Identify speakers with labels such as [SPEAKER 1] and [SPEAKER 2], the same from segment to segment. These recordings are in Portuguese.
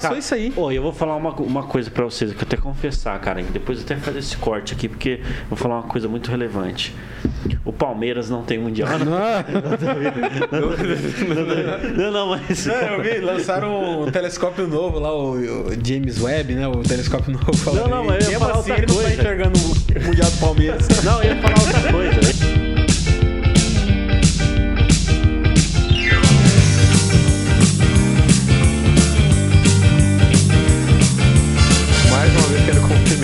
[SPEAKER 1] Só isso aí.
[SPEAKER 2] Ô, eu vou falar uma, uma coisa pra vocês, que eu até confessar, cara. Depois eu até fazer esse corte aqui, porque eu vou falar uma coisa muito relevante. O Palmeiras não tem mundial. Não, não, não, mas.
[SPEAKER 1] É, eu vi, lançaram um telescópio novo lá, o, o James Webb, né? O telescópio novo.
[SPEAKER 2] Não, não, mas eu ia
[SPEAKER 1] Mesmo
[SPEAKER 2] falar
[SPEAKER 1] assim,
[SPEAKER 2] outra
[SPEAKER 1] ele não tá
[SPEAKER 2] coisa.
[SPEAKER 1] enxergando o Mundial do Palmeiras.
[SPEAKER 2] Não, eu ia falar outra coisa.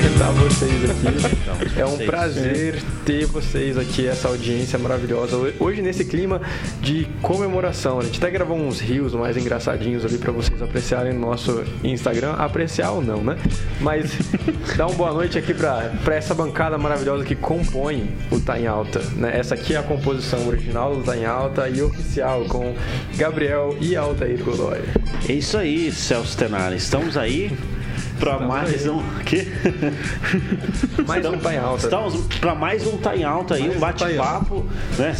[SPEAKER 3] Cumprimentar vocês aqui. É um prazer ter vocês aqui, essa audiência maravilhosa. Hoje nesse clima de comemoração. A gente até gravou uns rios mais engraçadinhos ali para vocês apreciarem no nosso Instagram. Apreciar ou não, né? Mas dá uma boa noite aqui para essa bancada maravilhosa que compõe o Tá em Alta. Né? Essa aqui é a composição original do Tá em Alta e oficial com Gabriel e Altair Godoy.
[SPEAKER 2] É isso aí, Celso Tenari. Estamos aí para mais
[SPEAKER 3] aí.
[SPEAKER 2] um. Quê?
[SPEAKER 3] Mais um Tá em Alta.
[SPEAKER 2] Estamos para mais um Tá em Alta aí, um bate-papo, né?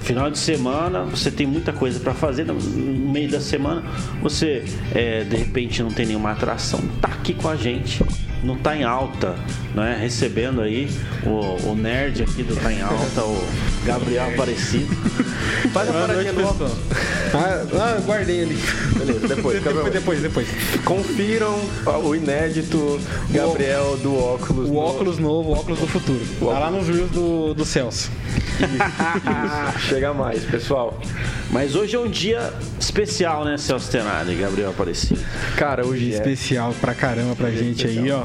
[SPEAKER 2] Final de semana, você tem muita coisa para fazer no no meio da semana. Você é, de repente não tem nenhuma atração, tá aqui com a gente. No Tá em Alta, né? Recebendo aí o, o nerd aqui do Tá em Alta, o Gabriel Aparecido.
[SPEAKER 3] Faz a paradinha no
[SPEAKER 1] pessoal. Ah, ah, guardei ali.
[SPEAKER 3] Beleza, depois.
[SPEAKER 1] Depois, depois, depois.
[SPEAKER 3] Confiram o inédito Gabriel do óculos.
[SPEAKER 1] O
[SPEAKER 3] no-
[SPEAKER 1] óculos novo, o óculos do futuro. Tá lá nos reels do, do Celso.
[SPEAKER 3] Chega mais, pessoal.
[SPEAKER 2] Mas hoje é um dia especial, né, Celso Tenari, Gabriel Aparecido?
[SPEAKER 3] Cara, hoje é.
[SPEAKER 1] Especial pra caramba pra gente aí, ó.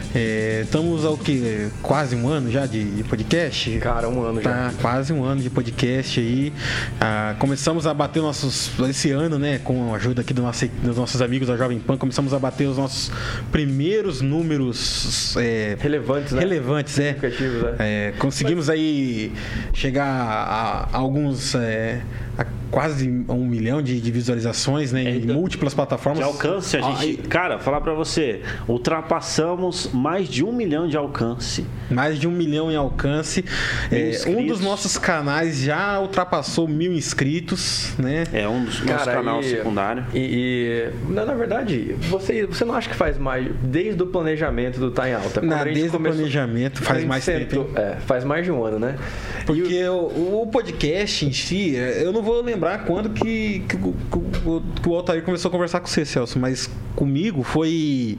[SPEAKER 1] É, estamos ao que? Quase um ano já de, de podcast?
[SPEAKER 3] Cara, um ano já.
[SPEAKER 1] Tá quase um ano de podcast aí. Ah, começamos a bater nossos. Esse ano, né? Com a ajuda aqui do nosso, dos nossos amigos da Jovem Pan, começamos a bater os nossos primeiros números é,
[SPEAKER 3] Relevantes, né?
[SPEAKER 1] relevantes, é.
[SPEAKER 3] Significativos, né?
[SPEAKER 1] É, conseguimos aí chegar a, a alguns. é, a quase um milhão de, de visualizações, né? Em múltiplas plataformas.
[SPEAKER 2] De alcance, a
[SPEAKER 1] Ah,
[SPEAKER 2] gente. Cara, falar pra você, ultrapassamos mais de um milhão de alcance.
[SPEAKER 1] Mais de um milhão em alcance. É, um dos nossos canais já ultrapassou mil inscritos, né?
[SPEAKER 2] É um dos nossos
[SPEAKER 3] Cara,
[SPEAKER 2] canal
[SPEAKER 3] e-
[SPEAKER 2] secundário.
[SPEAKER 3] E, e- na, na verdade, você, você não acha que faz mais desde o planejamento do Tá em Alta?
[SPEAKER 1] Desde o planejamento, faz mais tempo.
[SPEAKER 3] É, faz mais de um ano, né? E o-
[SPEAKER 1] Porque o, o podcast em si, é, eu não vou lembrar quando que, que, o- que o- que o Altair começou a conversar com você, Celso, mas comigo foi.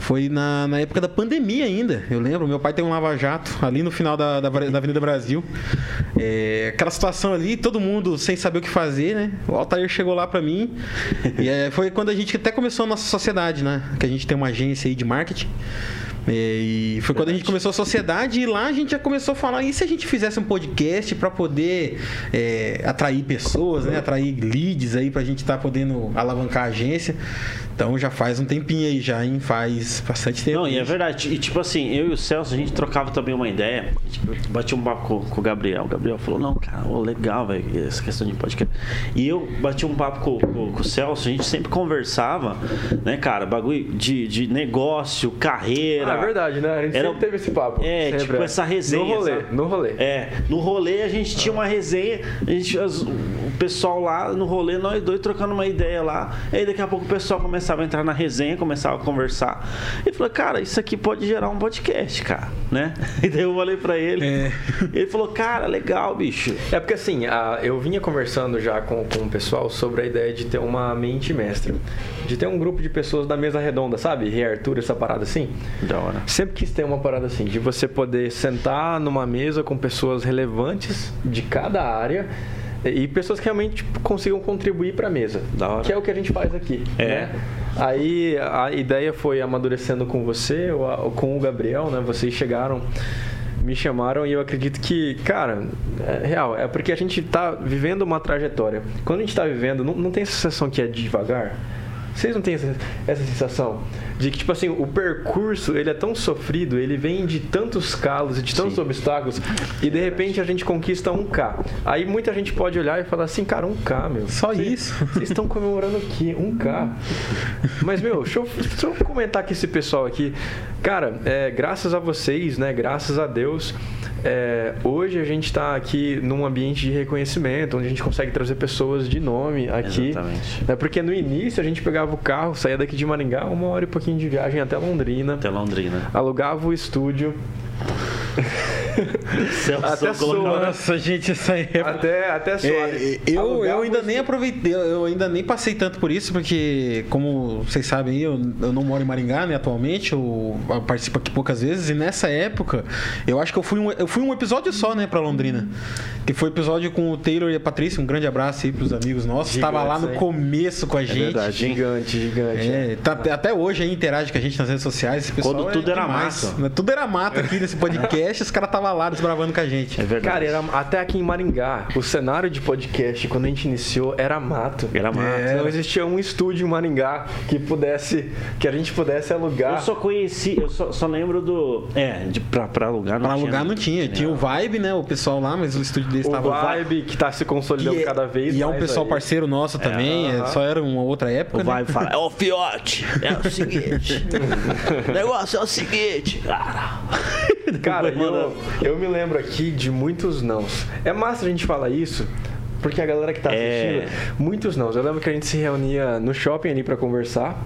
[SPEAKER 1] Foi na, na época da pandemia ainda. Eu lembro, meu pai tem um lava-jato ali no final da, da, da Avenida Brasil. É, aquela situação ali, todo mundo sem saber o que fazer, né? O Altair chegou lá pra mim. e é, foi quando a gente até começou a nossa sociedade, né? Que a gente tem uma agência aí de marketing. É, e foi quando a gente começou a sociedade e lá a gente já começou a falar, e se a gente fizesse um podcast para poder é, atrair pessoas, né? Atrair leads aí pra gente estar podendo alavancar a agência. Então já faz um tempinho aí já, hein? Faz bastante tempo.
[SPEAKER 2] Não, e é verdade. E tipo assim, eu e o Celso, a gente trocava também uma ideia. Tipo, bati um papo com, com o Gabriel. O Gabriel falou, não, cara, ô, legal, velho, essa questão de podcast. E eu bati um papo com, com- com o Celso, a gente sempre conversava, né, cara, bagulho de, de negócio, carreira.
[SPEAKER 3] Ah, é verdade, né? A gente
[SPEAKER 2] Era-
[SPEAKER 3] sempre teve esse papo.
[SPEAKER 2] É,
[SPEAKER 3] Sempre,
[SPEAKER 2] tipo essa resenha.
[SPEAKER 3] No rolê,
[SPEAKER 2] sabe?
[SPEAKER 3] no rolê.
[SPEAKER 2] É, no rolê a gente tinha uma resenha, a gente, as- o pessoal lá no rolê, nós dois trocando uma ideia lá. Aí daqui a pouco o pessoal começava a entrar na resenha, começava a conversar. E falou, cara, isso aqui pode gerar um podcast, cara, né? E daí eu falei pra ele.
[SPEAKER 1] É.
[SPEAKER 2] Ele falou, cara, legal, bicho.
[SPEAKER 3] É porque assim, a- eu vinha conversando já com, com o pessoal sobre a ideia de ter uma mente mestra. De ter um grupo de pessoas da mesa redonda, sabe? Rei Arthur, essa parada assim.
[SPEAKER 2] Da hora.
[SPEAKER 3] Sempre quis ter uma parada assim, de você poder sentar numa mesa com pessoas relevantes de cada área e pessoas que realmente tipo, consigam contribuir para a mesa. Que é o que a gente faz aqui.
[SPEAKER 2] É.
[SPEAKER 3] né? Aí a ideia foi amadurecendo com você, ou com o Gabriel, né? Vocês chegaram, me chamaram e eu acredito que, cara, é real, é porque a gente tá vivendo uma trajetória. Quando a gente tá vivendo, não, não tem essa sensação que é devagar? Vocês não têm essa, essa sensação de que, tipo assim, o percurso, ele é tão sofrido, ele vem de tantos calos e de tantos
[SPEAKER 2] Sim.
[SPEAKER 3] obstáculos, e de repente a gente conquista um K. Aí muita gente pode olhar e falar assim, cara, um K, meu.
[SPEAKER 1] Só
[SPEAKER 3] Vocês-
[SPEAKER 1] isso?
[SPEAKER 3] Vocês estão comemorando aqui, um K. Mas, meu, deixa eu, deixa eu comentar com esse pessoal aqui. Cara, é, graças a vocês, né? Graças a Deus. É, hoje a gente está aqui num ambiente de reconhecimento, onde a gente consegue trazer pessoas de nome aqui.
[SPEAKER 2] Exatamente.
[SPEAKER 3] Né? Porque no início a gente pegava o carro, saía daqui de Maringá, uma hora e pouquinho de viagem até Londrina.
[SPEAKER 2] Até Londrina.
[SPEAKER 3] Alugava o estúdio.
[SPEAKER 2] Celso
[SPEAKER 3] Até
[SPEAKER 2] colocou-
[SPEAKER 3] sua.
[SPEAKER 1] Nossa, gente, essa época.
[SPEAKER 3] Até, até suave.
[SPEAKER 1] É, eu,
[SPEAKER 3] Alugava
[SPEAKER 1] eu ainda nem aproveitei, eu ainda nem passei tanto por isso, porque, como vocês sabem, aí, eu, eu não moro em Maringá, né, atualmente, eu, eu participo aqui poucas vezes, e nessa época, eu acho que eu fui um, eu fui um episódio só, né, pra Londrina. Que foi o episódio com o Taylor e a Patrícia, um grande abraço aí pros amigos nossos.
[SPEAKER 3] Gigantes,
[SPEAKER 1] Tava lá no começo com a gente.
[SPEAKER 2] verdade, hein?
[SPEAKER 3] Gigante, gigante.
[SPEAKER 1] É, tá- até hoje aí interage com a gente nas redes sociais. Esse pessoal
[SPEAKER 2] Quando
[SPEAKER 1] é
[SPEAKER 2] tudo era
[SPEAKER 1] demais,
[SPEAKER 2] mato.
[SPEAKER 1] né? Tudo era mato aqui nesse podcast, os caras estavam lá desbravando com a gente.
[SPEAKER 2] É verdade.
[SPEAKER 3] Cara, era, até aqui em Maringá, o cenário de podcast, quando a gente iniciou, era mato.
[SPEAKER 2] Era mato.
[SPEAKER 1] É.
[SPEAKER 3] Não existia um estúdio em Maringá que pudesse, que a gente pudesse alugar.
[SPEAKER 2] Eu só conheci, eu só, só lembro do. É, de, pra, pra alugar não
[SPEAKER 1] Pra
[SPEAKER 2] tinha.
[SPEAKER 1] alugar não tinha. Tinha o Vibe, né? O pessoal lá, mas o estúdio deles
[SPEAKER 3] o
[SPEAKER 1] estava
[SPEAKER 3] Vibe que tá se consolidando
[SPEAKER 1] E é-
[SPEAKER 3] cada vez
[SPEAKER 1] E é
[SPEAKER 3] mais.
[SPEAKER 1] um pessoal
[SPEAKER 3] aí.
[SPEAKER 1] parceiro nosso também, é, só era uma outra época.
[SPEAKER 2] O
[SPEAKER 1] né?
[SPEAKER 2] Vibe fala, é o fiote, é o seguinte. o negócio é o seguinte, cara.
[SPEAKER 3] Cara, eu, eu me lembro aqui de muitos nãos. É massa a gente falar isso, porque a galera que tá
[SPEAKER 2] É.
[SPEAKER 3] assistindo, muitos nãos. Eu lembro que a gente se reunia no shopping ali pra conversar.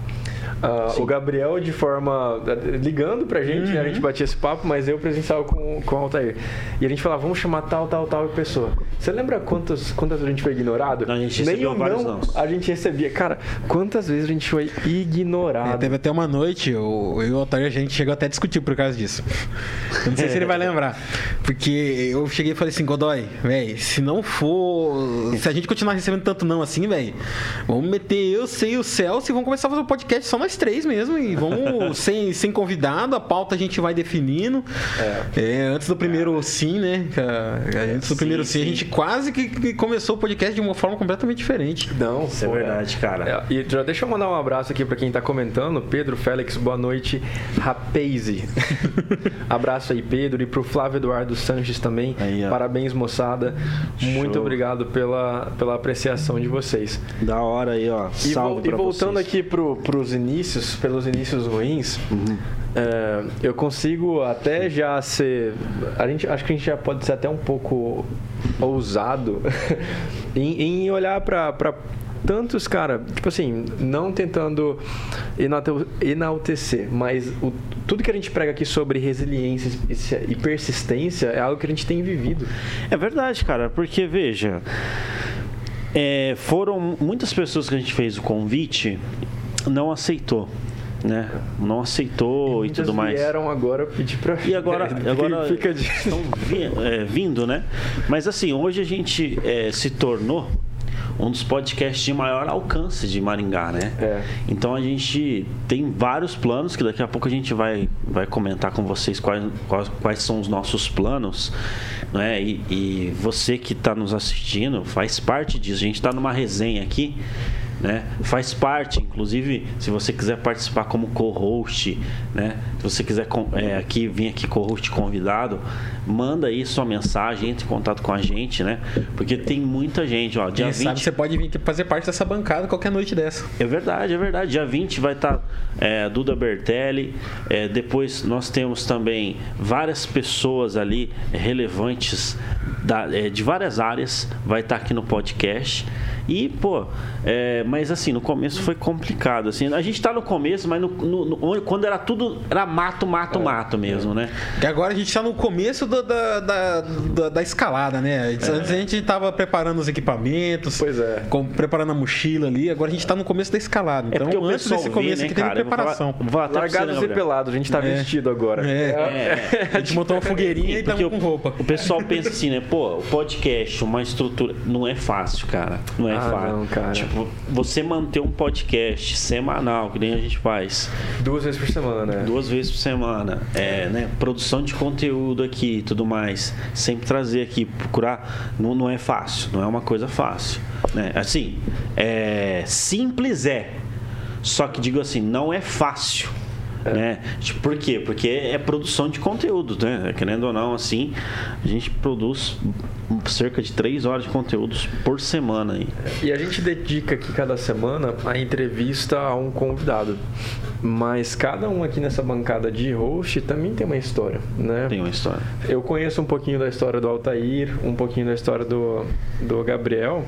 [SPEAKER 3] Ah, o Gabriel de forma. ligando pra gente, né? a
[SPEAKER 2] Uhum.
[SPEAKER 3] gente batia esse papo, mas eu presencial com, com o Altair. E a gente falava, vamos chamar tal, tal, tal pessoa. Você lembra quantas, quantas vezes a gente foi ignorado?
[SPEAKER 2] Não, a gente
[SPEAKER 3] Nem
[SPEAKER 2] recebeu vários
[SPEAKER 3] não
[SPEAKER 2] nãos.
[SPEAKER 3] a gente recebia. Cara, quantas vezes a gente foi
[SPEAKER 1] É,
[SPEAKER 3] ignorado?
[SPEAKER 1] teve até uma noite, eu, eu e o Otário, a gente chegou até a discutir por causa disso. Eu não sei se ele vai lembrar. Porque eu cheguei e falei assim, Godoy, velho, se não for. Se a gente continuar recebendo tanto não assim, velho, vamos meter eu, você e o Celso e vamos começar a fazer um podcast só nós três mesmo. E vamos sem, sem convidado, a pauta a gente vai definindo. É, antes do primeiro sim, né? cara? Antes do primeiro sim, a
[SPEAKER 2] sim.
[SPEAKER 1] gente quase que, começou o podcast de uma forma completamente diferente.
[SPEAKER 3] Não,
[SPEAKER 2] Isso é verdade, cara.
[SPEAKER 3] É, e já deixa eu mandar um abraço aqui pra quem tá comentando. Pedro Félix, boa noite. Rapaze. abraço aí, Pedro. E pro Flávio Eduardo Sanches também.
[SPEAKER 2] Aí.
[SPEAKER 3] Parabéns, moçada. Muito
[SPEAKER 2] Show.
[SPEAKER 3] obrigado pela, pela apreciação de vocês.
[SPEAKER 2] Da hora aí, ó.
[SPEAKER 3] E,
[SPEAKER 2] Salve
[SPEAKER 3] e
[SPEAKER 2] pra
[SPEAKER 3] voltando
[SPEAKER 2] vocês.
[SPEAKER 3] aqui pro, pros inícios, pelos inícios ruins,
[SPEAKER 2] Uhum.
[SPEAKER 3] é, eu consigo até já ser. A gente, acho que a gente já pode ser até um pouco ousado em, em olhar pra Tantos, cara, tipo assim, não tentando enalte- enaltecer, mas o- tudo que a gente prega aqui sobre resiliência e persistência é algo que a gente tem vivido.
[SPEAKER 2] É verdade, cara, porque veja, é, foram muitas pessoas que a gente fez o convite não aceitou, né? Não aceitou e,
[SPEAKER 3] Muitas
[SPEAKER 2] tudo mais.
[SPEAKER 3] vieram agora pedir pra.
[SPEAKER 2] E agora,
[SPEAKER 3] Fica-
[SPEAKER 2] agora
[SPEAKER 3] fica de...
[SPEAKER 2] estão vi- é, vindo, né? Mas assim, hoje a gente é, se tornou um dos podcasts de maior alcance de Maringá, né?
[SPEAKER 3] É.
[SPEAKER 2] Então a gente tem vários planos que daqui a pouco a gente vai, vai comentar com vocês quais, quais, quais são os nossos planos, né? E, e você que está nos assistindo faz parte disso. A gente está numa resenha aqui. Né? Faz parte, inclusive, se você quiser participar como co-host, né? Se você quiser é, aqui vir aqui co-host convidado, manda aí sua mensagem, entre em contato com a gente, né? Porque tem muita gente, ó, dia
[SPEAKER 1] Quem
[SPEAKER 2] 20
[SPEAKER 1] sabe você pode vir aqui fazer parte dessa bancada qualquer noite dessa.
[SPEAKER 2] é verdade, é verdade. Dia 20 vai estar é, Duda Bertelli. É, depois nós temos também várias pessoas ali relevantes da- é, de várias áreas. Vai estar aqui no podcast. E, pô, é, mas assim, no começo foi complicado. Assim, a gente tá no começo, mas no- no- no- quando era tudo, era mato, mato, mato mesmo, né?
[SPEAKER 1] Que agora a gente tá no começo do- da, da, da, da escalada, né? Antes antes a gente tava preparando os equipamentos,
[SPEAKER 3] Pois é.
[SPEAKER 1] com- preparando a mochila ali, agora a gente tá no começo da escalada.
[SPEAKER 2] É
[SPEAKER 1] Então
[SPEAKER 2] o
[SPEAKER 1] antes desse
[SPEAKER 2] vê,
[SPEAKER 1] começo
[SPEAKER 2] né,
[SPEAKER 1] aqui teve
[SPEAKER 2] cara? Vou falar-
[SPEAKER 1] preparação.
[SPEAKER 2] vou falar né,
[SPEAKER 3] Largados e pelados, a gente tá
[SPEAKER 1] É.
[SPEAKER 3] vestido agora.
[SPEAKER 1] É. A gente montou uma fogueirinha e
[SPEAKER 2] Porque
[SPEAKER 1] tamo com roupa.
[SPEAKER 2] O pessoal pensa assim, né? Pô, o podcast, uma estrutura. Não é fácil, cara. Não é
[SPEAKER 3] Ah,
[SPEAKER 2] fácil.
[SPEAKER 3] não, cara.
[SPEAKER 2] Tipo, você manter um podcast semanal, que nem a gente faz,
[SPEAKER 3] Duas vezes por semana, né?
[SPEAKER 2] duas vezes por semana, é, né? Produção de conteúdo aqui e tudo mais. Sempre trazer aqui, procurar. Não, não é fácil, não é uma coisa fácil. Né? Assim, é, simples é. Só que digo assim, não é fácil. É. Né? Tipo, por quê? Porque é produção de conteúdo, né? Querendo ou não, assim, a gente produz cerca de três horas de conteúdos por semana. Aí.
[SPEAKER 3] E a gente dedica aqui cada semana a entrevista a um convidado. Mas cada um aqui nessa bancada de host também tem uma história, né?
[SPEAKER 2] Tem uma história.
[SPEAKER 3] Eu conheço um pouquinho da história do Altair, um pouquinho da história do, do Gabriel.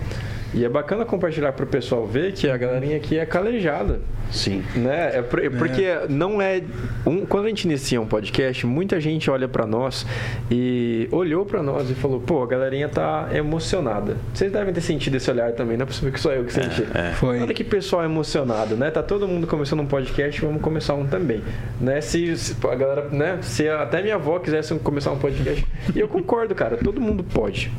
[SPEAKER 3] E é bacana compartilhar para o pessoal ver que a galerinha aqui é calejada.
[SPEAKER 2] Sim.
[SPEAKER 3] Né? É, é porque é. não é. Um, quando a gente inicia um podcast, muita gente olha para nós e olhou para nós e falou: pô, a galerinha tá emocionada. Vocês devem ter sentido esse olhar também, não é possível que só eu que senti. É, é.
[SPEAKER 1] Foi.
[SPEAKER 3] Olha que pessoal emocionado, né? Tá todo mundo começando um podcast, vamos começar um também. Né? Se, se a galera, né? Se até minha avó quisesse começar um podcast. E eu concordo, cara, todo mundo pode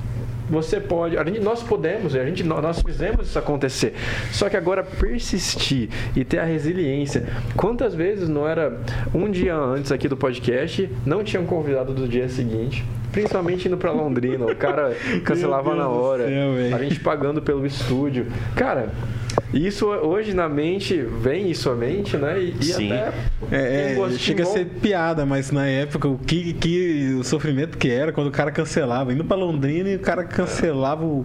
[SPEAKER 3] você pode, a gente, nós podemos, a gente, nós fizemos isso acontecer. Só que agora persistir e ter a resiliência. Quantas vezes não era um dia antes aqui do podcast, não tinha um convidado do dia seguinte, principalmente indo para Londrina, o cara cancelava na hora, céu, a gente pagando pelo estúdio. Cara, isso hoje na mente, vem isso à mente, né? E,
[SPEAKER 2] Sim. até.
[SPEAKER 1] É, é chega a ser piada, mas na época, o que, que o sofrimento que era quando o cara cancelava. Indo pra Londrina e o cara cancelava o.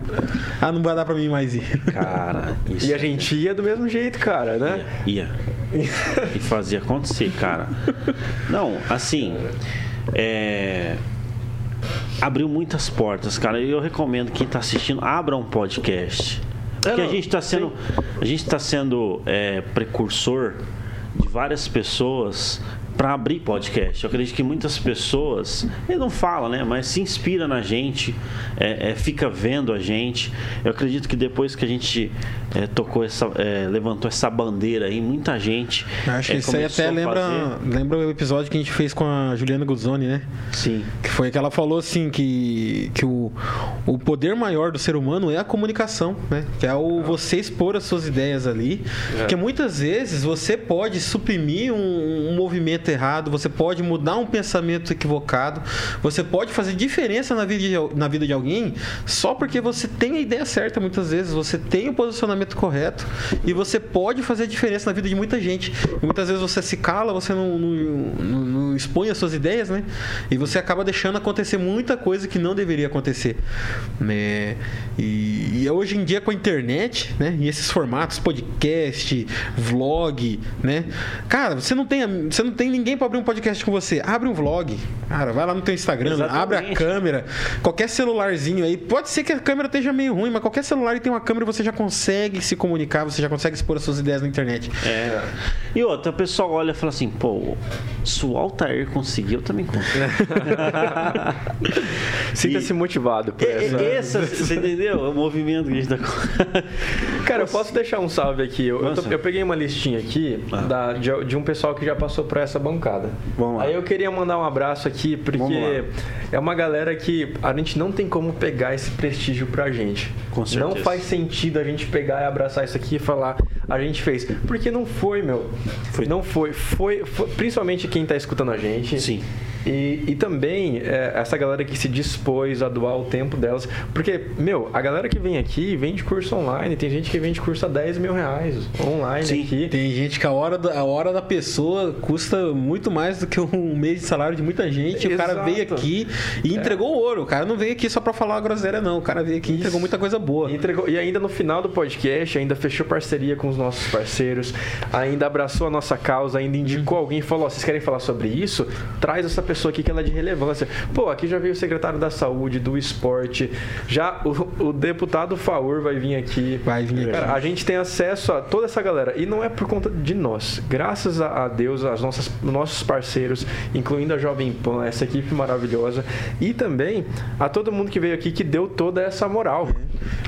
[SPEAKER 1] Ah, não vai dar pra mim mais ir.
[SPEAKER 2] Cara, isso.
[SPEAKER 3] E a gente ia do mesmo jeito, cara, né?
[SPEAKER 2] Ia. ia. e fazia acontecer, cara. Não, assim. É abriu muitas portas, cara. E eu recomendo quem está assistindo, abra um podcast. Porque a gente está sendo, a gente está sendo é, precursor de várias pessoas para abrir podcast. Eu acredito que muitas pessoas, ele não fala, né, mas se inspira na gente, é, é, fica vendo a gente. Eu acredito que depois que a gente é, tocou essa, é, levantou essa bandeira aí, muita gente.
[SPEAKER 1] Acho que
[SPEAKER 2] é,
[SPEAKER 1] isso aí até lembra, lembra o episódio que a gente fez com a Juliana Guzzoni, né?
[SPEAKER 2] Sim.
[SPEAKER 1] Que foi que ela falou assim que, que o, o poder maior do ser humano é a comunicação, né? Que é o você expor as suas ideias ali. É. Porque muitas vezes você pode suprimir um, um movimento pensamento errado, você pode mudar um pensamento equivocado, você pode fazer diferença na vida de, na vida de alguém só porque você tem a ideia certa muitas vezes, você tem o posicionamento correto e você pode fazer diferença na vida de muita gente. E muitas vezes você se cala, você não, não, não, não expõe as suas ideias, né? E você acaba deixando acontecer muita coisa que não deveria acontecer. Né? E, e hoje em dia com a internet, né? E esses formatos, podcast, vlog, né? Cara, você não tem, você não tem ninguém para abrir um podcast com você. Abre um vlog. Cara, vai lá no teu Instagram, Exatamente. abre a câmera. Qualquer celularzinho aí. Pode ser que a câmera esteja meio ruim, mas qualquer celular que tem uma câmera você já consegue se comunicar, você já consegue expor as suas ideias na internet.
[SPEAKER 2] É. E outra, o pessoal olha e fala assim, pô, se o Altair conseguiu, eu também consigo.
[SPEAKER 3] Sinta-se motivado por essa.
[SPEAKER 2] Essa, você entendeu? O movimento que a gente tá
[SPEAKER 3] Cara, eu posso deixar um salve aqui. Eu, eu, tô, eu peguei uma listinha aqui ah. da, de, de um pessoal que já passou por essa bancada. Aí eu queria mandar um abraço aqui, porque é uma galera que a gente não tem como pegar esse prestígio pra gente.
[SPEAKER 2] Com certeza.
[SPEAKER 3] Não faz sentido a gente pegar e abraçar isso aqui e falar, a gente fez. Porque não foi, meu. Foi. Não foi. Foi, foi principalmente quem tá escutando a gente.
[SPEAKER 2] Sim.
[SPEAKER 3] E, e também é, essa galera que se dispôs a doar o tempo delas. Porque, meu, a galera que vem aqui vende curso online. Tem gente que vende curso a 10 mil reais online Sim, aqui.
[SPEAKER 1] Tem gente que a hora, da, a hora da pessoa custa muito mais do que um mês de salário de muita gente. Exato. O cara veio aqui e é. entregou o ouro. O cara não veio aqui só para falar uma groselha, não. O cara veio aqui e entregou muita coisa boa.
[SPEAKER 3] E, entregou, e ainda no final do podcast, ainda fechou parceria com os nossos parceiros, ainda abraçou a nossa causa, ainda indicou alguém e falou: oh, vocês querem falar sobre isso? Traz essa pessoa aqui que ela é de relevância. Pô, aqui já veio o secretário da saúde, do esporte, já o, o deputado Faur vai vir aqui.
[SPEAKER 1] Vai vir
[SPEAKER 3] Cara, a gente tem acesso a toda essa galera. E não é por conta de nós. Graças a Deus, as nossas, nossos parceiros, incluindo a Jovem Pan, essa equipe maravilhosa. E também a todo mundo que veio aqui que deu toda essa moral.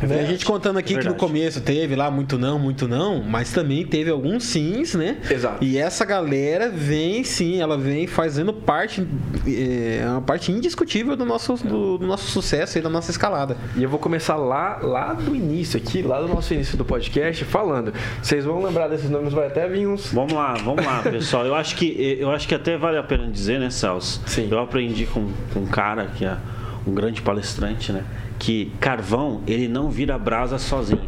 [SPEAKER 1] É. Né? A gente contando aqui que no começo teve lá muito não, muito não, mas também teve alguns sims, né?
[SPEAKER 3] Exato.
[SPEAKER 1] E essa galera vem sim, ela vem fazendo parte, é uma parte indiscutível do nosso, do, do nosso sucesso e da nossa escalada.
[SPEAKER 3] E eu vou começar lá, lá do início aqui, lá do nosso início do podcast, falando. Vocês vão lembrar desses nomes, vai até vir uns.
[SPEAKER 2] Vamos lá, vamos lá, pessoal. Eu acho que eu acho que até vale a pena dizer, né, Celso?
[SPEAKER 3] Sim.
[SPEAKER 2] Eu aprendi com, com um cara que é um grande palestrante, né? Que carvão, ele não vira brasa sozinho.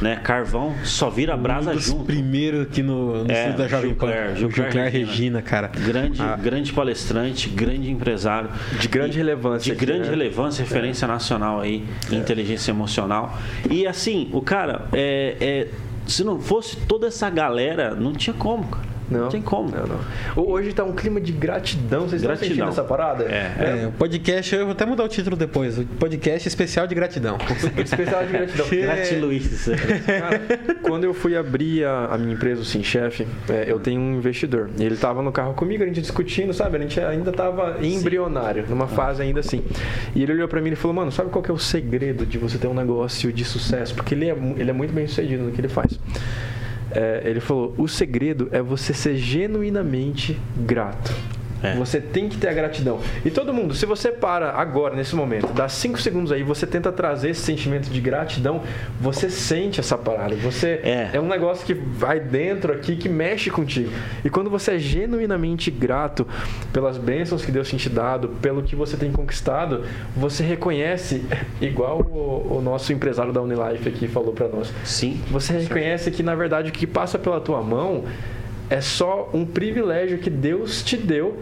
[SPEAKER 2] né? Carvão só vira brasa
[SPEAKER 1] um dos
[SPEAKER 2] junto.
[SPEAKER 1] primeiro aqui no, no
[SPEAKER 2] É,
[SPEAKER 1] da Jovem Pan.
[SPEAKER 2] Gilcler Regina.
[SPEAKER 1] Regina, cara.
[SPEAKER 2] Grande,
[SPEAKER 1] Ah.
[SPEAKER 2] grande palestrante, grande empresário.
[SPEAKER 3] De grande
[SPEAKER 2] E-
[SPEAKER 3] relevância
[SPEAKER 2] De
[SPEAKER 3] aqui,
[SPEAKER 2] grande
[SPEAKER 3] né?
[SPEAKER 2] relevância, referência nacional aí em inteligência emocional. E assim, o cara, é, é, se não fosse toda essa galera, não tinha como, cara. Não, tem como.
[SPEAKER 3] Não, não. Hoje tá um clima de gratidão. Vocês estão
[SPEAKER 2] Gratidão.
[SPEAKER 3] sentindo essa parada?
[SPEAKER 2] É.
[SPEAKER 1] É, o podcast, eu vou até mudar o título depois. O podcast especial de gratidão.
[SPEAKER 3] Especial de gratidão.
[SPEAKER 2] Gratiluz.
[SPEAKER 3] Cara, quando eu fui abrir a, a minha empresa, o Sim Chef, é, eu tenho um investidor. E ele tava no carro comigo, a gente discutindo, sabe? A gente ainda tava embrionário, numa fase ainda assim. E ele olhou pra mim e falou: Mano, sabe qual que é o segredo de você ter um negócio de sucesso? Porque ele é, ele é muito bem sucedido no que ele faz. É, ele falou: O segredo é você ser genuinamente grato.
[SPEAKER 2] É.
[SPEAKER 3] Você tem que ter a gratidão. E todo mundo, se você para agora, nesse momento, dá cinco segundos aí, você tenta trazer esse sentimento de gratidão, você sente essa parada. Você
[SPEAKER 2] É.
[SPEAKER 3] é um negócio que vai dentro aqui, que mexe contigo. E quando você é genuinamente grato pelas bênçãos que Deus tem te dado, pelo que você tem conquistado, você reconhece, igual o, o nosso empresário da Unilife aqui falou pra nós,
[SPEAKER 2] Sim.
[SPEAKER 3] você reconhece que na verdade o que passa pela tua mão é só um privilégio que Deus te deu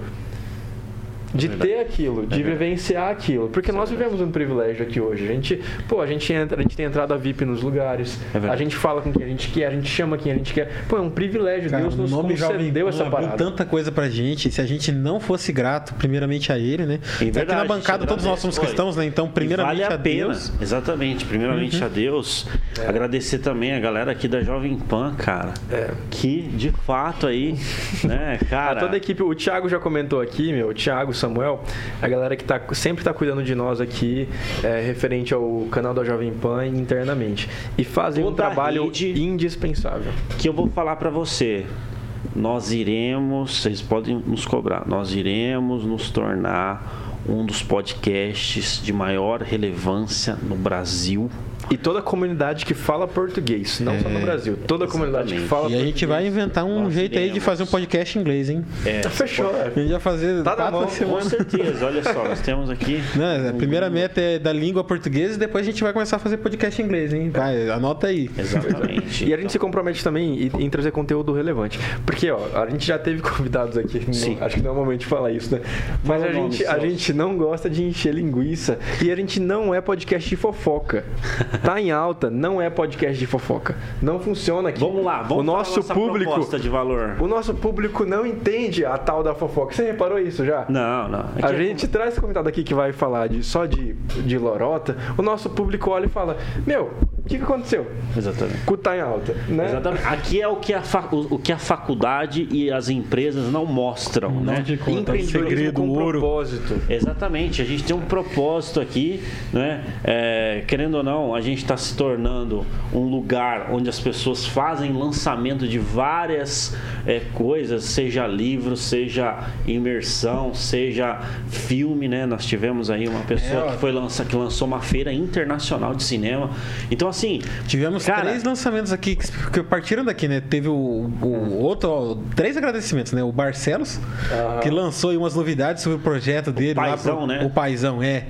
[SPEAKER 3] de
[SPEAKER 2] Verdade.
[SPEAKER 3] ter aquilo, de
[SPEAKER 2] É
[SPEAKER 3] vivenciar aquilo. Porque nós vivemos um privilégio aqui hoje. A gente, pô, a gente entra, a gente tem entrada VIP nos lugares.
[SPEAKER 2] É
[SPEAKER 3] a gente fala com quem a gente quer, a gente chama quem a gente quer. Pô, é um privilégio.
[SPEAKER 1] Cara,
[SPEAKER 3] Deus nos
[SPEAKER 1] nome
[SPEAKER 3] concedeu essa parada.
[SPEAKER 1] tanta coisa pra gente. Se a gente não fosse grato, primeiramente a ele, né? Aqui
[SPEAKER 2] verdade,
[SPEAKER 1] na
[SPEAKER 2] a gente
[SPEAKER 1] bancada todos nós somos cristãos, né? Então, primeiramente
[SPEAKER 2] vale a,
[SPEAKER 1] a,
[SPEAKER 2] pena,
[SPEAKER 1] Deus. Uhum.
[SPEAKER 2] exatamente. Primeiramente a Deus. Agradecer também a galera aqui da Jovem Pan, cara.
[SPEAKER 3] É.
[SPEAKER 2] Que de fato aí, né,
[SPEAKER 3] A
[SPEAKER 2] cara.
[SPEAKER 3] toda a equipe, o Thiago já comentou aqui, meu, o Thiago, Samuel, a galera que tá, sempre tá cuidando de nós aqui, é, referente ao canal da Jovem Pan internamente. E fazem um
[SPEAKER 2] Toda a
[SPEAKER 3] trabalho indispensável.
[SPEAKER 2] que eu vou falar pra você. Nós iremos, vocês podem nos cobrar, nós iremos nos tornar um dos podcasts de maior relevância no Brasil.
[SPEAKER 3] E toda a comunidade que fala português, não só no Brasil, toda a comunidade que
[SPEAKER 2] Exatamente.
[SPEAKER 3] fala
[SPEAKER 1] É. E a gente vai inventar um
[SPEAKER 2] Nós
[SPEAKER 1] jeito aí de
[SPEAKER 2] iremos.
[SPEAKER 1] fazer um podcast em inglês, hein?
[SPEAKER 2] É,
[SPEAKER 3] Fechou,
[SPEAKER 1] A
[SPEAKER 3] é.
[SPEAKER 1] gente vai fazer
[SPEAKER 3] Tá
[SPEAKER 1] quatro
[SPEAKER 3] mão,
[SPEAKER 2] com
[SPEAKER 1] semanas.
[SPEAKER 2] certeza. Olha só, nós temos aqui.
[SPEAKER 1] Né? A primeira meta é da língua portuguesa e depois a gente vai começar a fazer podcast em inglês, hein? Vai, anota aí.
[SPEAKER 2] Exatamente.
[SPEAKER 3] E a gente se compromete também em, trazer conteúdo relevante. Porque, ó, a gente já teve convidados aqui. não-
[SPEAKER 2] Sim.
[SPEAKER 3] acho que não é o momento de falar isso, né? Mas
[SPEAKER 2] Fala
[SPEAKER 3] a gente, a gente não gosta de encher linguiça. E a gente não é podcast de fofoca. Tá em alta, não é podcast de fofoca. Não funciona aqui.
[SPEAKER 2] Vamos lá, vamos
[SPEAKER 3] o nosso público.
[SPEAKER 2] proposta de valor.
[SPEAKER 3] O nosso público não entende a tal da fofoca. Você reparou isso já?
[SPEAKER 2] Não, não.
[SPEAKER 3] A
[SPEAKER 2] é-
[SPEAKER 3] gente traz convidado aqui que vai falar de, só de, de lorota. O nosso público olha e fala: Meu, o que, que aconteceu?
[SPEAKER 2] Exatamente.
[SPEAKER 3] O tá em alta, né?
[SPEAKER 2] Exatamente. Aqui é o que, a fa- o, o que a faculdade e as empresas não mostram, né?
[SPEAKER 1] te conta,
[SPEAKER 3] Empreendedorismo
[SPEAKER 1] segredo,
[SPEAKER 3] com
[SPEAKER 1] ouro.
[SPEAKER 3] propósito.
[SPEAKER 2] Exatamente, a gente tem um propósito aqui, né? É, querendo ou não, a gente está se tornando um lugar onde as pessoas fazem lançamento de várias é, coisas, seja livro, seja imersão, seja filme, né? Nós tivemos aí uma pessoa
[SPEAKER 1] É,
[SPEAKER 2] que foi lança, que lançou uma feira internacional de cinema. Então assim,
[SPEAKER 1] Tivemos
[SPEAKER 2] Cara-
[SPEAKER 1] três lançamentos aqui que, partiram daqui, né? Teve o, o outro, ó, três agradecimentos, né? O Barcelos, que lançou aí umas novidades sobre o projeto dele. lá
[SPEAKER 2] Paizão,
[SPEAKER 1] pro-
[SPEAKER 2] né?
[SPEAKER 1] O Paizão, é.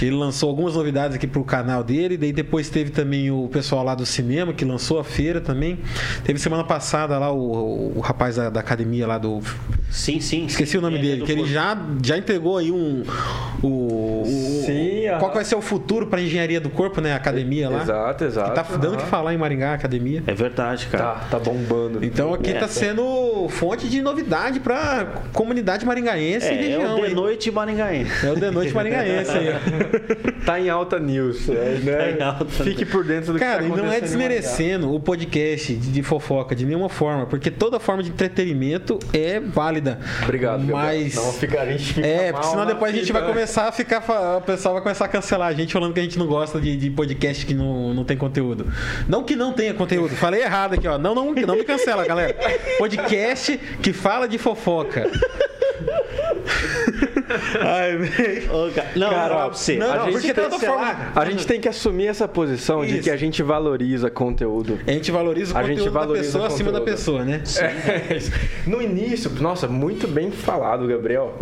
[SPEAKER 1] Ele lançou algumas novidades aqui pro canal dele. Daí depois teve também o pessoal lá do cinema, que lançou a feira também. Teve semana passada lá o, o rapaz da, da academia lá do.
[SPEAKER 2] sim, sim.
[SPEAKER 1] Esqueci
[SPEAKER 2] sim,
[SPEAKER 1] o nome
[SPEAKER 2] é,
[SPEAKER 1] dele,
[SPEAKER 2] do
[SPEAKER 1] que ele já, já entregou aí um. O, o-
[SPEAKER 3] Sim,
[SPEAKER 1] qual
[SPEAKER 3] aham.
[SPEAKER 1] que vai ser o futuro para engenharia do corpo, né? A academia lá.
[SPEAKER 3] Exato, exato.
[SPEAKER 1] Que tá dando o que falar em Maringá, academia.
[SPEAKER 2] É verdade, cara.
[SPEAKER 3] Tá, tá bombando.
[SPEAKER 1] Então aqui
[SPEAKER 2] É,
[SPEAKER 1] tá
[SPEAKER 2] é.
[SPEAKER 1] sendo fonte de novidade pra comunidade maringaense e
[SPEAKER 2] É, é
[SPEAKER 1] região.
[SPEAKER 2] o de
[SPEAKER 1] aí.
[SPEAKER 2] noite maringaense.
[SPEAKER 1] É o de noite maringaense aí.
[SPEAKER 3] Tá em alta news, é, né?
[SPEAKER 2] Tá em alta
[SPEAKER 3] Fique por dentro do
[SPEAKER 1] Cara,
[SPEAKER 3] que
[SPEAKER 1] e
[SPEAKER 3] tá
[SPEAKER 1] não é desmerecendo o podcast de, de fofoca de nenhuma forma, porque toda forma de entretenimento é válida.
[SPEAKER 3] Obrigado, Gabriel.
[SPEAKER 1] Mas.
[SPEAKER 3] Não, fica, a gente fica
[SPEAKER 1] É,
[SPEAKER 3] mal
[SPEAKER 1] porque senão depois a gente vai
[SPEAKER 3] né?
[SPEAKER 1] começar a ficar. O pessoal vai começar a cancelar a gente falando que a gente não gosta de, de podcast que não, não tem conteúdo. Não que não tenha conteúdo. Falei errado aqui, ó. Não, não, não me cancela, galera. Podcast que fala de fofoca. Ai, velho.
[SPEAKER 2] Cara, Não,
[SPEAKER 3] Cara,
[SPEAKER 2] não, você.
[SPEAKER 1] não,
[SPEAKER 2] a gente
[SPEAKER 1] porque
[SPEAKER 2] tem que
[SPEAKER 1] forma-.
[SPEAKER 3] A gente tem que assumir essa posição de
[SPEAKER 1] Isso.
[SPEAKER 3] que a gente valoriza conteúdo.
[SPEAKER 1] A gente valoriza o
[SPEAKER 3] A gente
[SPEAKER 1] conteúdo
[SPEAKER 3] valoriza
[SPEAKER 1] da pessoa acima da pessoa, né?
[SPEAKER 3] É, isso. no início, nossa, muito bem falado, Gabriel.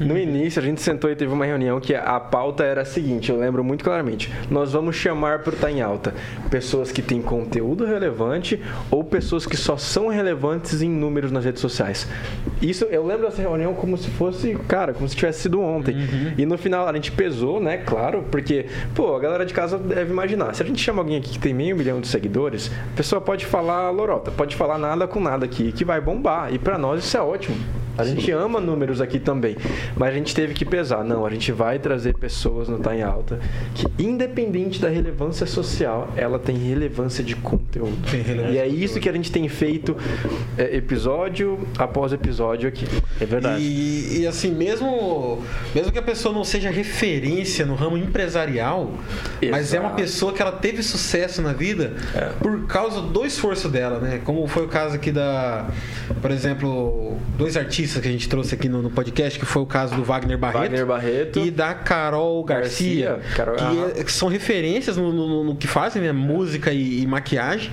[SPEAKER 3] No início, a gente sentou e teve uma reunião que a pauta era a seguinte, eu lembro muito claramente. Nós vamos chamar pro Tá em Alta pessoas que têm conteúdo relevante ou pessoas que só são relevantes em números nas redes sociais. Isso, eu lembro dessa reunião como se fosse, cara, como se tivesse sido ontem. E no final a gente pesou, né, claro, porque, pô, a galera de casa deve imaginar. Se a gente chama alguém aqui que tem meio milhão de seguidores, a pessoa pode falar lorota, pode falar nada com nada aqui, que vai bombar. E pra nós isso é ótimo. A gente ama números aqui também, mas a gente teve que pesar. Não, a gente vai trazer pessoas no Tá em Alta que, independente da relevância social, ela tem relevância de conteúdo.
[SPEAKER 1] Relevância
[SPEAKER 3] e é isso que a gente tem feito é, episódio após episódio aqui.
[SPEAKER 2] É verdade.
[SPEAKER 1] E, e, assim, mesmo, mesmo que a pessoa não seja referência no ramo empresarial, mas é uma
[SPEAKER 3] Exato.
[SPEAKER 1] pessoa que ela teve sucesso na vida por causa do esforço dela, né? Como foi o caso aqui da, por exemplo, dois artistas que a gente trouxe aqui no, no podcast, que foi o caso do Wagner Barreto,
[SPEAKER 3] Wagner Barreto.
[SPEAKER 1] e da Carol Garcia,
[SPEAKER 3] Garcia. Carol-
[SPEAKER 1] que, é- que são referências no, no- no que fazem, né? Música e, e maquiagem.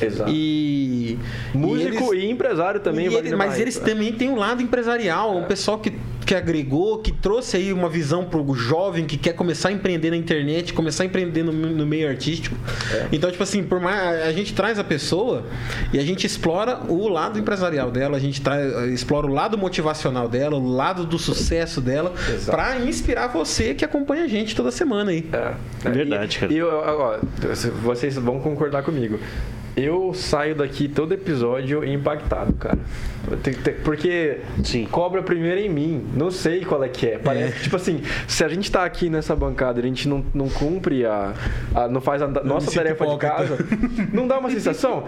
[SPEAKER 3] Exato.
[SPEAKER 1] E
[SPEAKER 3] Músico
[SPEAKER 1] e
[SPEAKER 3] e,
[SPEAKER 1] eles-
[SPEAKER 3] empresário também.
[SPEAKER 1] e ele- mas
[SPEAKER 3] Barreto,
[SPEAKER 1] eles
[SPEAKER 3] né?
[SPEAKER 1] também têm um lado empresarial, um pessoal que, que agregou, que trouxe aí uma visão pro jovem que quer começar a empreender na internet, começar a empreender no, no meio artístico. Então, tipo assim, por mais a gente traz a pessoa e a gente explora o lado empresarial dela, a gente traz, explora o lado motivacional dela, o lado do sucesso dela, pra inspirar você que acompanha a gente toda semana aí.
[SPEAKER 3] É,
[SPEAKER 2] Verdade,
[SPEAKER 3] e,
[SPEAKER 2] cara.
[SPEAKER 3] E eu, ó, vocês vão concordar comigo. Eu saio daqui todo episódio impactado, cara. Porque
[SPEAKER 2] Sim.
[SPEAKER 3] cobra primeiro em mim. Não sei qual é que é. Parece
[SPEAKER 1] É.
[SPEAKER 3] que, tipo assim, se a gente tá aqui nessa bancada e a gente não, não cumpre a, a- não faz a da- nossa tarefa de casa, não dá uma sensação?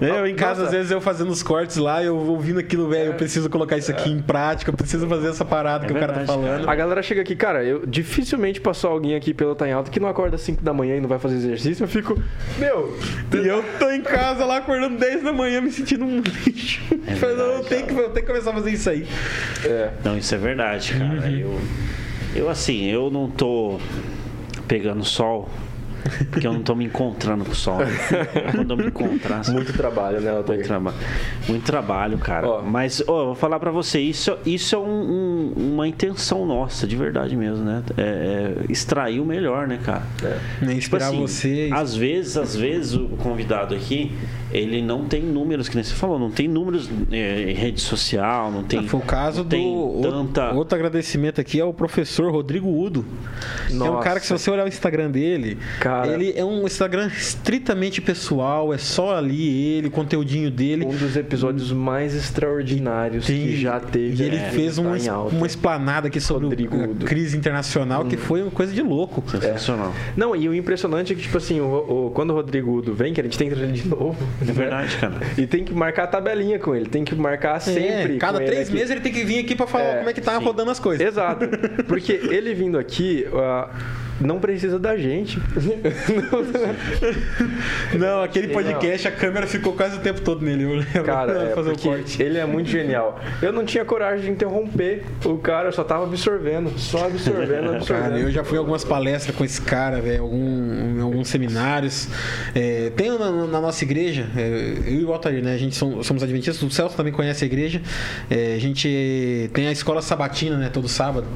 [SPEAKER 1] Eu, em casa,
[SPEAKER 3] Nossa,
[SPEAKER 1] às vezes, eu fazendo os cortes lá, eu ouvindo aquilo, velho, eu preciso colocar isso aqui em prática, eu preciso fazer essa parada
[SPEAKER 2] É
[SPEAKER 1] que o cara tá
[SPEAKER 2] verdade,
[SPEAKER 1] falando.
[SPEAKER 3] A galera chega aqui, cara, eu dificilmente passou alguém aqui pelo Tá em Alta que não acorda às 5 da manhã e não vai fazer exercício. Eu fico, meu,
[SPEAKER 1] E eu tô em casa lá acordando 10 da manhã me sentindo um lixo. Falei, não, eu,
[SPEAKER 2] verdade,
[SPEAKER 1] tenho que, eu tenho que começar a fazer isso aí.
[SPEAKER 3] é,
[SPEAKER 2] Não, isso é verdade, cara. Eu, eu, assim, eu não tô pegando sol porque eu não tô me encontrando com o sol. Quando eu me encontrar,
[SPEAKER 3] muito trabalho, né, Altair?
[SPEAKER 2] muito, traba muito trabalho, cara.
[SPEAKER 3] Ó.
[SPEAKER 2] Mas, ó, eu vou falar pra você, isso, isso é um- um- uma intenção nossa, de verdade mesmo, né? É, é extrair o melhor, né, cara?
[SPEAKER 1] Né,
[SPEAKER 2] Tipo
[SPEAKER 1] Inspirar
[SPEAKER 2] assim,
[SPEAKER 1] você.
[SPEAKER 2] Às vezes, às vezes o convidado aqui, ele não tem números, que nem você falou, não tem números é, em rede social, não tem.
[SPEAKER 1] Foi o caso do.
[SPEAKER 2] tanta.
[SPEAKER 1] Outro agradecimento aqui é o professor Rodrigo Udo. Que é um
[SPEAKER 3] Nossa.
[SPEAKER 1] cara que, se você olhar o Instagram dele,
[SPEAKER 3] Cara.
[SPEAKER 1] Ele é um Instagram estritamente pessoal, é só ali ele, o conteúdinho dele.
[SPEAKER 3] Um dos episódios mais extraordinários
[SPEAKER 1] Tem-
[SPEAKER 3] que já teve.
[SPEAKER 1] E ele
[SPEAKER 3] é,
[SPEAKER 1] fez
[SPEAKER 3] tá
[SPEAKER 1] uma, uma esplanada aqui sobre
[SPEAKER 3] Rodrigo
[SPEAKER 1] o- a crise internacional, que foi uma coisa de louco.
[SPEAKER 2] Sensacional.
[SPEAKER 3] Não, e o impressionante é que, tipo assim, o, o- quando o Rodrigo Udo vem, que a gente tem que trazer ele de novo.
[SPEAKER 2] É verdade, cara.
[SPEAKER 3] E tem que marcar a tabelinha com ele, tem que marcar sempre.
[SPEAKER 1] É, cada três meses ele tem que vir aqui pra falar
[SPEAKER 3] É,
[SPEAKER 1] como é que tá
[SPEAKER 2] sim.
[SPEAKER 1] rodando as coisas.
[SPEAKER 3] Exato. Porque ele vindo aqui, ah, não precisa da gente.
[SPEAKER 1] Não, aquele podcast, a câmera ficou quase o tempo todo nele. Eu lembro.
[SPEAKER 3] Cara, é,
[SPEAKER 1] fazer o corte.
[SPEAKER 3] ele é muito genial. Eu não tinha coragem de interromper o cara, eu só tava absorvendo, só absorvendo, absorvendo.
[SPEAKER 1] Cara, eu já fui em algumas palestras com esse cara, velho, algum, em alguns seminários. É, tem na, na nossa igreja, é, eu e o Altair, né? A gente som- somos adventistas, o Celso também conhece a igreja. É, a gente tem a escola sabatina, né? Todo sábado.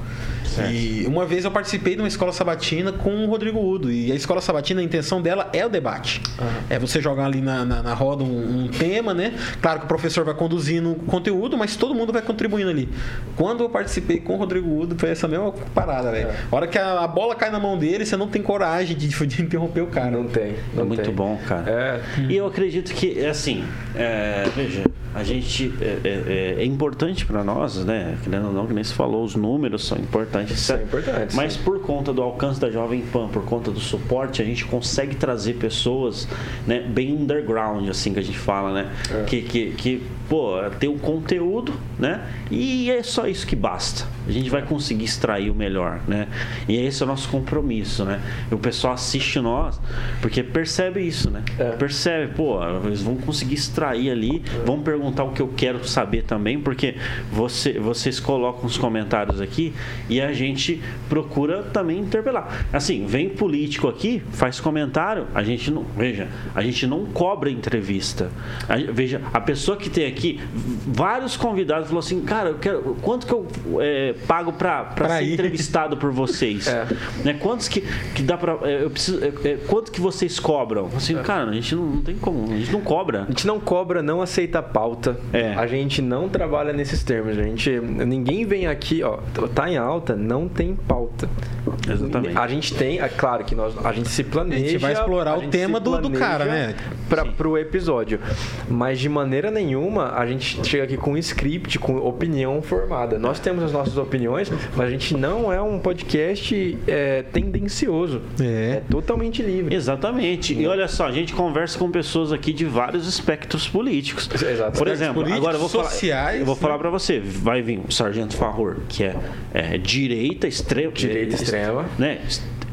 [SPEAKER 1] E uma vez eu participei de uma escola sabatina com o Rodrigo Udo. E a escola sabatina, a intenção dela é o debate. É você jogar ali na, na, na roda um, um tema, né? Claro que o professor vai conduzindo o conteúdo, mas todo mundo vai contribuindo ali. Quando eu participei com o Rodrigo Udo, foi essa mesma parada, velho. A hora que a, a bola cai na mão dele, você não tem coragem de, de interromper o cara.
[SPEAKER 3] Não tem.
[SPEAKER 2] É
[SPEAKER 3] Não
[SPEAKER 2] muito
[SPEAKER 3] tem.
[SPEAKER 2] bom, cara.
[SPEAKER 3] É.
[SPEAKER 2] E eu acredito que, assim, é, veja, a gente é, é- é importante para nós, né? Querendo ou não, que nem se falou, os números são importantes.
[SPEAKER 3] São
[SPEAKER 2] certo?
[SPEAKER 3] importantes,
[SPEAKER 2] Mas
[SPEAKER 3] sim.
[SPEAKER 2] por conta do alcance da Jovem Pan, por conta do suporte, a gente consegue trazer pessoas, né, bem underground, assim que a gente fala, né?
[SPEAKER 3] É.
[SPEAKER 2] Que, que, que, pô, tem o conteúdo, né? E é só isso que basta. A gente vai conseguir extrair o melhor, né? E esse é o nosso compromisso, né? E o pessoal assiste nós porque percebe isso, né?
[SPEAKER 3] É.
[SPEAKER 2] Percebe, pô, eles vão conseguir extrair ali, vão perguntar o que eu quero saber também, porque você, vocês colocam os comentários aqui e a gente procura também interpelar. Assim, vem político aqui, faz comentário, a gente não, veja, a gente não cobra entrevista. A- veja, a pessoa que tem aqui, vários convidados falou assim, cara, eu quero, quanto que eu é, pago Pra ser
[SPEAKER 1] ir.
[SPEAKER 2] entrevistado por vocês?
[SPEAKER 3] É.
[SPEAKER 2] Né? Quantos que, que dá pra. é, Eu preciso, é, é, quanto que vocês cobram? Assim, cara, a gente não, não tem como, a gente não cobra.
[SPEAKER 3] A gente não cobra, não aceita pauta.
[SPEAKER 2] É.
[SPEAKER 3] A gente não trabalha nesses termos. A gente, ninguém vem aqui, ó, tá em alta, não tem pauta.
[SPEAKER 2] Exatamente.
[SPEAKER 3] A gente tem, é claro que nós, a gente se planeja.
[SPEAKER 1] A gente vai explorar o tema do- do cara, né?
[SPEAKER 3] Pra,
[SPEAKER 2] Sim.
[SPEAKER 3] pro episódio. Mas de maneira nenhuma a gente chega aqui com um script, com opinião formada. Nós temos as nossas opiniões, mas a gente não é um podcast é, tendencioso.
[SPEAKER 1] É.
[SPEAKER 3] totalmente livre.
[SPEAKER 2] Exatamente. E olha só, a gente conversa com pessoas aqui de vários espectros políticos.
[SPEAKER 3] Exato.
[SPEAKER 2] Por exemplo,
[SPEAKER 1] políticos,
[SPEAKER 2] agora eu vou falar,
[SPEAKER 1] sociais,
[SPEAKER 2] eu vou
[SPEAKER 1] né?
[SPEAKER 2] falar para você, vai vir o Sargento Farror, que é, é direita extrema,
[SPEAKER 3] Direita extrema.
[SPEAKER 2] né?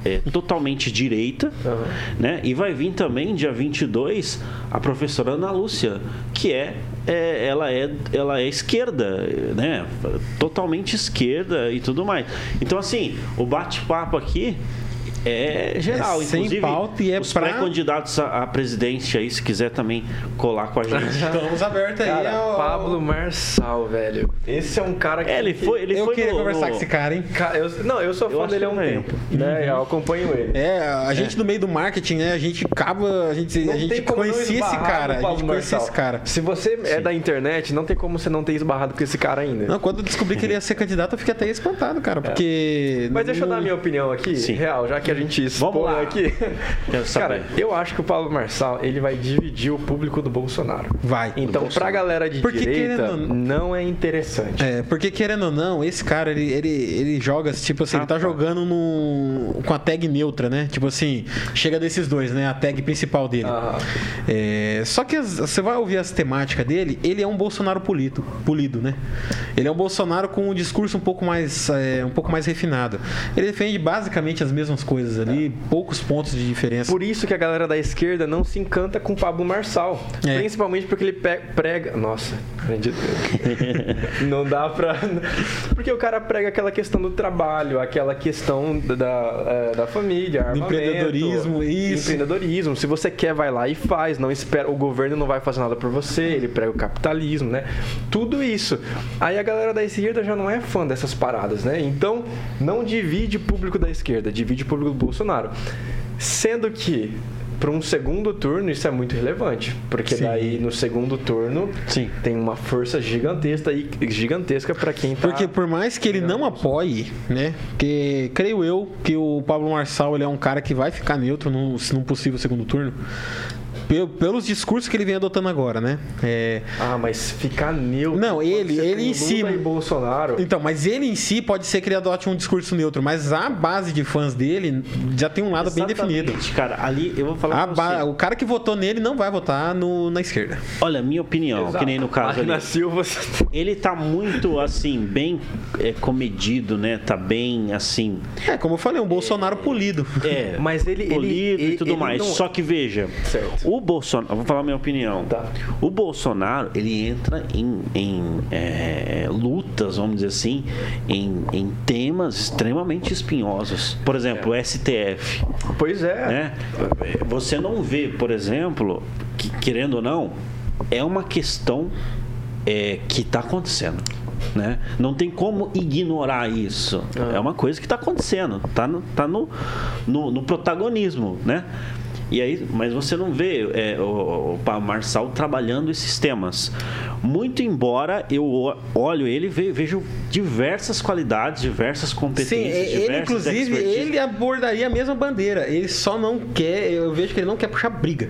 [SPEAKER 2] É, totalmente direita,
[SPEAKER 3] Aham.
[SPEAKER 2] né? E vai vir também dia 22 a professora Ana Lúcia, que é, é ela é ela é esquerda, né? Totalmente esquerda e tudo mais. Então assim, o bate-papo aqui é geral,
[SPEAKER 1] É sem
[SPEAKER 2] inclusive
[SPEAKER 1] pauta e é
[SPEAKER 2] os
[SPEAKER 1] pra-
[SPEAKER 2] pré-candidatos a, a presidente aí, se quiser também colar com a gente.
[SPEAKER 1] Estamos abertos aí.
[SPEAKER 3] Cara,
[SPEAKER 1] ao-
[SPEAKER 3] Pablo Marçal, velho. Esse é um cara que.
[SPEAKER 2] É, ele foi, ele
[SPEAKER 1] eu
[SPEAKER 2] foi
[SPEAKER 1] queria
[SPEAKER 2] no-
[SPEAKER 1] conversar
[SPEAKER 2] no-
[SPEAKER 1] com esse cara, hein?
[SPEAKER 3] Eu- não, eu sou
[SPEAKER 2] Eu
[SPEAKER 3] fã
[SPEAKER 2] acho
[SPEAKER 3] dele há um
[SPEAKER 2] também.
[SPEAKER 3] tempo. Né? Eu acompanho ele.
[SPEAKER 1] É, a gente no meio do marketing, né? A gente acaba. A gente,
[SPEAKER 3] Não
[SPEAKER 1] a gente conhecia esse cara. A gente conhecia esse cara.
[SPEAKER 3] Se você é da internet, não tem como você não ter esbarrado com esse cara ainda.
[SPEAKER 1] Não, quando eu descobri que ele ia ser candidato, eu fiquei até espantado, cara. Porque.
[SPEAKER 3] Mas deixa eu dar minha opinião aqui,
[SPEAKER 2] Sim.
[SPEAKER 3] real, já que a gente
[SPEAKER 2] lá.
[SPEAKER 3] aqui. Cara, eu acho que o Pablo Marçal, ele vai dividir o público do Bolsonaro.
[SPEAKER 1] Vai.
[SPEAKER 3] Então, pra galera de
[SPEAKER 1] Porque
[SPEAKER 3] direita,
[SPEAKER 1] querendo não-
[SPEAKER 3] é interessante.
[SPEAKER 1] É, porque querendo ou não, esse cara, ele, ele, ele joga, tipo assim, ele tá
[SPEAKER 2] Ah, tá.
[SPEAKER 1] jogando no, com a tag neutra, né? Tipo assim, chega desses dois, né? A tag principal dele.
[SPEAKER 3] Aham.
[SPEAKER 1] É, só que as- você vai ouvir as temáticas dele, ele é um Bolsonaro polido, polido, né? Ele é um Bolsonaro com um discurso um pouco mais, é, um pouco mais refinado. Ele defende basicamente as mesmas coisas ali, poucos pontos de diferença.
[SPEAKER 3] Por isso que a galera da esquerda não se encanta com o Pablo Marçal.
[SPEAKER 1] É.
[SPEAKER 3] Principalmente porque ele prega. Nossa, não dá pra. Porque o cara prega aquela questão do trabalho, aquela questão da, da, é, família, armamento,
[SPEAKER 1] empreendedorismo, isso.
[SPEAKER 3] Empreendedorismo. Se você quer, vai lá e faz. Não espera. O governo não vai fazer nada por você. Ele prega o capitalismo, né? Tudo isso. Aí a galera da esquerda já não é fã dessas paradas, né? Então, não divide público da esquerda, divide público do Bolsonaro. Sendo que para um segundo turno isso é muito relevante, porque
[SPEAKER 1] Sim.
[SPEAKER 3] daí no segundo turno
[SPEAKER 2] Sim.
[SPEAKER 3] tem uma força gigantesca e gigantesca para quem tá
[SPEAKER 1] Porque por mais que ele não apoie, né? Que creio eu que o Pablo Marçal ele é um cara que vai ficar neutro no, se não possível segundo turno. Pe- Pelos discursos que ele vem adotando agora, né? É,
[SPEAKER 3] Ah, mas ficar neutro.
[SPEAKER 1] Não, ele- ele em si-
[SPEAKER 3] e Bolsonaro.
[SPEAKER 1] Então, mas ele em si pode ser que ele adote um discurso neutro, mas a base de fãs dele já tem um lado bem definido.
[SPEAKER 2] Exatamente, Cara, ali eu vou falar
[SPEAKER 1] ba-
[SPEAKER 2] você.
[SPEAKER 1] O cara que votou nele não vai votar no- na esquerda.
[SPEAKER 2] Olha, minha opinião, que nem no caso
[SPEAKER 3] Marina
[SPEAKER 2] ali.
[SPEAKER 3] Silva.
[SPEAKER 2] Ele tá muito, assim, bem é, comedido, né? Tá bem, assim...
[SPEAKER 1] É, como eu falei, um Bolsonaro polido.
[SPEAKER 2] É,
[SPEAKER 3] Mas ele- ele-
[SPEAKER 2] polido
[SPEAKER 3] ele-
[SPEAKER 2] e tudo
[SPEAKER 3] ele
[SPEAKER 2] mais.
[SPEAKER 3] não-
[SPEAKER 2] Só que veja,
[SPEAKER 3] Certo.
[SPEAKER 2] o Bolsonaro, vou falar minha opinião.
[SPEAKER 3] Tá.
[SPEAKER 2] O Bolsonaro ele entra em, em, é, lutas, vamos dizer assim, em, em temas extremamente espinhosos. Por exemplo, o STF.
[SPEAKER 3] Pois é.
[SPEAKER 2] né? Você não vê, por exemplo, que querendo ou não, é uma questão é, que está acontecendo. Né? Não tem como ignorar isso.
[SPEAKER 3] Ah.
[SPEAKER 2] É uma coisa que está acontecendo, está no, tá no, no, no protagonismo, né? E aí, mas você não vê é, o, o Marçal trabalhando esses temas. Muito embora eu olho ele e ve- vejo diversas qualidades, diversas
[SPEAKER 1] Sim,
[SPEAKER 2] competências,
[SPEAKER 1] ele
[SPEAKER 2] diversas
[SPEAKER 1] inclusive
[SPEAKER 2] expertise.
[SPEAKER 1] ele abordaria a mesma bandeira. Ele só não quer, eu vejo que ele não quer puxar briga.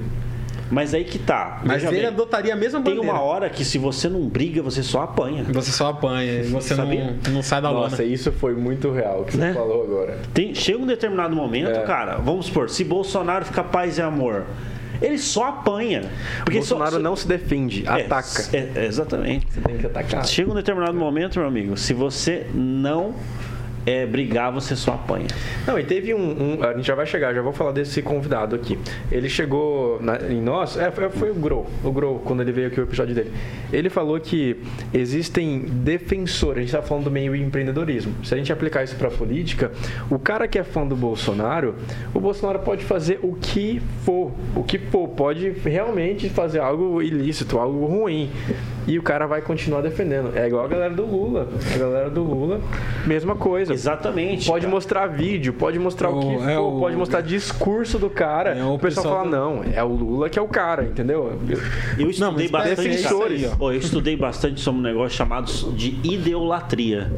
[SPEAKER 2] Mas aí que tá.
[SPEAKER 1] Mas ele
[SPEAKER 2] bem,
[SPEAKER 1] adotaria a mesma
[SPEAKER 2] Tem
[SPEAKER 1] bandeira.
[SPEAKER 2] uma hora que se você não briga, você só apanha.
[SPEAKER 1] Você só apanha, você
[SPEAKER 2] Sabia?
[SPEAKER 1] não, não sai da
[SPEAKER 3] Nossa,
[SPEAKER 1] lona.
[SPEAKER 3] isso foi muito real que você
[SPEAKER 2] Né?
[SPEAKER 3] falou agora.
[SPEAKER 2] Tem, chega um determinado momento,
[SPEAKER 3] É.
[SPEAKER 2] cara, vamos supor, se Bolsonaro ficar paz e amor, Ele só apanha.
[SPEAKER 3] Porque Bolsonaro só, não se defende, é, ataca.
[SPEAKER 2] É, exatamente.
[SPEAKER 3] Você tem que atacar.
[SPEAKER 2] Chega um determinado momento, meu amigo, se você não é, brigar, você só apanha.
[SPEAKER 3] Não, e teve um, um, A gente já vai chegar, já vou falar desse convidado aqui. Ele chegou na, em nós, é, foi o Grow, o Grow, quando ele veio aqui o episódio dele. Ele falou que existem defensores, a gente está falando do meio empreendedorismo. Se a gente aplicar isso para política, o cara que é fã do Bolsonaro, o Bolsonaro pode fazer o que for, o que for, pode realmente fazer algo ilícito, algo ruim. E o cara vai continuar defendendo. É igual a galera do Lula. A galera do Lula, mesma coisa.
[SPEAKER 2] Exatamente.
[SPEAKER 3] Pode cara. mostrar vídeo, pode mostrar o, o que é for, o, pode mostrar discurso do cara. É o, o pessoal fala, do... não, é o Lula que é o cara, entendeu?
[SPEAKER 2] Eu estudei não, bastante. Defensores. eu estudei bastante sobre um negócio chamado de ideolatria.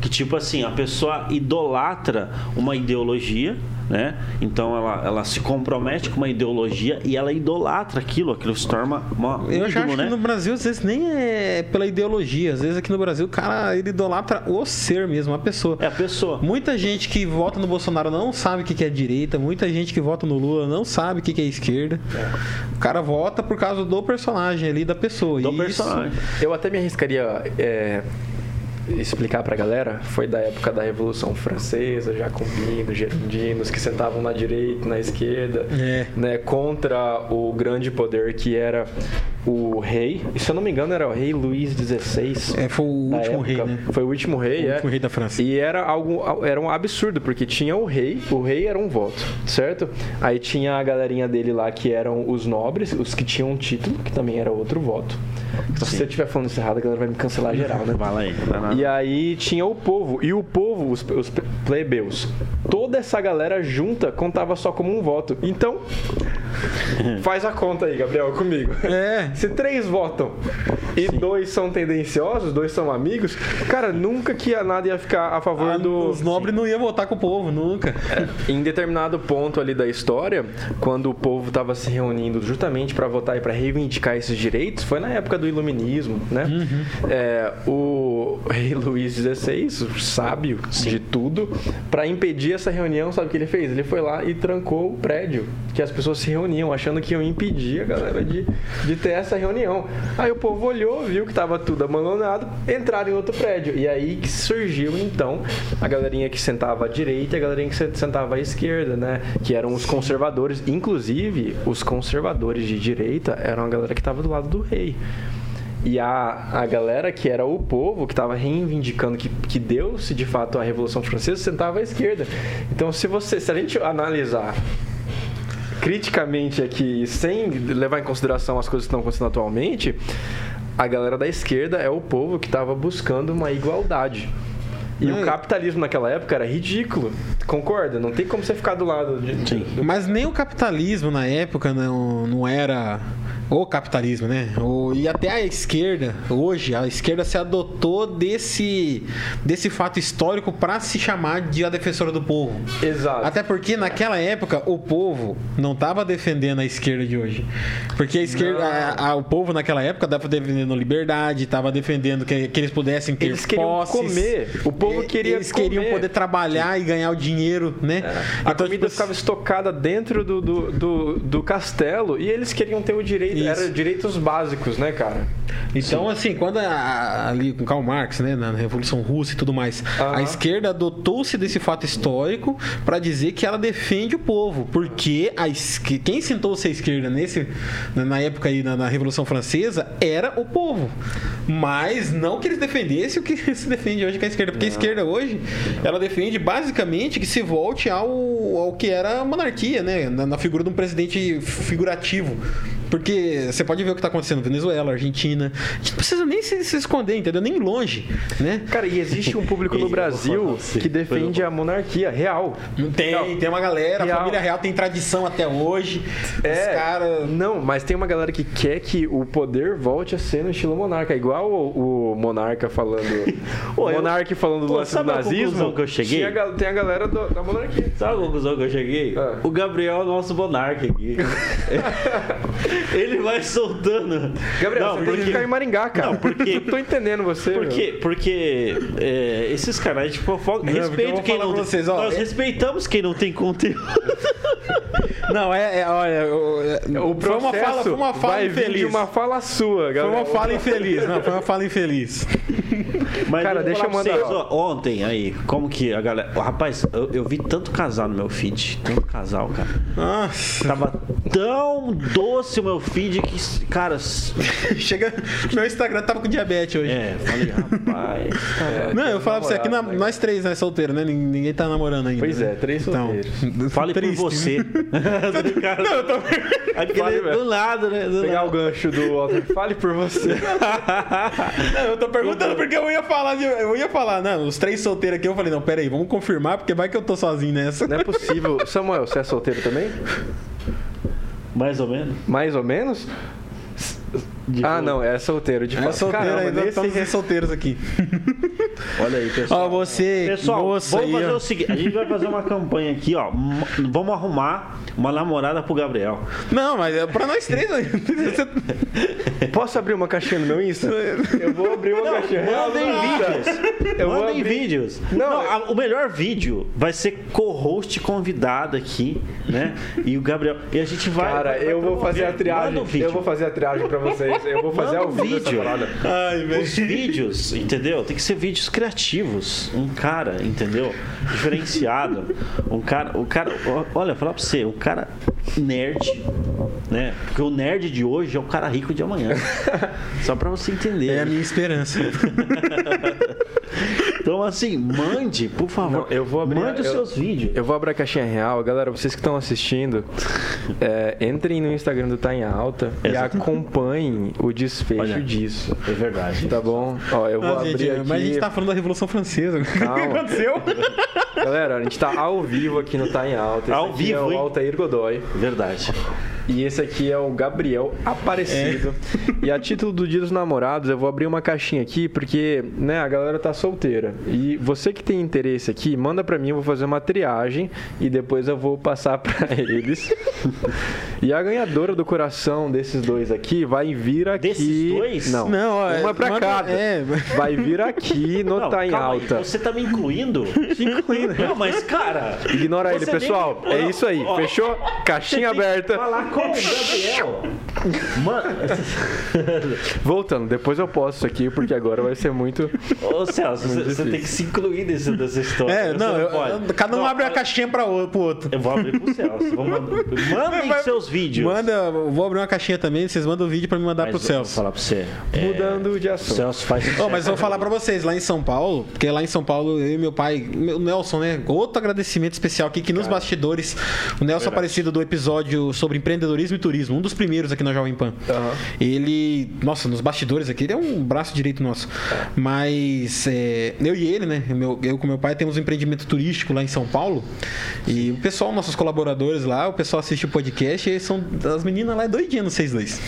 [SPEAKER 2] Que tipo assim, a pessoa idolatra uma ideologia né? Então ela, ela se compromete com uma ideologia e ela idolatra aquilo, aquilo se torna uma
[SPEAKER 1] um Eu ídolo, acho né? que no Brasil às vezes nem é pela ideologia, às vezes aqui no Brasil o cara ele idolatra o ser mesmo, a pessoa.
[SPEAKER 2] É a pessoa.
[SPEAKER 1] Muita gente que vota no Bolsonaro não sabe o que é direita, muita gente que vota no Lula não sabe o que é esquerda. É. O cara vota por causa do personagem ali, da pessoa.
[SPEAKER 2] Do personagem.
[SPEAKER 3] Eu até me arriscaria é explicar para a galera foi da época da Revolução Francesa, jacobinos, gerondinos, que sentavam na direita, na esquerda, é. né, contra o grande poder que era o rei. E se eu não me engano era o rei Luís XVI.
[SPEAKER 1] É, foi o último época. rei, né?
[SPEAKER 3] Foi o último rei,
[SPEAKER 1] o
[SPEAKER 3] é.
[SPEAKER 1] último rei da França.
[SPEAKER 3] E era algo era um absurdo, porque tinha o rei, o rei era um voto, certo? Aí tinha a galerinha dele lá que eram os nobres, os que tinham um título, que também era outro voto. Se você estiver falando isso errado, a galera vai me cancelar geral, né?
[SPEAKER 2] Fala aí.
[SPEAKER 3] E aí tinha o povo. E o povo, os, os plebeus, toda essa galera junta contava só como um voto. Então, faz a conta aí, Gabriel, comigo. É. Se três votam e Sim. dois são tendenciosos, dois são amigos, cara, nunca que nada ia ficar a favor ah, do.
[SPEAKER 1] Os nobres não iam votar com o povo, nunca.
[SPEAKER 3] É, em determinado ponto ali da história, quando o povo estava se reunindo justamente para votar e para reivindicar esses direitos, foi na época do iluminismo, né? Uhum. É, o rei Luís XVI, sábio Sim. de tudo, para impedir essa reunião, sabe o que ele fez? Ele foi lá e trancou o prédio que as pessoas se reuniam, achando que iam impedir a galera de, de ter essa reunião. Aí o povo olhou, viu que estava tudo abandonado, entraram em outro prédio. E aí que surgiu, então, a galerinha que sentava à direita e a galerinha que sentava à esquerda, né? Que eram os conservadores. Inclusive, os conservadores de direita eram a galera que estava do lado do rei. E a, a galera que era o povo, que estava reivindicando que, que deu-se de fato a Revolução Francesa, sentava à esquerda. Então, se você, se a gente analisar criticamente aqui, sem levar em consideração as coisas que estão acontecendo atualmente, a galera da esquerda é o povo que estava buscando uma igualdade. E o capitalismo naquela época era ridículo. Concorda? Não tem como você ficar do lado de.
[SPEAKER 1] Sim. Mas nem o capitalismo na época não, não era o capitalismo, né? O, e até a esquerda, hoje, a esquerda se adotou desse, desse fato histórico para se chamar de a defensora do povo.
[SPEAKER 3] Exato.
[SPEAKER 1] Até porque naquela época o povo não estava defendendo a esquerda de hoje. Porque a esquerda, a, a, o povo naquela época estava defendendo liberdade, estava defendendo que, que, eles pudessem ter
[SPEAKER 3] eles queriam
[SPEAKER 1] posses.
[SPEAKER 3] comer. O povo queria
[SPEAKER 1] Eles comer. queriam poder trabalhar Sim. e ganhar o dinheiro, né? É.
[SPEAKER 3] A então, comida tipo, ficava estocada dentro do, do, do, do castelo e eles queriam ter o direito isso. Era direitos básicos, né, cara?
[SPEAKER 1] Então, Sim. assim, quando a, ali com Karl Marx, né, na Revolução Russa e tudo mais, a esquerda adotou-se desse fato histórico para dizer que ela defende o povo, porque a, quem sentou-se à esquerda nesse, na época aí, na, na, Revolução Francesa, era o povo. Mas não que eles defendessem o que se defende hoje com a esquerda, porque não. a esquerda hoje, ela defende basicamente que se volte ao, ao que era a monarquia, né, na, na figura de um presidente figurativo. Porque você pode ver o que está acontecendo na Venezuela, Argentina. A gente não precisa nem se, se, esconder, entendeu? Nem longe, né?
[SPEAKER 3] Cara, e existe um público no Brasil que defende a monarquia real.
[SPEAKER 1] Tem, real. tem uma galera, real. a família real tem tradição até hoje.
[SPEAKER 3] É, cara... Não, mas tem uma galera que quer que o poder volte a ser no estilo monarca. Igual o, o monarca falando... o monarca falando do lance do nazismo.
[SPEAKER 2] que eu cheguei?
[SPEAKER 3] Tinha, tem a galera do, da monarquia.
[SPEAKER 2] Sabe a conclusão que eu cheguei? Ah. O Gabriel é o nosso monarca aqui. Ele vai soltando.
[SPEAKER 3] Gabriel,
[SPEAKER 2] Não,
[SPEAKER 3] você tem que ficar em Maringá, cara.
[SPEAKER 2] Não, porque-
[SPEAKER 3] Não tô entendendo você. meu.
[SPEAKER 2] Porque, porque é, esses canais de fofoca.
[SPEAKER 1] porque eu
[SPEAKER 2] respeito quem não
[SPEAKER 1] pra vocês, ó,
[SPEAKER 2] Nós
[SPEAKER 1] é-
[SPEAKER 2] respeitamos quem não tem conteúdo.
[SPEAKER 1] Não, é, é olha, eu-
[SPEAKER 3] O
[SPEAKER 1] foi uma fala, foi uma fala
[SPEAKER 3] vai
[SPEAKER 1] infeliz.
[SPEAKER 3] uma fala sua,
[SPEAKER 1] Foi
[SPEAKER 3] Gabriel.
[SPEAKER 1] uma fala infeliz, não, foi uma fala infeliz.
[SPEAKER 2] Mas
[SPEAKER 3] Cara, deixa eu mandar,
[SPEAKER 2] vocês, ó, ontem aí, como que a galera. Rapaz, eu, eu vi tanto casal no meu feed. Tanto casal, cara.
[SPEAKER 1] Nossa,
[SPEAKER 2] Tava tão doce o meu feed que, cara.
[SPEAKER 1] chega. Meu Instagram tava com diabetes hoje.
[SPEAKER 2] É, falei, rapaz.
[SPEAKER 3] É,
[SPEAKER 1] Não, eu falava pra você, aqui na-
[SPEAKER 3] né?
[SPEAKER 1] nós três, né, solteiros, né? Ninguém tá namorando ainda.
[SPEAKER 3] Pois
[SPEAKER 1] né?
[SPEAKER 3] é, três
[SPEAKER 1] Então,
[SPEAKER 3] solteiros.
[SPEAKER 2] Fale
[SPEAKER 1] triste,
[SPEAKER 2] por você. Cara, não, eu tô... Aquele
[SPEAKER 3] Fale,
[SPEAKER 2] do lado, né? Do
[SPEAKER 3] Pegar
[SPEAKER 2] lado.
[SPEAKER 3] o gancho do Walter. Fale por você.
[SPEAKER 1] Não, eu tô perguntando porque eu ia falar, de- eu ia falar, não, os três solteiros aqui, eu falei, não, pera aí, vamos confirmar, porque vai que eu tô sozinho nessa.
[SPEAKER 3] Não é possível. Samuel, você é solteiro também?
[SPEAKER 2] Mais ou menos.
[SPEAKER 3] Mais ou menos?
[SPEAKER 2] De
[SPEAKER 3] ah, não, é solteiro de
[SPEAKER 1] É
[SPEAKER 3] fato.
[SPEAKER 1] solteiro
[SPEAKER 3] Caramba,
[SPEAKER 1] ainda,
[SPEAKER 3] nesse
[SPEAKER 1] estamos
[SPEAKER 3] re-
[SPEAKER 1] solteiros aqui.
[SPEAKER 2] Olha aí, pessoal.
[SPEAKER 1] Ó, você,
[SPEAKER 2] Pessoal, vamos
[SPEAKER 1] aí,
[SPEAKER 2] fazer
[SPEAKER 1] ó.
[SPEAKER 2] o seguinte: a gente vai fazer uma campanha aqui, ó. Vamos arrumar uma namorada pro Gabriel.
[SPEAKER 1] Não, mas é pra nós três.
[SPEAKER 3] Posso abrir uma caixinha no meu Insta? Eu vou abrir uma caixinha.
[SPEAKER 2] Mandem
[SPEAKER 3] Não,
[SPEAKER 2] vídeos.
[SPEAKER 3] Eu
[SPEAKER 2] Mandem
[SPEAKER 3] abrir-
[SPEAKER 2] vídeos.
[SPEAKER 3] Não,
[SPEAKER 2] Não,
[SPEAKER 3] eu-
[SPEAKER 2] a- o melhor vídeo vai ser co-host convidado aqui, né? E o Gabriel. E a gente vai.
[SPEAKER 3] Cara,
[SPEAKER 2] vai- vai
[SPEAKER 3] eu vou fazer a triagem.
[SPEAKER 2] Um
[SPEAKER 3] eu vou fazer a triagem pra vocês. Eu vou fazer
[SPEAKER 2] Manda
[SPEAKER 3] ao vivo essa
[SPEAKER 2] vídeo.
[SPEAKER 3] parada.
[SPEAKER 1] Ai.
[SPEAKER 2] Os vídeos, entendeu? Tem que ser criativos. Um cara, entendeu? Diferenciado. Um cara, o cara, olha, falar pra você, o cara nerd, né? Porque o nerd de hoje é o cara rico de amanhã. Só pra você entender.
[SPEAKER 1] É a minha esperança.
[SPEAKER 2] Então, assim, mande, por favor.
[SPEAKER 3] Não, eu vou abrir-
[SPEAKER 2] Mande os
[SPEAKER 3] eu-
[SPEAKER 2] seus vídeos.
[SPEAKER 3] Eu vou abrir a caixinha real. Galera, vocês que estão assistindo, é, entrem no Instagram do Tá em Alta e acompanhem o desfecho
[SPEAKER 2] Olha.
[SPEAKER 3] disso.
[SPEAKER 2] É verdade.
[SPEAKER 3] Tá bom? Ó, eu vou
[SPEAKER 1] Ah,
[SPEAKER 3] abrir
[SPEAKER 1] gente,
[SPEAKER 3] aqui.
[SPEAKER 1] mas a gente tá falando da Revolução Francesa. O que
[SPEAKER 3] Calma.
[SPEAKER 1] aconteceu?
[SPEAKER 3] Galera, a gente tá ao vivo aqui no Tá em Alta. Esse
[SPEAKER 2] Ao
[SPEAKER 3] aqui
[SPEAKER 2] vivo,
[SPEAKER 3] é o? Altair Godoy.
[SPEAKER 2] Verdade.
[SPEAKER 3] E esse aqui é o Gabriel Aparecido. E a título do Dia dos Namorados, eu vou abrir uma caixinha aqui, porque né, a galera tá solteira. E você que tem interesse aqui, manda pra mim, eu vou fazer uma triagem e depois eu vou passar pra eles. E a ganhadora do coração desses dois aqui vai vir aqui.
[SPEAKER 2] Desses dois?
[SPEAKER 3] Não,
[SPEAKER 1] Não, ó,
[SPEAKER 3] uma pra
[SPEAKER 1] manda-
[SPEAKER 3] cada.
[SPEAKER 1] é.
[SPEAKER 3] Vai vir aqui no
[SPEAKER 2] Não,
[SPEAKER 3] Tá em
[SPEAKER 2] calma aí,
[SPEAKER 3] Alta.
[SPEAKER 2] Você tá me incluindo?
[SPEAKER 3] Incluindo.
[SPEAKER 2] Não, mas, cara.
[SPEAKER 3] Ignora ele, pessoal.
[SPEAKER 2] nem-
[SPEAKER 3] É isso aí.
[SPEAKER 2] ó,
[SPEAKER 3] Fechou? Caixinha aberta.
[SPEAKER 2] Falar com o Gabriel. Mano.
[SPEAKER 3] Voltando, depois eu posto isso aqui, porque agora vai ser muito.
[SPEAKER 2] Ô, Celso, você, você tem que se incluir nesse, nessa história.
[SPEAKER 1] É,
[SPEAKER 2] Você
[SPEAKER 1] não, eu- eu- cada um
[SPEAKER 2] Não,
[SPEAKER 1] abre a caixinha pra o- pro outro.
[SPEAKER 2] Eu vou abrir pro Celso. Vou mandar- Mandem
[SPEAKER 1] Vai-
[SPEAKER 2] seus vídeos.
[SPEAKER 1] Manda, eu vou abrir uma caixinha também, vocês mandam o vídeo pra me mandar
[SPEAKER 2] Mas
[SPEAKER 1] pro
[SPEAKER 2] eu vou
[SPEAKER 1] Celso.
[SPEAKER 2] falar pra você. É,
[SPEAKER 3] Mudando de
[SPEAKER 2] o
[SPEAKER 3] assunto.
[SPEAKER 2] Celso faz.
[SPEAKER 1] Ó, mas eu vou falar pra vocês, lá em São Paulo, porque lá em São Paulo, eu e meu pai, o Nelson, né? Outro agradecimento especial aqui, que nos bastidores, o Nelson Aparecido do episódio sobre empreendedorismo e turismo, um dos primeiros aqui na Jovem Pan.
[SPEAKER 3] Aham.
[SPEAKER 1] Ele, nossa, nos bastidores aqui, ele é um braço direito nosso. Mas é, eu e ele, né? Meu, eu com meu pai temos um empreendimento turístico lá em São Paulo. E o pessoal, nossos colaboradores lá, o pessoal assiste o podcast e são. As meninas lá é doidinha no 62.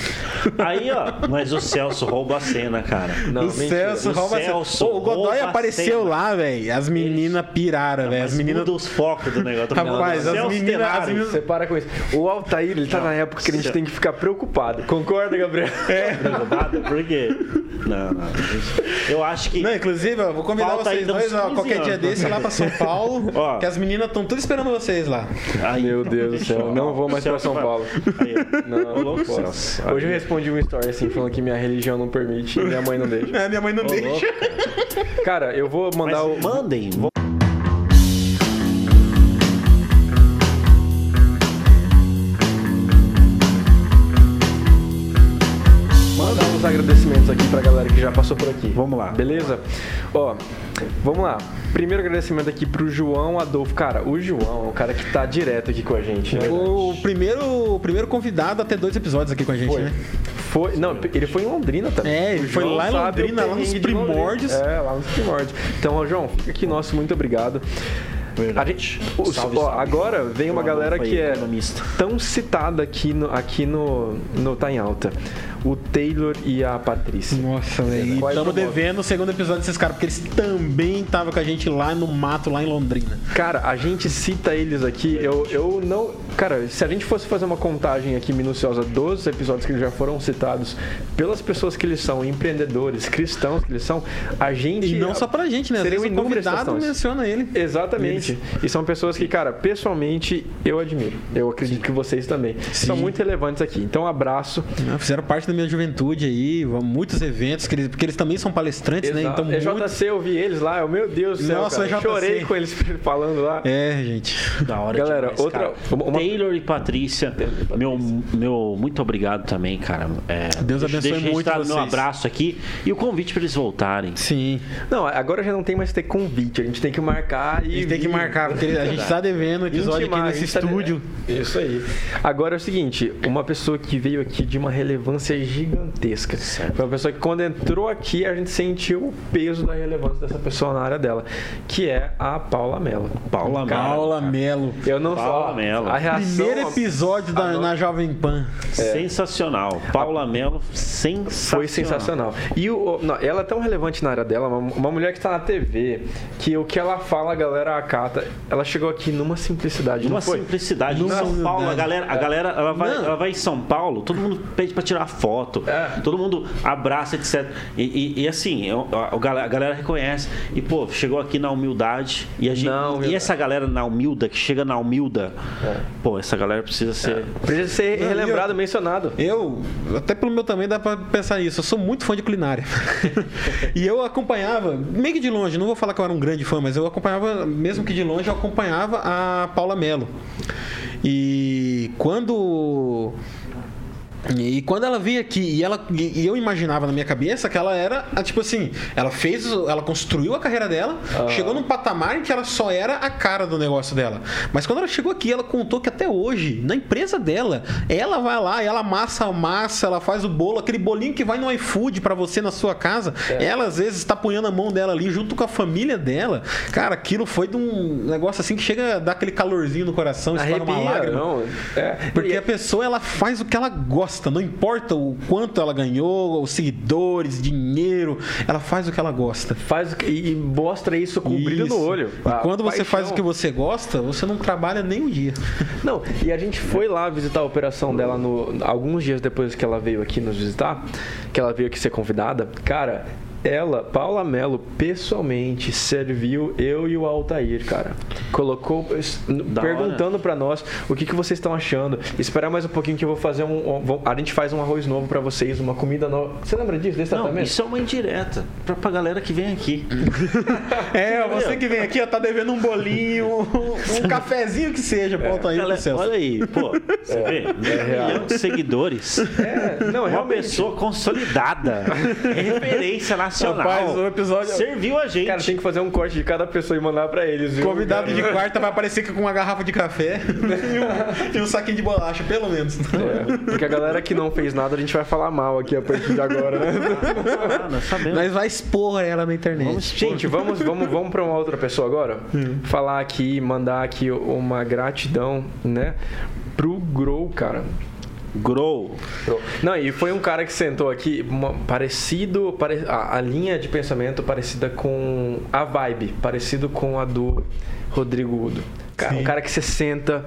[SPEAKER 2] Aí, ó. Mas o Celso rouba a cena, cara.
[SPEAKER 3] Não,
[SPEAKER 1] o
[SPEAKER 3] mentira.
[SPEAKER 1] Celso
[SPEAKER 2] O
[SPEAKER 1] rouba
[SPEAKER 2] Celso
[SPEAKER 1] Ô, O Godoy
[SPEAKER 2] rouba a
[SPEAKER 1] apareceu
[SPEAKER 2] cena.
[SPEAKER 1] lá, velho. As meninas piraram, velho. As meninas.
[SPEAKER 2] muda os focos do negócio.
[SPEAKER 1] Rapaz, as meninas- as meninas-
[SPEAKER 3] Você para com isso. O Altair, ele tá na época que a gente tem que ficar preocupado. Concorda, Gabriel? É.
[SPEAKER 2] Preocupado? Por quê? Não, não. Eu acho que.
[SPEAKER 1] Não, inclusive, eu vou convidar
[SPEAKER 2] Falta
[SPEAKER 1] vocês dois, ó,
[SPEAKER 2] 15
[SPEAKER 1] qualquer dia
[SPEAKER 2] anos.
[SPEAKER 1] desse lá pra São Paulo.
[SPEAKER 2] Ó.
[SPEAKER 1] que as meninas estão tudo esperando vocês lá.
[SPEAKER 2] Aí,
[SPEAKER 3] Meu Deus do céu, não vou mais pra São Paulo.
[SPEAKER 2] Aí.
[SPEAKER 3] Não, posso. Hoje eu respondi uma história assim, falando que minha religião não permite e minha mãe não deixa.
[SPEAKER 1] É, minha mãe não
[SPEAKER 2] Ô,
[SPEAKER 1] deixa.
[SPEAKER 2] louco.
[SPEAKER 3] Cara, eu vou
[SPEAKER 2] Mas
[SPEAKER 3] mandar o.
[SPEAKER 2] mandem.
[SPEAKER 3] Que já passou por aqui.
[SPEAKER 2] Vamos lá.
[SPEAKER 3] Beleza? Ó, vamos lá. Primeiro agradecimento aqui pro João Adolfo. Cara, o João é um cara que tá direto aqui com a gente, né?
[SPEAKER 1] O primeiro, o primeiro convidado a ter dois episódios aqui com a gente,
[SPEAKER 3] Foi.
[SPEAKER 1] né?
[SPEAKER 3] Foi, não, ele foi em Londrina também.
[SPEAKER 1] É, ele
[SPEAKER 3] O
[SPEAKER 1] foi lá em Londrina,
[SPEAKER 3] o
[SPEAKER 1] lá nos primórdios.
[SPEAKER 3] É, lá nos primórdios. Então, ó, João, fica aqui nosso muito obrigado. A gente,
[SPEAKER 2] Salve,
[SPEAKER 3] ó,
[SPEAKER 2] salve.
[SPEAKER 3] agora vem uma galera que é
[SPEAKER 2] economista.
[SPEAKER 3] tão citada aqui no, aqui no, no Tá em Alta. O Taylor e a Patrícia.
[SPEAKER 1] Nossa, velho. Estamos devendo o segundo episódio desses caras, porque eles também estavam com a gente lá no mato, lá em Londrina.
[SPEAKER 3] Cara, a gente cita eles aqui, eu, eu não. Cara, se a gente fosse fazer uma contagem aqui minuciosa dos episódios que eles já foram citados, pelas pessoas que eles são, empreendedores, cristãos que eles são, a gente.
[SPEAKER 1] E não só pra gente, né?
[SPEAKER 3] Seriam
[SPEAKER 1] o
[SPEAKER 3] inúmeras
[SPEAKER 1] convidado menciona ele.
[SPEAKER 3] Exatamente. E são pessoas que, cara, pessoalmente eu admiro. Eu acredito que vocês também. São
[SPEAKER 1] Sim.
[SPEAKER 3] muito relevantes aqui. Então, um abraço.
[SPEAKER 1] Ah, Fizeram parte da minha juventude aí, muitos eventos, que eles- porque eles também são palestrantes, né?
[SPEAKER 3] Exato.
[SPEAKER 1] Então,
[SPEAKER 3] é
[SPEAKER 1] muito...
[SPEAKER 3] JC, eu vi eles lá. Eu, meu Deus do céu.
[SPEAKER 1] Nossa,
[SPEAKER 3] cara.
[SPEAKER 1] é.
[SPEAKER 3] Chorei com eles falando lá.
[SPEAKER 1] É, gente.
[SPEAKER 2] Da hora
[SPEAKER 3] Galera,
[SPEAKER 2] demais,
[SPEAKER 3] outra- uma-
[SPEAKER 2] Taylor e Patrícia, meu, meu muito obrigado também, cara. É,
[SPEAKER 1] Deus
[SPEAKER 2] deixa-
[SPEAKER 1] abençoe
[SPEAKER 2] deixa
[SPEAKER 1] muito
[SPEAKER 2] registrado meu
[SPEAKER 1] vocês.
[SPEAKER 2] abraço aqui e o convite para eles voltarem.
[SPEAKER 1] Sim.
[SPEAKER 3] Não, agora já não tem mais que ter convite. A gente tem que marcar e.
[SPEAKER 1] A gente tem que marcar, porque a gente tá devendo episódio
[SPEAKER 3] Intimar,
[SPEAKER 1] aqui nesse
[SPEAKER 3] tá-
[SPEAKER 1] estúdio.
[SPEAKER 3] Isso aí. Agora é o seguinte, uma pessoa que veio aqui de uma relevância gigantesca. Foi uma pessoa que quando entrou aqui a gente sentiu o peso da relevância dessa pessoa na área dela, que é a Paula Mello.
[SPEAKER 2] Paula
[SPEAKER 3] Cara,
[SPEAKER 1] Paula Melo.
[SPEAKER 3] Eu não
[SPEAKER 2] Paula
[SPEAKER 3] só
[SPEAKER 2] Mello.
[SPEAKER 3] a reação
[SPEAKER 1] Primeiro episódio da,
[SPEAKER 3] a
[SPEAKER 1] na Jovem Pan.
[SPEAKER 2] Sensacional. Paula Mello, sensacional.
[SPEAKER 3] Foi sensacional. E o, não, ela é tão relevante na área dela, uma, uma mulher que está na TV, que o que ela fala, a galera acata. Ela chegou aqui numa simplicidade,
[SPEAKER 2] Uma
[SPEAKER 3] não foi?
[SPEAKER 2] simplicidade.
[SPEAKER 1] Numa
[SPEAKER 2] em São Paulo, a galera, a galera ela, vai,
[SPEAKER 1] Não.
[SPEAKER 2] ela vai em São Paulo, todo mundo pede pra tirar foto,
[SPEAKER 3] É.
[SPEAKER 2] todo mundo abraça, etc. E, e- e assim, eu- a, a galera- reconhece. E, pô, chegou aqui na humildade. E, a gente,
[SPEAKER 3] Na
[SPEAKER 2] e
[SPEAKER 3] humildade.
[SPEAKER 2] essa galera na humilda, que chega na humilda, pô, essa galera precisa ser.
[SPEAKER 3] Precisa ser
[SPEAKER 1] Não,
[SPEAKER 3] relembrado,
[SPEAKER 1] eu-
[SPEAKER 3] mencionado.
[SPEAKER 1] Eu, até pelo meu tamanho, dá pra pensar nisso. Eu sou muito fã de culinária. e eu acompanhava, meio que de longe, não vou falar que eu era um grande fã, mas eu acompanhava, mesmo que de longe, eu acompanhava a Paula Mello. E quando. E quando ela veio aqui e, ela, e eu imaginava na minha cabeça que ela era, ah, tipo assim, ela fez, ela construiu a carreira dela, chegou num patamar em que ela só era a cara do negócio dela. Mas quando ela chegou aqui, ela contou que até hoje, na empresa dela, ela vai lá, ela amassa a massa, ela faz o bolo, aquele bolinho que vai no iFood pra você na sua casa, ela às vezes está punhando a mão dela ali junto com a família dela. Cara, aquilo foi de um negócio assim que chega a dar aquele calorzinho no coração, escorre uma lágrima.
[SPEAKER 3] não. É,
[SPEAKER 1] Porque
[SPEAKER 3] e-
[SPEAKER 1] a pessoa ela faz o que ela gosta, não importa o quanto ela ganhou, os seguidores, dinheiro, ela faz o que ela gosta.
[SPEAKER 3] faz o que- e mostra isso com brilho no
[SPEAKER 1] Isso.
[SPEAKER 3] olho.
[SPEAKER 1] E quando você faz o que
[SPEAKER 3] paixão.
[SPEAKER 1] você gosta, você não trabalha nem um dia.
[SPEAKER 3] Não, e a gente foi lá visitar a operação dela no, alguns dias depois que ela veio aqui nos visitar, que ela veio aqui ser convidada. Cara, ela, Paula Mello, pessoalmente serviu eu e o Altair, cara. Colocou,
[SPEAKER 2] Da
[SPEAKER 3] perguntando pra nós o que, que vocês estão achando. Esperar mais um pouquinho que eu vou fazer um. um- a gente faz um arroz novo pra vocês, uma comida nova. Você lembra disso, desse
[SPEAKER 2] Não,
[SPEAKER 3] tratamento?
[SPEAKER 2] isso é uma indireta pra, pra galera que vem aqui.
[SPEAKER 1] É, você que vem aqui, ó, tá devendo um bolinho, um, um cafezinho que seja, pra Altair
[SPEAKER 2] Galera,
[SPEAKER 1] do Celso.
[SPEAKER 2] olha aí, pô, você vê? Um
[SPEAKER 3] real.
[SPEAKER 2] milhão de seguidores.
[SPEAKER 3] É, não,
[SPEAKER 2] Uma
[SPEAKER 3] realmente.
[SPEAKER 2] pessoa consolidada. É referência nacional.
[SPEAKER 3] Rapaz, o episódio-
[SPEAKER 2] Serviu a gente.
[SPEAKER 3] Cara, tem que fazer um corte de cada pessoa e mandar pra eles, viu?
[SPEAKER 1] Convidado de quarta vai aparecer com uma garrafa de café e um, e um saquinho de bolacha, pelo menos.
[SPEAKER 3] É, porque a galera que não fez nada, a gente vai falar mal aqui a partir de agora, né?
[SPEAKER 2] Ah, nós sabemos.
[SPEAKER 1] Nós vai expor ela na internet.
[SPEAKER 2] Vamos
[SPEAKER 3] Gente, vamos, vamos, vamos para uma outra pessoa agora? Falar aqui, mandar aqui uma gratidão, né? Pro Grow, cara.
[SPEAKER 2] Grow.
[SPEAKER 3] Não, e foi um cara que sentou aqui, uma- parecido, pare- a, a linha de pensamento parecida com a vibe, parecido com a do Rodrigo Udo. Cara, um cara que você senta,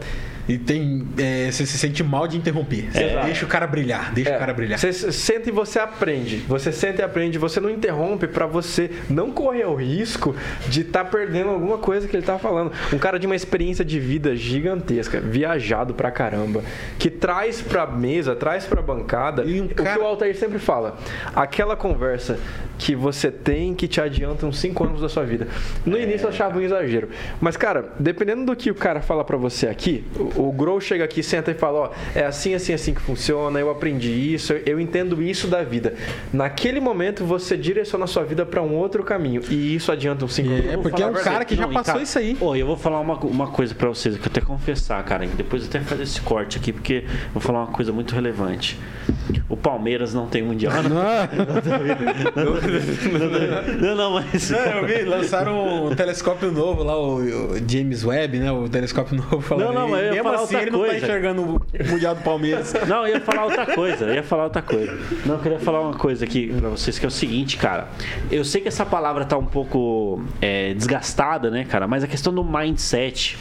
[SPEAKER 1] E tem. é, você se sente mal de interromper.
[SPEAKER 3] É.
[SPEAKER 1] deixa o cara brilhar, deixa
[SPEAKER 3] É,
[SPEAKER 1] o cara brilhar.
[SPEAKER 3] Você senta e você aprende. Você senta e aprende. Você não interrompe pra você não correr o risco de estar perdendo alguma coisa que ele tá falando. Um cara de uma experiência de vida gigantesca, viajado pra caramba, que traz pra mesa, traz pra bancada
[SPEAKER 1] E um
[SPEAKER 3] o
[SPEAKER 1] cara-
[SPEAKER 3] que o Altair sempre fala. Aquela conversa que você tem que te adianta uns 5 anos da sua vida. No início eu achava um exagero. Mas, cara, dependendo do que o cara fala pra você aqui, o, Grow chega aqui, senta e fala, ó, é assim, assim, assim que funciona, eu aprendi isso, eu, entendo isso da vida. Naquele momento você direciona a sua vida pra um outro caminho. E isso adianta 5 anos.
[SPEAKER 1] É, porque é um cara que já
[SPEAKER 2] Não, e,
[SPEAKER 1] passou
[SPEAKER 2] cara,
[SPEAKER 1] isso aí.
[SPEAKER 2] Ô, eu vou falar uma, uma coisa pra vocês, que eu até confessar, cara. e Depois eu até fazer esse corte aqui, porque eu vou falar uma coisa muito relevante. O Palmeiras não tem mundial. Não, não, mas.
[SPEAKER 1] Não, eu vi, lançaram um telescópio novo lá, o, James Webb, né? O telescópio novo falando.
[SPEAKER 2] Não, não, mas eu ia falar
[SPEAKER 1] assim
[SPEAKER 2] outra
[SPEAKER 1] ele não tá
[SPEAKER 2] coisa.
[SPEAKER 1] enxergando o Mundial do Palmeiras.
[SPEAKER 2] Não, eu ia falar outra coisa, eu ia falar outra coisa. Não, eu queria falar uma coisa aqui pra vocês, que é o seguinte, cara. Eu sei que essa palavra tá um pouco é, desgastada, né, cara? Mas a questão do mindset.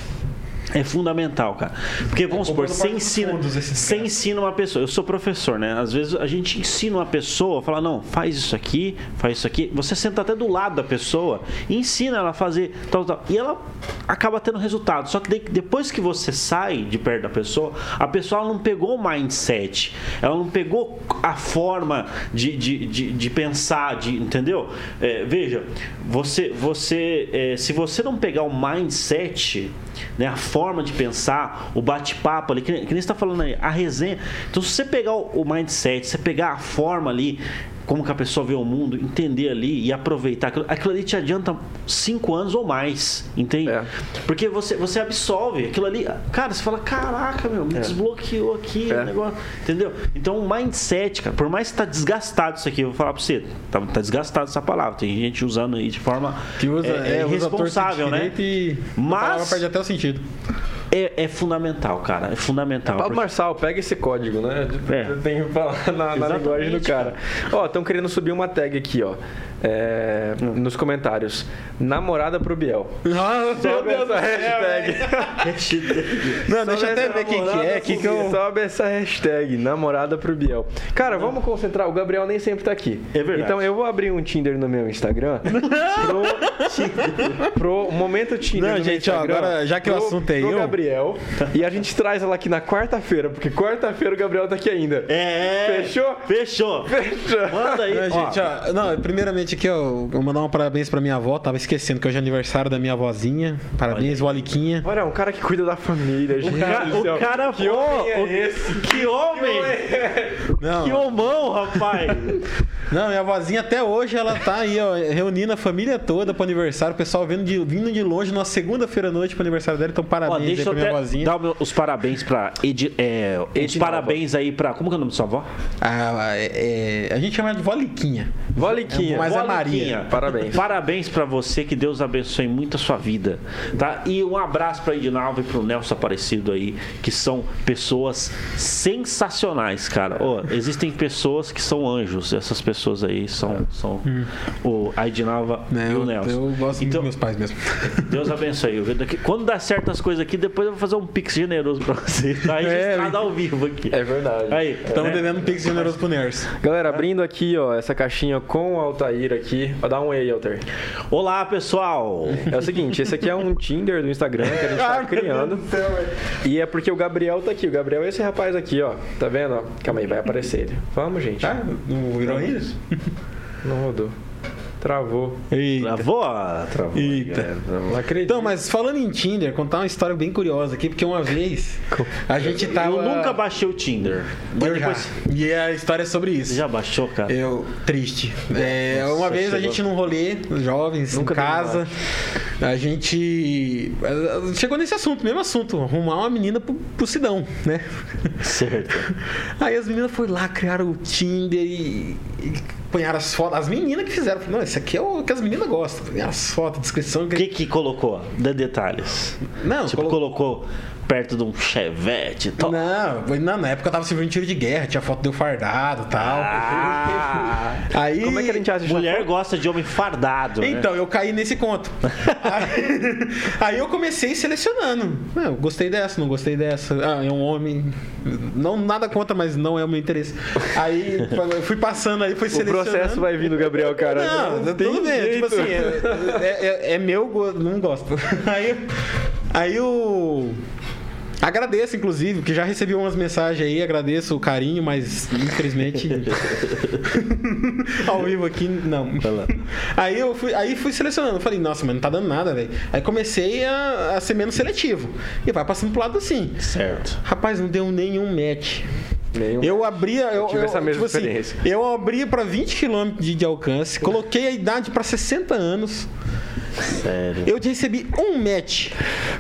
[SPEAKER 2] É fundamental, cara. Porque vamos supor,
[SPEAKER 1] comprando
[SPEAKER 2] você ensina,
[SPEAKER 1] fundos
[SPEAKER 2] você ensina uma pessoa. Eu sou professor, né? Às vezes a gente ensina uma pessoa, fala, não, faz isso aqui, faz isso aqui. Você senta até do lado da pessoa e ensina ela a fazer tal, tal. E ela acaba tendo resultado. Só que depois que você sai de perto da pessoa, a pessoa não pegou o mindset, ela não pegou a forma de, de, de, de pensar, de, entendeu? É, veja, você, você é, se você não pegar o mindset, né, a forma de pensar, o bate-papo ali, que, que nem está falando aí, a resenha. Então, se você pegar o, o mindset, se você pegar a forma ali, como que a pessoa vê o mundo, entender ali e aproveitar aquilo, aquilo ali te adianta cinco anos ou mais, entende?
[SPEAKER 3] É.
[SPEAKER 2] Porque você, você absolve aquilo ali, cara, você fala, caraca, meu, me desbloqueou aqui
[SPEAKER 3] É.
[SPEAKER 2] o negócio, entendeu? Então, o mindset, cara, por mais que tá desgastado isso aqui, eu vou falar pra você, tá, tá desgastado essa palavra, tem gente usando aí de forma
[SPEAKER 1] Que usa,
[SPEAKER 2] é,
[SPEAKER 1] é,
[SPEAKER 2] irresponsável, né?
[SPEAKER 1] E
[SPEAKER 2] Mas-
[SPEAKER 1] a palavra perde até o sentido.
[SPEAKER 2] É, é fundamental, cara. É fundamental.
[SPEAKER 3] Pablo
[SPEAKER 2] porque-
[SPEAKER 3] Marçal, pega esse código, né?
[SPEAKER 2] É.
[SPEAKER 3] Tem que falar na, na linguagem do cara. Ó, estão querendo subir uma tag aqui, ó. É, nos comentários. Namorada pro Biel. Sobe essa hashtag.
[SPEAKER 1] Não, deixa eu
[SPEAKER 3] Sobe
[SPEAKER 1] até ver quem que é. Que que eu...
[SPEAKER 3] Biel. Sobe essa hashtag, namorada pro Biel. Cara, vamos concentrar. O Gabriel nem sempre tá aqui.
[SPEAKER 2] É verdade.
[SPEAKER 3] Então eu vou abrir um Tinder no meu Instagram. pro, pro momento Tinder.
[SPEAKER 1] Não,
[SPEAKER 3] no meu
[SPEAKER 1] gente, ó,
[SPEAKER 3] Instagram,
[SPEAKER 1] agora, já que o
[SPEAKER 3] pro-
[SPEAKER 1] assunto é
[SPEAKER 3] pro
[SPEAKER 1] eu-
[SPEAKER 3] Gabriel. E a gente traz ela aqui na quarta-feira, porque quarta-feira o Gabriel tá aqui ainda.
[SPEAKER 2] É.
[SPEAKER 3] Fechou?
[SPEAKER 2] Fechou.
[SPEAKER 3] Fechou.
[SPEAKER 2] Manda aí.
[SPEAKER 1] Não,
[SPEAKER 2] ó.
[SPEAKER 1] gente, ó, não, primeiramente aqui, ó, eu vou mandar um parabéns pra minha avó. Tava esquecendo que hoje é aniversário da minha avózinha. Parabéns, Voliquinha.
[SPEAKER 3] Olha, um cara que cuida da família, gente.
[SPEAKER 2] O cara,
[SPEAKER 3] do céu.
[SPEAKER 2] o cara
[SPEAKER 3] Que
[SPEAKER 2] Ô,
[SPEAKER 3] homem é esse?
[SPEAKER 2] Que homem!
[SPEAKER 1] Não,
[SPEAKER 2] Que homão, rapaz!
[SPEAKER 1] não, minha avózinha até hoje ela tá aí, ó, reunindo a família toda pro aniversário. O pessoal vindo de, vindo de longe numa segunda-feira à noite pro aniversário dela. Então,
[SPEAKER 2] Ó,
[SPEAKER 1] parabéns aí
[SPEAKER 2] deixa
[SPEAKER 1] pra
[SPEAKER 2] eu
[SPEAKER 1] minha
[SPEAKER 2] até
[SPEAKER 1] avózinha.
[SPEAKER 2] meu- os parabéns pra Edi, é, os parabéns aí pra. Como que é o nome da sua avó?
[SPEAKER 1] Ah, é- é, a gente chama de Voliquinha.
[SPEAKER 3] Voliquinha.
[SPEAKER 1] Mas é
[SPEAKER 2] Voliquinha.
[SPEAKER 1] Maria.
[SPEAKER 3] Parabéns.
[SPEAKER 2] Parabéns pra você, que Deus abençoe muito a sua vida, tá? E um abraço pra Edinalva e pro Nelson Aparecido aí, que são pessoas sensacionais, cara. Ó, existem pessoas que são anjos, essas pessoas aí são, são o a Edinalva e o
[SPEAKER 1] eu,
[SPEAKER 2] Nelson.
[SPEAKER 1] eu gosto muito
[SPEAKER 2] então,
[SPEAKER 1] dos meus pais mesmo.
[SPEAKER 2] Deus abençoe. Eu- daqui- Quando dá certas coisas aqui, depois eu vou fazer um pix generoso pra você. Tá registrado ao vivo aqui.
[SPEAKER 3] É verdade.
[SPEAKER 2] Aí,
[SPEAKER 1] Estamos
[SPEAKER 2] né?
[SPEAKER 1] devendo um pix generoso pro Ners.
[SPEAKER 3] Galera, abrindo aqui, ó, essa caixinha com o Altair aqui. Ó, dá um oi aí, Altair.
[SPEAKER 2] Olá, pessoal.
[SPEAKER 3] É o seguinte, esse aqui é um Tinder do Instagram que a gente tá criando. E é porque o Gabriel tá aqui. O Gabriel é esse rapaz aqui, ó. Tá vendo? ó? Calma aí, vai aparecer ele. Vamos, gente.
[SPEAKER 1] Tá? Não virou isso?
[SPEAKER 3] Não rodou. Travou.
[SPEAKER 1] Eita.
[SPEAKER 2] Travou? Ah, Travou.
[SPEAKER 1] Eita.
[SPEAKER 2] É, travou.
[SPEAKER 3] Não acredito.
[SPEAKER 1] Então, mas falando em Tinder, contar uma história bem curiosa aqui, porque uma vez a gente tava.
[SPEAKER 2] Eu nunca baixei o Tinder.
[SPEAKER 1] Eu já.
[SPEAKER 2] depois.
[SPEAKER 1] E a história é sobre isso.
[SPEAKER 2] Você já baixou, cara?
[SPEAKER 1] Eu, triste. É,
[SPEAKER 2] Nossa,
[SPEAKER 1] uma vez a gente num rolê, jovens,
[SPEAKER 3] Nunca
[SPEAKER 1] em casa, a gente chegou nesse assunto, mesmo assunto, arrumar uma menina pro, pro Sidão, né?
[SPEAKER 2] Certo.
[SPEAKER 1] Aí as meninas foram lá, criaram o Tinder e, punharam as fotos. As meninas que fizeram. Não, esse aqui é o que as meninas gostam. Punharam as fotos, descrição.
[SPEAKER 2] O que que colocou? Dê detalhes.
[SPEAKER 1] Não,
[SPEAKER 2] Tipo,
[SPEAKER 1] colo-
[SPEAKER 2] colocou perto de um chevette e tal.
[SPEAKER 1] Não, foi- não, na época eu tava servindo tiro de guerra, tinha foto do fardado e tal.
[SPEAKER 2] Ah,
[SPEAKER 1] Aí,
[SPEAKER 3] Como é que a gente acha
[SPEAKER 2] mulher gosta de homem fardado. né?
[SPEAKER 1] Então, eu caí nesse conto. aí, aí eu comecei selecionando. Não, eu gostei dessa, não gostei dessa. Ah, é um homem. Não, nada contra, mas não é o meu interesse. Aí eu fui passando aí, fui
[SPEAKER 3] O
[SPEAKER 1] selecionando.
[SPEAKER 3] processo vai vir do Gabriel, cara.
[SPEAKER 1] Não,
[SPEAKER 3] tem
[SPEAKER 1] tudo bem. Tipo assim, é, é- é meu gosto, não gosto. Aí, aí eu. Agradeço, inclusive, que já recebi umas mensagens aí, agradeço o carinho, mas infelizmente. ao vivo aqui, não. Aí eu fui, aí fui selecionando, falei, nossa, mas não tá dando nada, velho. Aí comecei a, a ser menos seletivo. E vai passando pro lado assim.
[SPEAKER 2] Certo.
[SPEAKER 1] Rapaz, não deu nenhum match.
[SPEAKER 3] Nenhum.
[SPEAKER 1] Eu abria. Eu,
[SPEAKER 3] tive
[SPEAKER 1] eu-
[SPEAKER 3] essa mesma
[SPEAKER 1] tipo assim,
[SPEAKER 3] experiência.
[SPEAKER 1] eu abria para 20 km de, de alcance, coloquei a idade para 60 anos.
[SPEAKER 2] Sério.
[SPEAKER 1] Eu recebi um match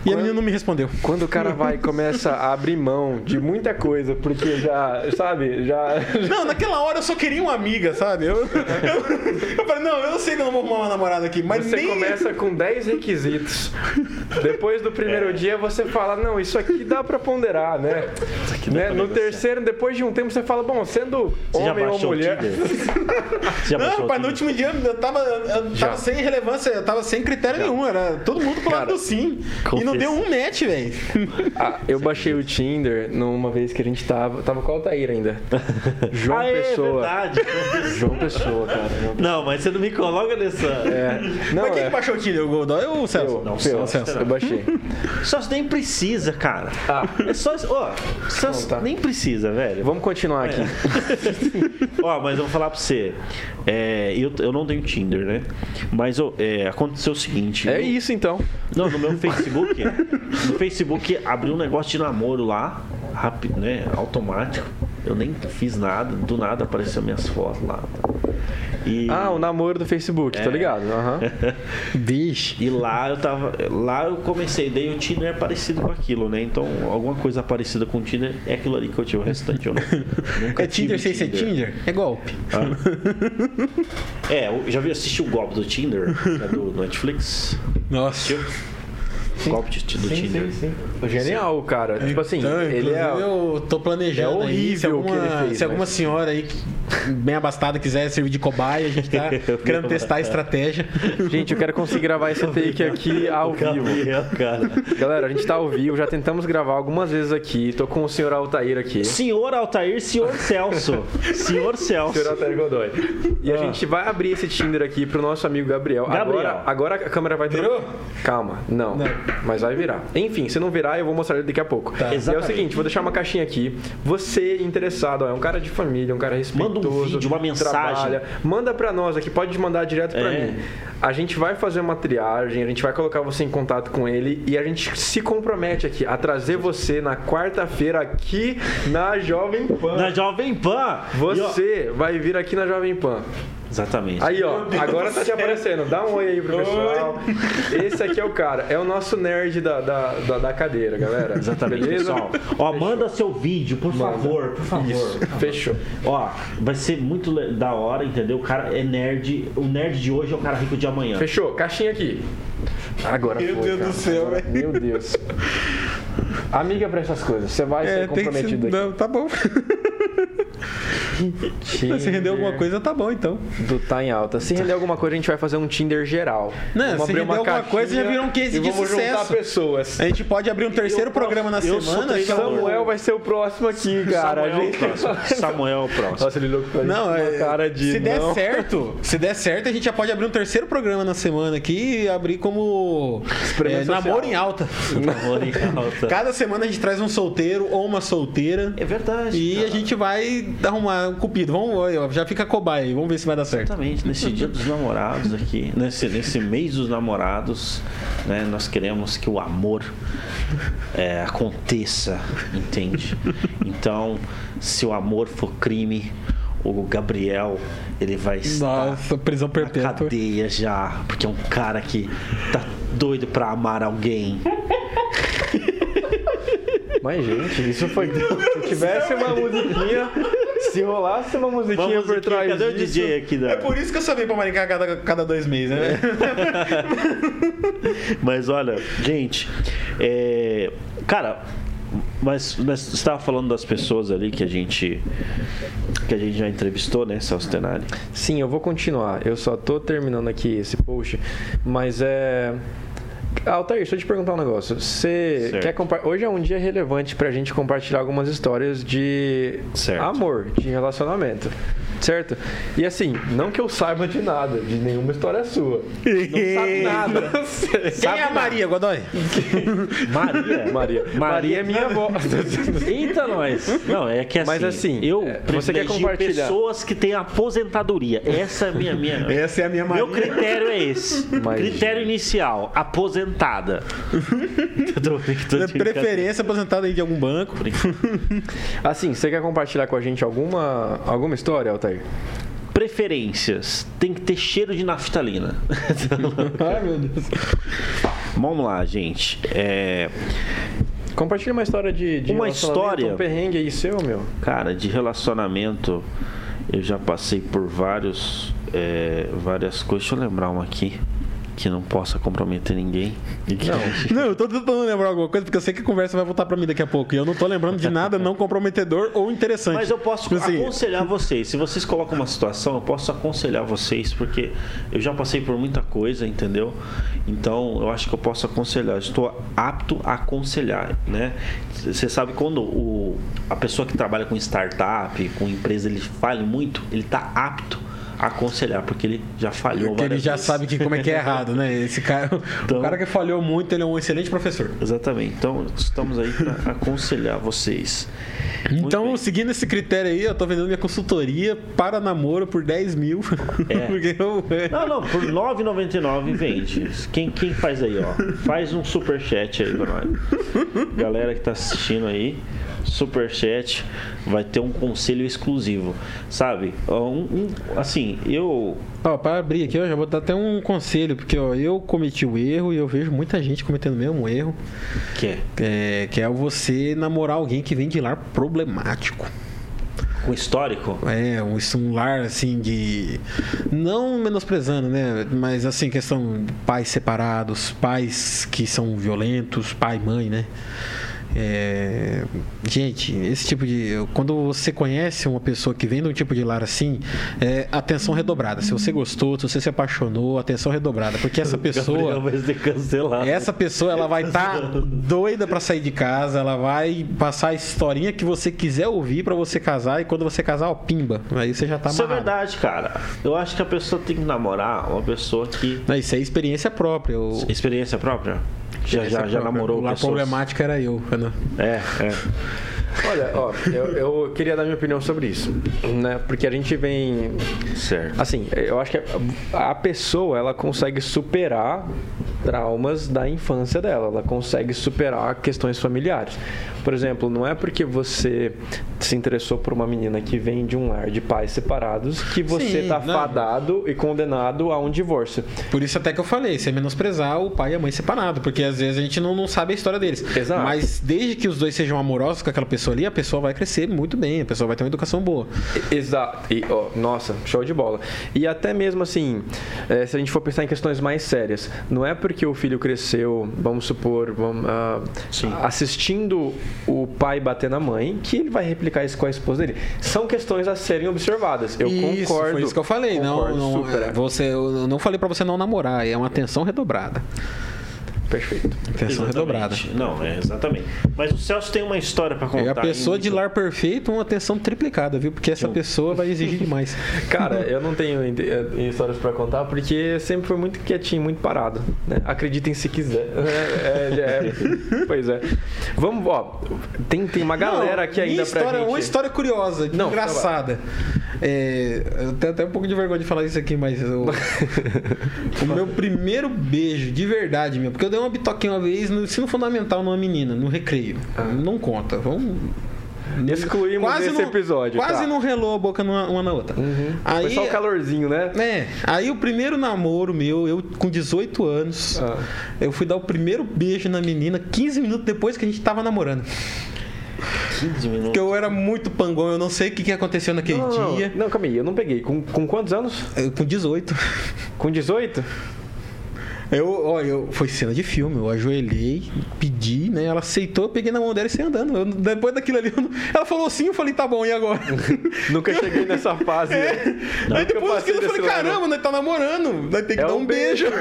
[SPEAKER 1] e a menina não me respondeu.
[SPEAKER 3] Quando o cara vai e começa a abrir mão de muita coisa, porque já, sabe, já.
[SPEAKER 1] Não, naquela hora eu só queria uma amiga, sabe? Eu, eu, eu falei, não, eu não sei que eu não vou arrumar uma namorada aqui, mas
[SPEAKER 3] Você
[SPEAKER 1] nem...
[SPEAKER 3] começa com 10 requisitos. Depois do primeiro dia você fala, não, isso aqui dá pra ponderar, né? Né? No terceiro, depois de um tempo, você fala, bom, sendo
[SPEAKER 2] Você já
[SPEAKER 3] homem ou mulher.
[SPEAKER 2] Tinder? Você já
[SPEAKER 1] Não, rapaz, no último dia eu tava, eu
[SPEAKER 3] Já.
[SPEAKER 1] tava sem relevância, eu tava sem critério nenhum, era todo mundo pro lado do sim. E não
[SPEAKER 2] confesso.
[SPEAKER 1] deu um match, velho.
[SPEAKER 3] Ah, eu baixei o Tinder numa vez que a gente tava. Tava com o Altair ainda. João
[SPEAKER 2] Ah, é
[SPEAKER 3] Pessoa.
[SPEAKER 2] verdade.
[SPEAKER 3] João Pessoa, cara. João
[SPEAKER 2] Não, mas você não me coloca nessa.
[SPEAKER 3] É. Não,
[SPEAKER 1] Mas quem
[SPEAKER 3] é.
[SPEAKER 1] que baixou o Tinder? O Godoy ou o Celso?
[SPEAKER 3] Eu,
[SPEAKER 2] Não,
[SPEAKER 3] eu,
[SPEAKER 2] Celso,
[SPEAKER 3] eu baixei.
[SPEAKER 2] Só nem precisa, cara.
[SPEAKER 3] Ah.
[SPEAKER 2] É só. Ó, só
[SPEAKER 3] tá.
[SPEAKER 2] nem precisa, velho.
[SPEAKER 3] Vamos continuar aqui.
[SPEAKER 2] Ó, mas eu vou falar pra você. É, eu, eu não tenho Tinder, né? Mas ó, é, aconteceu o seguinte.
[SPEAKER 3] É isso então.
[SPEAKER 2] Não, no meu Facebook. no Facebook abriu um negócio de namoro lá, rápido, né? Automático. Eu nem fiz nada, do nada apareceu minhas fotos lá. E,
[SPEAKER 3] Ah, o namoro do Facebook,
[SPEAKER 2] É.
[SPEAKER 3] tô ligado. aham.
[SPEAKER 1] Bicho.
[SPEAKER 2] e lá eu tava. Lá eu comecei, daí o Tinder é parecido com aquilo, né? Então, alguma coisa parecida com o Tinder é aquilo ali que eu tive. O restante eu não, nunca
[SPEAKER 1] É Tinder sem ser Tinder? É golpe.
[SPEAKER 2] É, eu já vi assistir o golpe do Tinder, que é do Netflix.
[SPEAKER 1] Nossa.
[SPEAKER 2] Assistiu? Golpe de- do Tinder.
[SPEAKER 3] Genial, cara. Tipo assim,
[SPEAKER 1] Então,
[SPEAKER 3] ele é.
[SPEAKER 1] Eu tô planejando
[SPEAKER 3] é
[SPEAKER 1] aí, se
[SPEAKER 3] horrível o que
[SPEAKER 1] alguma,
[SPEAKER 3] ele fez,
[SPEAKER 1] se alguma
[SPEAKER 3] mas-
[SPEAKER 1] senhora aí bem abastada quiser servir de cobaia, a gente tá querendo testar a estratégia.
[SPEAKER 3] Gente, eu quero conseguir gravar esse take aqui ao vivo.
[SPEAKER 2] Cara.
[SPEAKER 3] Galera, a gente tá ao vivo, já tentamos gravar algumas vezes aqui. Tô com o senhor Altair aqui.
[SPEAKER 2] Senhor Altair, senhor Celso. Senhor Celso.
[SPEAKER 3] Senhor Altair Godoy. E a gente vai abrir esse Tinder aqui pro nosso amigo Gabriel.
[SPEAKER 2] Gabriel.
[SPEAKER 3] Agora, agora a câmera vai
[SPEAKER 1] Virou?
[SPEAKER 3] Calma, não,
[SPEAKER 1] Não.
[SPEAKER 3] Mas vai virar. Enfim, se não virar, eu vou mostrar ele daqui a pouco. E é o seguinte, vou deixar uma caixinha aqui. Você interessado, ó, é um cara de família, um cara respeitoso.
[SPEAKER 2] Manda um vídeo, uma mensagem.
[SPEAKER 3] trabalha. Manda pra nós aqui, pode mandar direto pra
[SPEAKER 2] É.
[SPEAKER 3] mim. A gente vai fazer uma triagem, a gente vai colocar você em contato com ele e a gente se compromete aqui a trazer você na quarta-feira aqui na Jovem Pan.
[SPEAKER 2] Na Jovem Pan. E, ó,
[SPEAKER 3] Você vai vir aqui na Jovem Pan.
[SPEAKER 2] Exatamente.
[SPEAKER 3] Aí, ó, agora tá te aparecendo. Dá um oi aí pro pessoal. Esse aqui é o cara. É o nosso nerd da, da, da, da cadeira, galera.
[SPEAKER 2] Exatamente,
[SPEAKER 3] Beleza?
[SPEAKER 2] pessoal. Ó, manda seu vídeo, por favor, por favor.
[SPEAKER 3] Isso, fechou.
[SPEAKER 2] Ó, vai ser muito da hora, entendeu? O cara é nerd. O nerd de hoje é o cara rico de amanhã.
[SPEAKER 3] Fechou. Caixinha aqui. Agora
[SPEAKER 1] Meu
[SPEAKER 3] foi,
[SPEAKER 1] Deus
[SPEAKER 3] cara.
[SPEAKER 1] do céu,
[SPEAKER 3] Agora-
[SPEAKER 1] velho.
[SPEAKER 3] Meu Deus. Amiga pra essas coisas. Você vai
[SPEAKER 1] É,
[SPEAKER 3] ser
[SPEAKER 1] ser.
[SPEAKER 3] comprometido aqui.
[SPEAKER 1] Não, tá bom. Se render alguma coisa, tá bom então.
[SPEAKER 3] Do Tá em Alta. Se render alguma coisa, a gente vai fazer um Tinder geral.
[SPEAKER 1] Não,
[SPEAKER 3] Vamos
[SPEAKER 1] se
[SPEAKER 3] abrir
[SPEAKER 1] render alguma coisa, já virou um case de
[SPEAKER 3] vamos
[SPEAKER 1] sucesso.
[SPEAKER 3] juntar pessoas.
[SPEAKER 1] A gente pode abrir um terceiro
[SPEAKER 2] Eu posso-
[SPEAKER 1] programa na
[SPEAKER 2] eu
[SPEAKER 1] semana. é.
[SPEAKER 3] Samuel vai ser o próximo aqui, cara.
[SPEAKER 2] Samuel é
[SPEAKER 3] gente-
[SPEAKER 2] próximo. Samuel o próximo.
[SPEAKER 3] Nossa, ele louco pra
[SPEAKER 1] Não,
[SPEAKER 3] gente,
[SPEAKER 1] é,
[SPEAKER 3] cara de
[SPEAKER 1] se der
[SPEAKER 3] não.
[SPEAKER 1] certo, se der certo, a gente já pode abrir um terceiro programa na semana aqui e abrir como é, namoro em alta.
[SPEAKER 2] Amor em alta.
[SPEAKER 1] Cada semana a gente traz um solteiro ou uma solteira
[SPEAKER 2] É verdade.
[SPEAKER 1] e
[SPEAKER 2] cara.
[SPEAKER 1] a gente vai arrumar um cupido. Vamos, já fica cobaia aí, vamos ver se vai dar certo.
[SPEAKER 2] Exatamente, nesse dia dos namorados aqui, nesse, nesse mês dos namorados, né, nós queremos que o amor é, aconteça, entende? Então, se o amor for crime, o Gabriel ele vai estar
[SPEAKER 1] Nossa, prisão
[SPEAKER 2] na
[SPEAKER 1] perpétua.
[SPEAKER 2] cadeia já, porque é um cara que tá doido pra amar alguém.
[SPEAKER 3] Mas, gente, isso foi. Se tivesse uma musiquinha. Se rolasse uma musiquinha por trás
[SPEAKER 2] cadê o
[SPEAKER 3] disso.
[SPEAKER 2] DJ aqui da...
[SPEAKER 1] É por isso que eu só venho pra Maringá cada, cada dois meses, né?
[SPEAKER 2] Mas olha, gente, é, cara, mas, mas você estava falando das pessoas ali que a gente que a gente já entrevistou, né, Celso Tenari?
[SPEAKER 3] Sim, eu vou continuar. Eu só tô terminando aqui esse post, mas é. Altair, deixa eu te perguntar um negócio. Você
[SPEAKER 2] Certo.
[SPEAKER 3] quer compa- Hoje é um dia relevante pra gente compartilhar algumas histórias de
[SPEAKER 2] Certo.
[SPEAKER 3] amor, de relacionamento. Certo? E assim, não que eu saiba de nada, de nenhuma história sua. Não sabe nada.
[SPEAKER 1] Quem é a Maria, Godoy?
[SPEAKER 2] Maria.
[SPEAKER 3] Maria. Maria é minha avó.
[SPEAKER 2] Eita, nós! Não, é que assim,
[SPEAKER 3] Mas assim,
[SPEAKER 2] eu
[SPEAKER 3] é, você quer compartilhar?
[SPEAKER 2] pessoas que têm aposentadoria. Essa é a minha. minha...
[SPEAKER 1] Essa é a minha Maria.
[SPEAKER 2] Meu critério é esse.
[SPEAKER 3] Mas-
[SPEAKER 2] Critério inicial, aposentada. Eu tô- tô
[SPEAKER 1] De
[SPEAKER 2] de
[SPEAKER 1] preferência aposentada aí de algum banco.
[SPEAKER 3] Assim, você quer compartilhar com a gente alguma, alguma história, Altair?
[SPEAKER 2] Preferências. Tem que ter cheiro de naftalina.
[SPEAKER 1] Ai, meu Deus.
[SPEAKER 2] Vamos lá, gente. É,
[SPEAKER 3] Compartilha uma história de, de
[SPEAKER 2] Uma história.
[SPEAKER 3] Um perrengue aí seu, meu.
[SPEAKER 2] Cara, de relacionamento, eu já passei por vários, é, várias coisas. Deixa eu lembrar uma aqui que não possa comprometer ninguém. Que-
[SPEAKER 1] Não, eu tô tentando lembrar alguma coisa, porque eu sei que a conversa vai voltar pra mim daqui a pouco. E eu não tô lembrando de nada não comprometedor ou interessante.
[SPEAKER 2] Mas eu posso
[SPEAKER 1] Tipo assim,
[SPEAKER 2] aconselhar vocês. Se vocês colocam uma situação, eu posso aconselhar vocês, porque eu já passei por muita coisa, entendeu? Então eu acho que eu posso aconselhar. Eu estou apto a aconselhar, né? Você sabe quando o, a pessoa que trabalha com startup, com empresa, ele falha muito, ele está apto aconselhar, porque ele já falhou
[SPEAKER 1] Porque ele já
[SPEAKER 2] vezes.
[SPEAKER 1] sabe que como é que é errado, né? Esse cara,
[SPEAKER 2] Então-
[SPEAKER 1] o cara que falhou muito, ele é um excelente professor.
[SPEAKER 2] Exatamente. Então estamos aí para aconselhar vocês. Muito
[SPEAKER 1] Então,
[SPEAKER 2] bem.
[SPEAKER 1] seguindo esse critério aí, eu tô vendendo minha consultoria para namoro por 10 mil.
[SPEAKER 2] É.
[SPEAKER 1] Porque eu-
[SPEAKER 2] Não, não, por R$ 9,99 vende. Quem, quem faz aí, ó? Faz um superchat aí pra nós. Galera que tá assistindo aí, superchat vai ter um conselho exclusivo. Sabe? Um, um- assim, eu.
[SPEAKER 1] Ó, para abrir aqui, eu já vou dar até um conselho, porque ó, eu cometi o erro e eu vejo muita gente cometendo o mesmo erro,
[SPEAKER 2] Que é
[SPEAKER 1] é, que é você namorar alguém que vem de lar problemático.
[SPEAKER 2] com histórico.
[SPEAKER 1] É, um, um lar assim de. Não menosprezando, né? Mas assim, questão de pais separados, pais que são violentos, pai e mãe, né? É, gente, esse tipo de. Quando você conhece uma pessoa que vem de um tipo de lar assim, é atenção redobrada. Se você gostou, se você se apaixonou, atenção redobrada. Porque essa pessoa.
[SPEAKER 2] vai ser cancelado.
[SPEAKER 1] Essa pessoa ela vai estar doida pra sair de casa, ela vai passar a historinha que você quiser ouvir pra você casar e quando você casar, ó, pimba. Aí você já tá
[SPEAKER 2] Isso é verdade, cara. Eu acho que a pessoa tem que namorar uma pessoa que.
[SPEAKER 1] Não, isso é experiência própria. O...
[SPEAKER 2] Experiência própria? Já, já, já namorou
[SPEAKER 1] lar
[SPEAKER 2] pessoas.
[SPEAKER 1] problemática era eu. Ana.
[SPEAKER 2] É, é.
[SPEAKER 3] Olha, ó, eu, eu queria dar minha opinião sobre isso, né? Porque a gente vem
[SPEAKER 2] Certo.
[SPEAKER 3] Assim, eu acho que a a pessoa ela consegue superar traumas da infância dela, ela consegue superar questões familiares. Por exemplo, não é porque você se interessou por uma menina que vem de um lar de pais separados que você
[SPEAKER 1] Sim,
[SPEAKER 3] está
[SPEAKER 1] não.
[SPEAKER 3] fadado e condenado a um divórcio.
[SPEAKER 1] Por isso até que eu falei, você menosprezar o pai e a mãe separado, porque às vezes a gente não, não sabe a história deles.
[SPEAKER 3] Exato.
[SPEAKER 1] Mas desde que os dois sejam amorosos com aquela pessoa ali, a pessoa vai crescer muito bem, a pessoa vai ter uma educação boa.
[SPEAKER 3] Exato. E, ó, nossa, show de bola. E até mesmo assim, eh, se a gente for pensar em questões mais sérias, não é porque o filho cresceu, vamos supor, vamos, ah, assistindo o pai bater na mãe, que ele vai replicar isso com a esposa dele. São questões a serem observadas. Eu
[SPEAKER 1] isso,
[SPEAKER 3] concordo.
[SPEAKER 1] Foi isso que eu falei. Não, não,
[SPEAKER 3] super, é.
[SPEAKER 1] você, eu não falei pra você não namorar, é uma atenção redobrada.
[SPEAKER 3] Perfeito.
[SPEAKER 1] Atenção redobrada.
[SPEAKER 2] Não, é exatamente. Mas o Celso tem uma história pra contar.
[SPEAKER 1] É a pessoa de lar perfeito, uma atenção triplicada, viu? Porque essa pessoa vai exigir demais.
[SPEAKER 3] Cara, eu não tenho eh, histórias pra contar porque sempre foi muito quietinho, muito parado. Né? Acreditem se quiser. É, é, é. pois é. Vamos, ó. Tem, tem uma galera aqui ainda
[SPEAKER 1] história,
[SPEAKER 3] pra gente.
[SPEAKER 1] Uma história curiosa,
[SPEAKER 3] Não,
[SPEAKER 1] engraçada. É, eu tenho até um pouco de vergonha de falar isso aqui, mas eu- o meu primeiro beijo, de verdade, meu, porque eu dei uma bitoquinha uma vez no ensino fundamental numa menina, no recreio. Não conta. Vamos.
[SPEAKER 3] Excluímos esse
[SPEAKER 1] não,
[SPEAKER 3] episódio.
[SPEAKER 1] Quase
[SPEAKER 3] tá.
[SPEAKER 1] não relou a boca numa, uma na outra. Aí,
[SPEAKER 3] Foi só o calorzinho, né?
[SPEAKER 1] É, aí o primeiro namoro meu, eu com 18 anos,
[SPEAKER 3] Ah.
[SPEAKER 1] eu fui dar o primeiro beijo na menina 15 minutos depois que a gente tava namorando.
[SPEAKER 2] 15 minutos.
[SPEAKER 1] Porque eu era muito pangão, eu não sei o que, que aconteceu naquele
[SPEAKER 3] Não, não,
[SPEAKER 1] dia.
[SPEAKER 3] não, calma aí, eu não peguei. Com, com quantos anos?
[SPEAKER 1] Eu, com 18.
[SPEAKER 3] Com 18?
[SPEAKER 1] Eu, ó, eu, foi cena de filme, eu ajoelhei, pedi, né? Ela aceitou, eu peguei na mão dela e saí andando. Eu- depois daquilo ali, eu não- ela falou sim, eu falei, tá bom, e agora?
[SPEAKER 3] Nunca cheguei nessa fase. né?
[SPEAKER 1] Aí
[SPEAKER 3] Nunca
[SPEAKER 1] depois daquilo eu falei,
[SPEAKER 3] desse level.
[SPEAKER 1] caramba, nós tá namorando, nós tem que
[SPEAKER 3] É
[SPEAKER 1] dar
[SPEAKER 3] um
[SPEAKER 1] um beijo.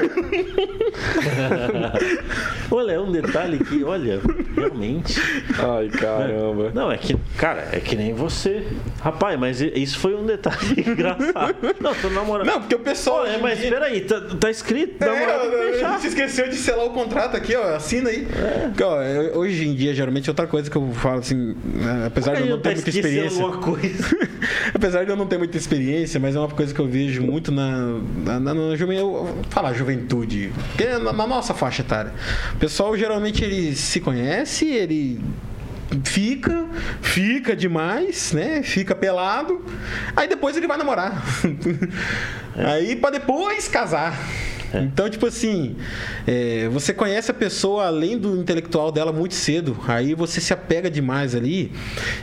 [SPEAKER 2] Olha, é um detalhe que, olha, realmente.
[SPEAKER 3] Ai, caramba.
[SPEAKER 2] Não, é que, cara, é que nem você. Rapaz, mas isso foi um detalhe engraçado. Não, tô namorando.
[SPEAKER 1] Não, porque o pessoal. Em
[SPEAKER 2] mas
[SPEAKER 1] dia-
[SPEAKER 2] peraí, tá, tá escrito.
[SPEAKER 1] É,
[SPEAKER 2] namorado tem
[SPEAKER 1] gente se esqueceu de selar o contrato aqui, ó. Assina aí. Porque, ó, eu- hoje em dia, geralmente, outra coisa que eu falo assim, né, apesar de eu não ter muita experiência. Apesar de eu não ter muita experiência, mas é uma coisa que eu vejo muito na, na, na, na juven- eu vou falar juventude, porque é na, na nossa faixa etária. O pessoal geralmente ele se conhece, ele fica, fica demais, né? Fica pelado. Aí depois ele vai namorar. É. Aí para depois casar. É. Então, tipo assim, é, você conhece a pessoa além do intelectual dela muito cedo. Aí você se apega demais ali.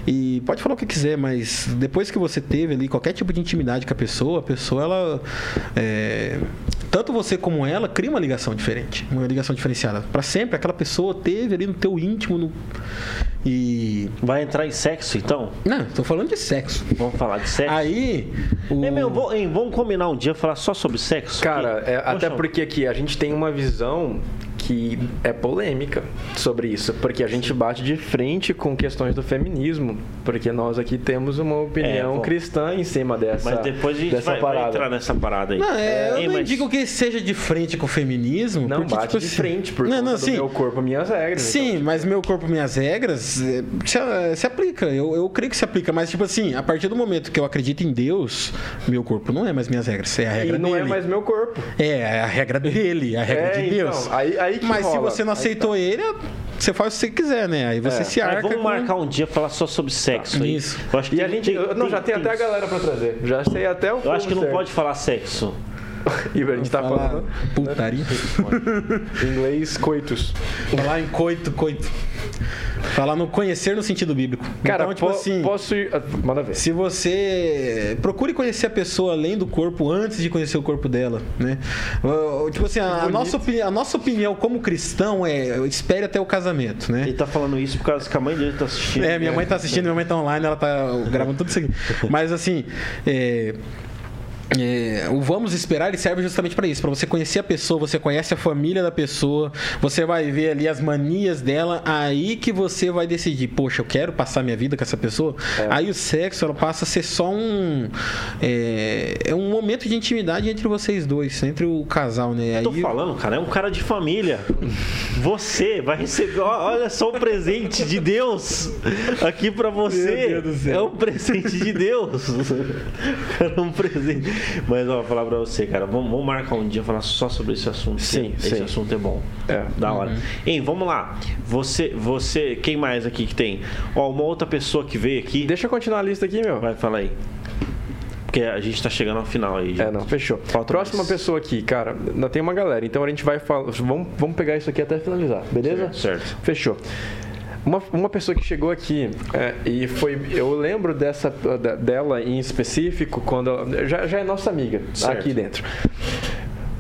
[SPEAKER 1] E pode falar o que quiser, mas depois que você teve ali qualquer tipo de intimidade com a pessoa, a pessoa, ela. É, tanto você como ela cria uma ligação diferente, uma ligação diferenciada. Para sempre, aquela pessoa teve ali no teu íntimo. No, e.
[SPEAKER 2] Vai entrar em sexo, então?
[SPEAKER 1] Não, tô falando de sexo.
[SPEAKER 2] Vamos falar de sexo?
[SPEAKER 1] Aí.
[SPEAKER 2] O... É, meu, vamos combinar um dia falar só sobre sexo?
[SPEAKER 3] Cara, é, até porque aqui a gente tem uma visão que é polêmica sobre isso, porque a gente bate de frente com questões do feminismo, porque nós aqui temos uma opinião é, cristã em cima dessa
[SPEAKER 2] Mas depois a gente vai, vai, entrar nessa parada aí.
[SPEAKER 1] Não, é, eu Ei, não mas... digo que seja de frente com o feminismo.
[SPEAKER 3] Não,
[SPEAKER 1] porque,
[SPEAKER 3] bate tipo, de assim, frente, porque não, não, sim, meu corpo, minhas regras.
[SPEAKER 1] Sim, então, mas meu corpo, minhas regras é, se, se aplica. Eu, eu creio que se aplica, mas tipo assim, a partir do momento que eu acredito em Deus, meu corpo não é mais minhas regras, é a regra
[SPEAKER 3] e não
[SPEAKER 1] é
[SPEAKER 3] dele. é mais meu corpo.
[SPEAKER 1] É, é a regra dele, a regra é, de Deus.
[SPEAKER 3] Então, aí, aí
[SPEAKER 1] mas
[SPEAKER 3] rola.
[SPEAKER 1] se você não aceitou tá. ele, você faz o que você quiser, né? Aí você é. se arca. Aí
[SPEAKER 2] vamos
[SPEAKER 1] com...
[SPEAKER 2] marcar um dia falar só sobre sexo.
[SPEAKER 1] Tá. Isso.
[SPEAKER 3] Eu acho que e tem, a gente. Tem, não, já tem, tem até a galera pra trazer. Já sei até o.
[SPEAKER 2] Eu acho que não pode falar sexo.
[SPEAKER 3] E a gente tá falando.
[SPEAKER 1] Putaria.
[SPEAKER 3] em inglês, coitos.
[SPEAKER 1] Falar em coito, coito. Falar no conhecer no sentido bíblico.
[SPEAKER 3] Cara, então, tipo po assim, posso ir. Ah, manda ver.
[SPEAKER 1] Se você procure conhecer a pessoa além do corpo antes de conhecer o corpo dela, né? Tipo assim, a, a nossa, opinião, a nossa opinião como cristão é espere até o casamento, né?
[SPEAKER 2] Ele tá falando isso por causa que a mãe dele tá assistindo.
[SPEAKER 1] É, minha mãe tá assistindo, minha mãe tá online, ela tá gravando tudo isso aqui. Mas assim, é, é, o vamos esperar ele serve justamente para isso, para você conhecer a pessoa, você conhece a família da pessoa, você vai ver ali as manias dela, aí que você vai decidir, poxa, eu quero passar minha vida com essa pessoa. É. Aí o sexo ela passa a ser só um é, é, um momento de intimidade entre vocês dois, entre o casal, né?
[SPEAKER 2] Aí tô falando, cara, é um cara de família. Você vai receber, olha só o presente de Deus aqui para você. É um presente de Deus. É um presente. Mas ó, vou falar pra você, cara, vamos, vamos marcar um dia falar só sobre esse assunto.
[SPEAKER 3] Sim,
[SPEAKER 2] esse
[SPEAKER 3] sim.
[SPEAKER 2] assunto é bom. É. Da hora. Uhum. Hein, vamos lá. Você, você, quem mais aqui que tem? Ó, uma outra pessoa que veio aqui.
[SPEAKER 3] Deixa eu continuar a lista aqui, meu.
[SPEAKER 2] Vai, fala aí. Porque a gente tá chegando ao final aí.
[SPEAKER 3] É, não, fechou. Falta Próxima mais. pessoa aqui, cara, ainda tem uma galera, então a gente vai falar. Vamos, vamos pegar isso aqui até finalizar, beleza?
[SPEAKER 2] Certo. certo.
[SPEAKER 3] Fechou. Uma, uma pessoa que chegou aqui é, e foi. Eu lembro dessa dela em específico quando. Ela, já, já é nossa amiga certo. aqui dentro.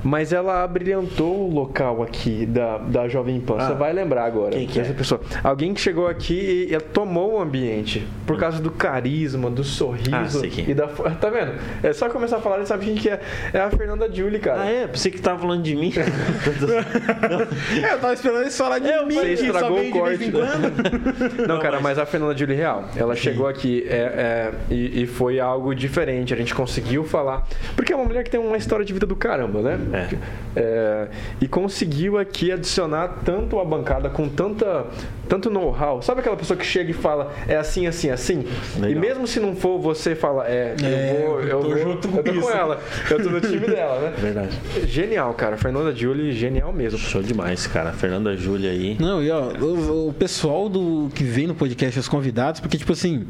[SPEAKER 3] Mas ela abrilhantou o local aqui da, da Jovem Pan. Ah, Você vai lembrar agora.
[SPEAKER 2] Quem que é?
[SPEAKER 3] essa pessoa? Alguém que chegou aqui e, e tomou o ambiente por causa do carisma, do sorriso
[SPEAKER 2] ah,
[SPEAKER 3] e da. Tá vendo? É só começar a falar e sabe quem que é. É a Fernanda Julie, cara.
[SPEAKER 2] Ah, é? Pensei que tava falando de mim.
[SPEAKER 1] é, eu tava esperando eles falar de
[SPEAKER 3] é,
[SPEAKER 1] mim.
[SPEAKER 3] Você estragou o corte. Não, Não, cara, mas... mas... a Fernanda Julie real. Ela Sim. chegou aqui é, é, e, e foi algo diferente. A gente conseguiu falar. Porque é uma mulher que tem uma história de vida do caramba, né? É. É, e conseguiu aqui adicionar tanto a bancada com tanta, tanto know-how. Sabe aquela pessoa que chega e fala, é assim, assim, assim? Legal. E mesmo se não for, você fala, é,
[SPEAKER 1] é eu vou, eu, tô
[SPEAKER 3] vou,
[SPEAKER 1] junto com,
[SPEAKER 3] eu tô com ela. Eu tô no time dela, né?
[SPEAKER 2] Verdade.
[SPEAKER 3] Genial, cara. Fernanda Julie, genial mesmo.
[SPEAKER 2] Show demais, cara. Fernanda Julie aí.
[SPEAKER 1] Não, e ó, o, o, pessoal do que vem no podcast, os convidados, porque, tipo assim,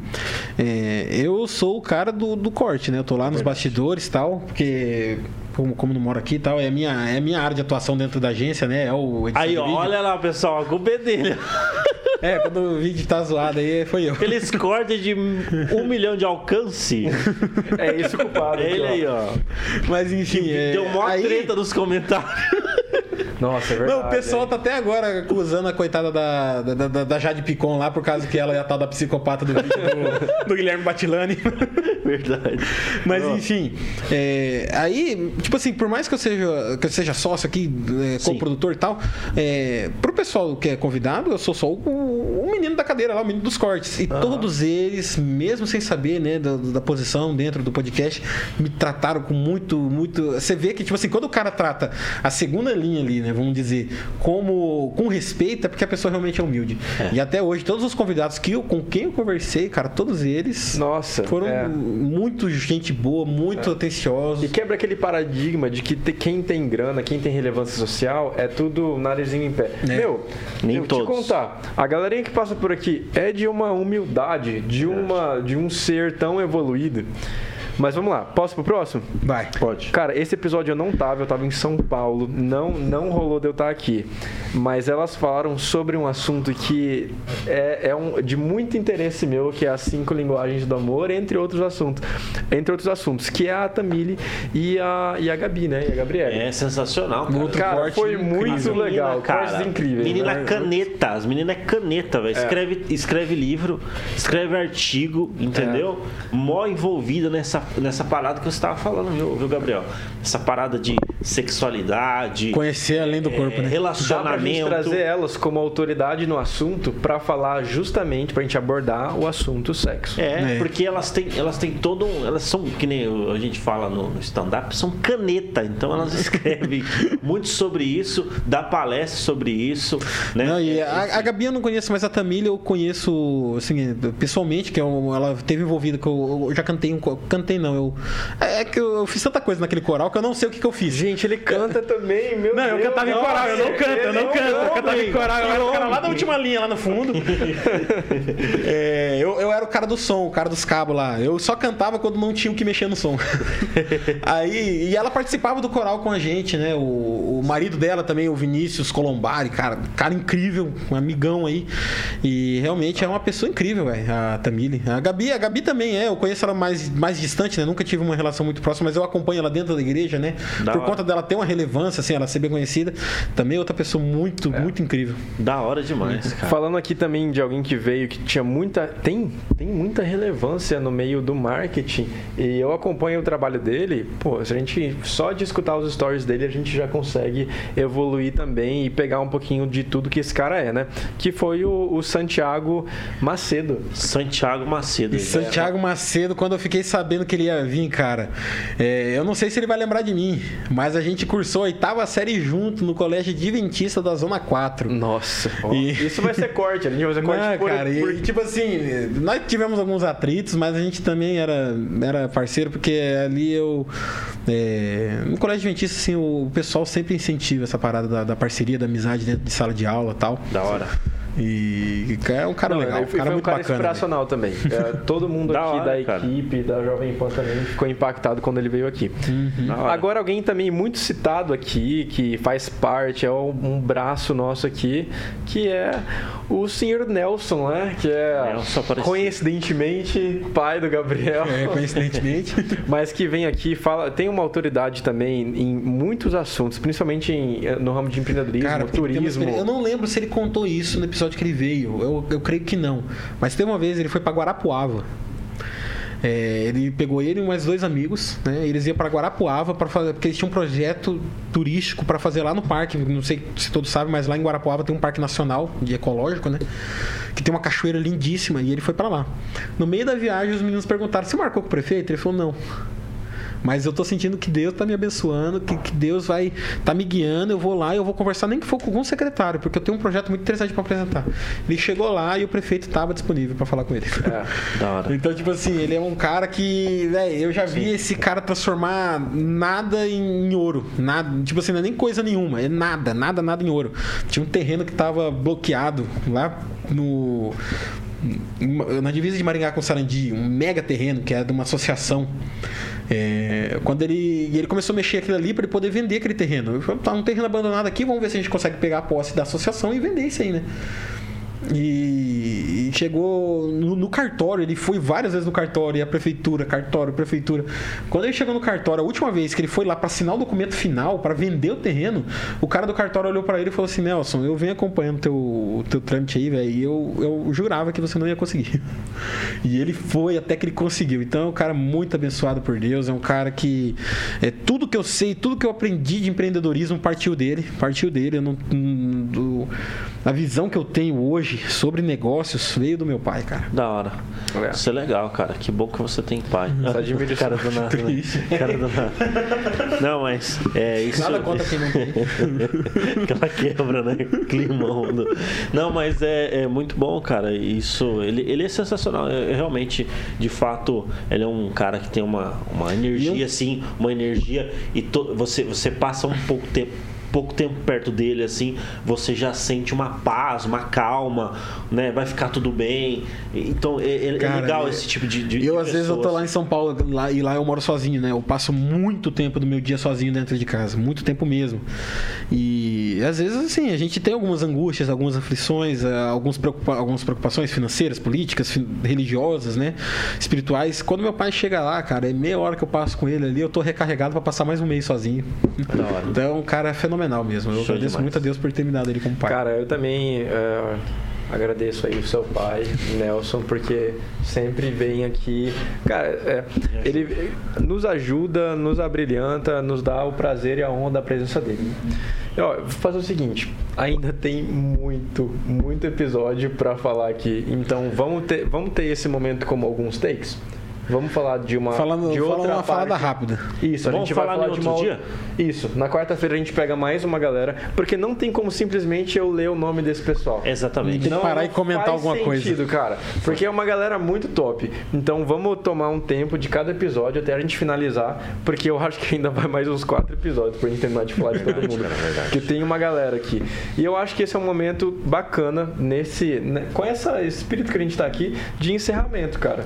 [SPEAKER 1] é, eu sou o cara do, do corte, né? Eu tô lá nos Verdade. bastidores e tal, porque como, como não moro aqui e tal, é a minha, é minha área de atuação dentro da agência, né? É o
[SPEAKER 2] Aí, olha lá, pessoal, a culpa é dele.
[SPEAKER 1] É, quando o vídeo tá zoado aí, foi eu.
[SPEAKER 2] Aqueles cortes de um milhão de alcance.
[SPEAKER 3] É isso culpado.
[SPEAKER 2] É ele aí, ó.
[SPEAKER 1] Mas enfim.
[SPEAKER 2] É... Deu mó aí... treta nos comentários.
[SPEAKER 3] Nossa, é verdade.
[SPEAKER 1] Não, o pessoal é. tá até agora acusando a coitada da, da, da, da, Jade Picon lá por causa que ela é a tal da psicopata do, do, do Guilherme Batilani.
[SPEAKER 2] Verdade.
[SPEAKER 1] Mas enfim, é, aí, tipo assim, por mais que eu seja, que eu seja sócio aqui, é, co-produtor e tal, é, pro pessoal que é convidado, eu sou só o, o menino da cadeira lá, o menino dos cortes. E uhum. todos eles, mesmo sem saber, né, da, da, posição dentro do podcast, me trataram com muito, muito. Você vê que, tipo assim, quando o cara trata a segunda linha ali, né, vamos dizer, como com respeito, é porque a pessoa realmente é humilde. É. E até hoje, todos os convidados que eu, com quem eu conversei, cara, todos eles
[SPEAKER 3] Nossa,
[SPEAKER 1] foram
[SPEAKER 3] é.
[SPEAKER 1] muito gente boa, muito é. atenciosos.
[SPEAKER 3] E quebra aquele paradigma de que quem tem grana, quem tem relevância social, é tudo narizinho em pé.
[SPEAKER 2] É.
[SPEAKER 3] Meu,
[SPEAKER 2] nem
[SPEAKER 3] eu
[SPEAKER 2] todos.
[SPEAKER 3] te contar, a galerinha que passa por aqui é de uma humildade, de, uma, de um ser tão evoluído. Mas vamos lá, posso pro próximo?
[SPEAKER 1] Vai.
[SPEAKER 2] Pode.
[SPEAKER 3] Cara, esse episódio eu não tava, eu tava em São Paulo, não, não rolou de eu estar aqui. Mas elas falaram sobre um assunto que é, é um, de muito interesse meu, que é as cinco linguagens do amor, entre outros assuntos. Entre outros assuntos, que é a Tamile e a, e a Gabi, né? E a Gabriela.
[SPEAKER 2] É sensacional, cara.
[SPEAKER 1] Outro
[SPEAKER 3] Cara, foi
[SPEAKER 1] incrível.
[SPEAKER 3] muito
[SPEAKER 2] Menina,
[SPEAKER 3] legal,
[SPEAKER 2] cara,
[SPEAKER 3] cortes incríveis.
[SPEAKER 2] Menina
[SPEAKER 3] né?
[SPEAKER 2] caneta, as meninas é caneta, velho. Escreve, escreve livro, escreve artigo, entendeu? Mó envolvida nessa, nessa parada que você tava falando, viu, viu, Gabriel? Essa parada de sexualidade,
[SPEAKER 1] Conhecer além do corpo,
[SPEAKER 2] é,
[SPEAKER 1] né?
[SPEAKER 3] Dá pra gente
[SPEAKER 2] relacionamento.
[SPEAKER 3] trazer elas como autoridade no assunto pra falar justamente pra gente abordar o assunto sexo.
[SPEAKER 2] É,
[SPEAKER 1] É.
[SPEAKER 2] porque elas têm, elas têm todo um. Elas são, que nem a gente fala no, no stand-up, são caneta. Então elas escrevem muito sobre isso, dá palestra sobre isso. Né?
[SPEAKER 1] Não, e a, a Gabi eu não conheço, mas a Tamília eu conheço, assim, pessoalmente, que eu- ela teve envolvida, que eu, eu já cantei um. Cantei não, eu. É que eu, eu fiz tanta coisa naquele coral que eu não sei o que, que eu fiz.
[SPEAKER 3] Gente, ele canta também, meu
[SPEAKER 1] Não, eu
[SPEAKER 3] Deus.
[SPEAKER 1] cantava em coral, eu não canto, eu não
[SPEAKER 3] ele
[SPEAKER 1] canto. Eu
[SPEAKER 3] canta.
[SPEAKER 1] cantava em coral, eu era o cara lá da última linha, lá no fundo. É, eu, eu era o cara do som, o cara dos cabos lá. Eu só cantava quando não tinha o que mexer no som. Aí, e ela participava do coral com a gente, né? O, o marido dela também, o Vinícius Colombari, cara, cara incrível, um amigão aí. E realmente é uma pessoa incrível, velho, a Tamile. A Gabi, a Gabi também é, eu conheço ela mais, mais distante, né? Nunca tive uma relação muito próxima, mas eu acompanho ela dentro da igreja, né?
[SPEAKER 2] Da
[SPEAKER 1] Por
[SPEAKER 2] hora.
[SPEAKER 1] conta dela ter uma relevância, assim, ela ser bem conhecida. Também é outra pessoa muito, muito incrível.
[SPEAKER 2] Da hora demais, cara.
[SPEAKER 3] Falando aqui também de alguém que veio que tinha muita tem tem muita relevância no meio do marketing e eu acompanho o trabalho dele. Pô, se a gente só de escutar os stories dele a gente já consegue evoluir também e pegar um pouquinho de tudo que esse cara é, né? Que foi o, o Santiago Macedo.
[SPEAKER 2] Santiago Macedo.
[SPEAKER 1] E
[SPEAKER 2] aí.
[SPEAKER 1] Santiago Macedo, quando eu fiquei sabendo que ele ia vir, cara, é, eu não sei se ele vai lembrar de mim, mas a gente cursou a oitava série junto no Colégio Adventista da Zona 4.
[SPEAKER 3] Nossa,
[SPEAKER 1] E-
[SPEAKER 3] isso vai ser corte, a gente vai fazer corte
[SPEAKER 1] Não,
[SPEAKER 3] por,
[SPEAKER 1] cara,
[SPEAKER 3] por-
[SPEAKER 1] e, tipo assim, nós tivemos alguns atritos, mas a gente também era, era parceiro, porque ali eu. é, no colégio adventista, assim, o pessoal sempre incentiva essa parada da, da parceria, da amizade dentro de sala de aula e tal.
[SPEAKER 2] Da hora.
[SPEAKER 1] E é um cara
[SPEAKER 3] Não,
[SPEAKER 1] legal, um cara
[SPEAKER 3] foi um
[SPEAKER 1] muito
[SPEAKER 3] cara
[SPEAKER 1] bacana.
[SPEAKER 3] inspiracional também. É, todo mundo
[SPEAKER 2] Da
[SPEAKER 3] aqui
[SPEAKER 2] hora,
[SPEAKER 3] da
[SPEAKER 2] cara.
[SPEAKER 3] equipe, da Jovem Pan também, ficou impactado quando ele veio aqui.
[SPEAKER 2] Hora.
[SPEAKER 3] Agora, alguém também muito citado aqui, que faz parte, é um braço nosso aqui, que é o senhor Nelson, né? Que é,
[SPEAKER 2] Nelson
[SPEAKER 3] coincidentemente, pai do Gabriel.
[SPEAKER 1] É, coincidentemente.
[SPEAKER 3] Mas que vem aqui e fala, tem uma autoridade também em muitos assuntos, principalmente em- no ramo de empreendedorismo,
[SPEAKER 1] Cara,
[SPEAKER 3] turismo.
[SPEAKER 1] eu não lembro se ele contou isso no episódio que ele veio. Eu, eu creio que não. Mas teve uma vez ele foi pra Guarapuava. É, ele pegou ele e mais dois amigos, né? Eles iam para Guarapuava para fazer, porque eles tinham um projeto turístico para fazer lá no parque. Não sei se todos sabem, mas lá em Guarapuava tem um parque nacional de ecológico, né? Que tem uma cachoeira lindíssima e ele foi para lá. No meio da viagem, os meninos perguntaram: "Você marcou com o prefeito?" Ele falou: "Não." Mas eu tô sentindo que Deus tá me abençoando, que, que Deus vai tá me guiando, eu vou lá e eu vou conversar nem que for com algum secretário, porque eu tenho um projeto muito interessante para apresentar. Ele chegou lá e o prefeito tava disponível para falar com ele.
[SPEAKER 3] É.
[SPEAKER 2] Da hora.
[SPEAKER 1] Então, tipo assim, ele é um cara que, velho, eu já vi esse cara transformar nada em ouro. Nada, tipo assim, não é nem coisa nenhuma, é nada, nada, nada em ouro. Tinha um terreno que tava bloqueado lá no na divisa de Maringá com Sarandi, um mega terreno que é de uma associação. É, quando ele ele começou a mexer aquilo ali para ele poder vender aquele terreno. Falei, tá um terreno abandonado aqui, vamos ver se a gente consegue pegar a posse da associação e vender isso aí, né? E, chegou no, cartório, ele foi várias vezes no cartório, e a prefeitura, cartório, prefeitura. Quando ele chegou no cartório, a última vez que ele foi lá para assinar o documento final, para vender o terreno, o cara do cartório olhou para ele e falou assim: Nelson, eu venho acompanhando teu, teu trâmite aí, velho, e eu, eu jurava que você não ia conseguir. E ele foi até que ele conseguiu. Então é um cara muito abençoado por Deus, é um cara que é tudo que eu sei, tudo que eu aprendi de empreendedorismo partiu dele, partiu dele. Eu não- do- a visão que eu tenho hoje sobre negócios veio do meu pai, cara.
[SPEAKER 2] Da hora.
[SPEAKER 3] É.
[SPEAKER 2] Isso é legal, cara. Que bom que você tem pai.
[SPEAKER 3] Só admiro isso.
[SPEAKER 2] cara do nada. né? Cara do nada. Não, mas é isso.
[SPEAKER 1] Nada contra quem não tem.
[SPEAKER 2] Aquela quebra, né? Climão. do- Não, mas é, é muito bom, cara. Isso, ele, ele é sensacional. É, é realmente, de fato, ele é um cara que tem uma, uma energia, assim, uma energia. E to- você, você passa um pouco tempo pouco tempo perto dele, assim, você já sente uma paz, uma calma, né? Vai ficar tudo bem. Então é, é, é Cara, legal é... esse tipo de, de
[SPEAKER 1] Eu,
[SPEAKER 2] de
[SPEAKER 1] às vezes, eu tô lá em São Paulo lá, e lá eu moro sozinho, né? Eu passo muito tempo do meu dia sozinho dentro de casa, muito tempo mesmo. E às vezes, assim, a gente tem algumas angústias, algumas aflições, eh, alguns preocupa algumas preocupações financeiras, políticas, religiosas, né? Espirituais. Quando meu pai chega lá, cara, é meia hora que eu passo com ele ali, eu tô recarregado para passar mais um mês sozinho. Então, cara, é fenomenal mesmo. Eu Show agradeço demais. muito a Deus por ter me dado ele como pai.
[SPEAKER 3] Cara, eu também. Uh agradeço aí o seu pai, Nelson, porque sempre vem aqui. Cara, é, ele nos ajuda, nos abrilhanta, nos dá o prazer e a honra da presença dele. E, ó, vou fazer o seguinte: ainda tem muito, muito episódio para falar aqui. Então vamos ter, vamos ter esse momento como alguns takes. Vamos falar de uma
[SPEAKER 1] Falando,
[SPEAKER 3] de
[SPEAKER 1] outra uma falada rápida.
[SPEAKER 3] Isso, a Vamos gente vai falar de uma dia? Isso. Na quarta-feira a gente pega mais uma galera, porque não tem como simplesmente eu ler o nome desse pessoal.
[SPEAKER 2] Exatamente.
[SPEAKER 1] Tem que parar e comentar alguma
[SPEAKER 3] sentido,
[SPEAKER 1] coisa.
[SPEAKER 3] sentido, cara. Porque é uma galera muito top. Então vamos tomar um tempo de cada episódio até a gente finalizar, porque eu acho que ainda vai mais uns quatro episódios pra gente terminar de falar de todo mundo. Porque tem uma galera aqui. E eu acho que esse é um momento bacana nesse, né, com essa, esse espírito que a gente tá aqui de encerramento, cara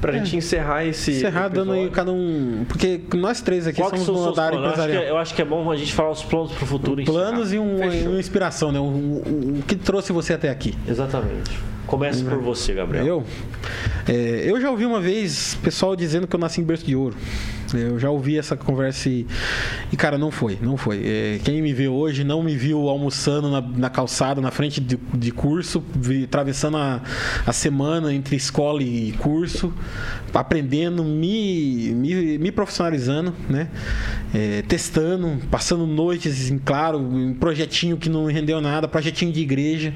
[SPEAKER 3] pra é. gente encerrar esse.
[SPEAKER 1] Encerrar episódio. dando aí cada um. Porque nós três aqui Qual somos do
[SPEAKER 2] área empresarial. Eu, eu acho, que é bom a gente falar os planos pro futuro.
[SPEAKER 1] Planos e um, uma inspiração, né? O, o, o, que trouxe você até aqui.
[SPEAKER 2] Exatamente. Comece por você, Gabriel.
[SPEAKER 1] Eu? É, eu já ouvi uma vez pessoal dizendo que eu nasci em berço de ouro. Eu já ouvi essa conversa e, e cara, não foi, não foi. É, quem me vê hoje não me viu almoçando na, na calçada, na frente de, de curso, atravessando a, a semana entre escola e curso, aprendendo, me, me, me profissionalizando, né? É, testando, passando noites em claro, em projetinho que não rendeu nada, projetinho de igreja.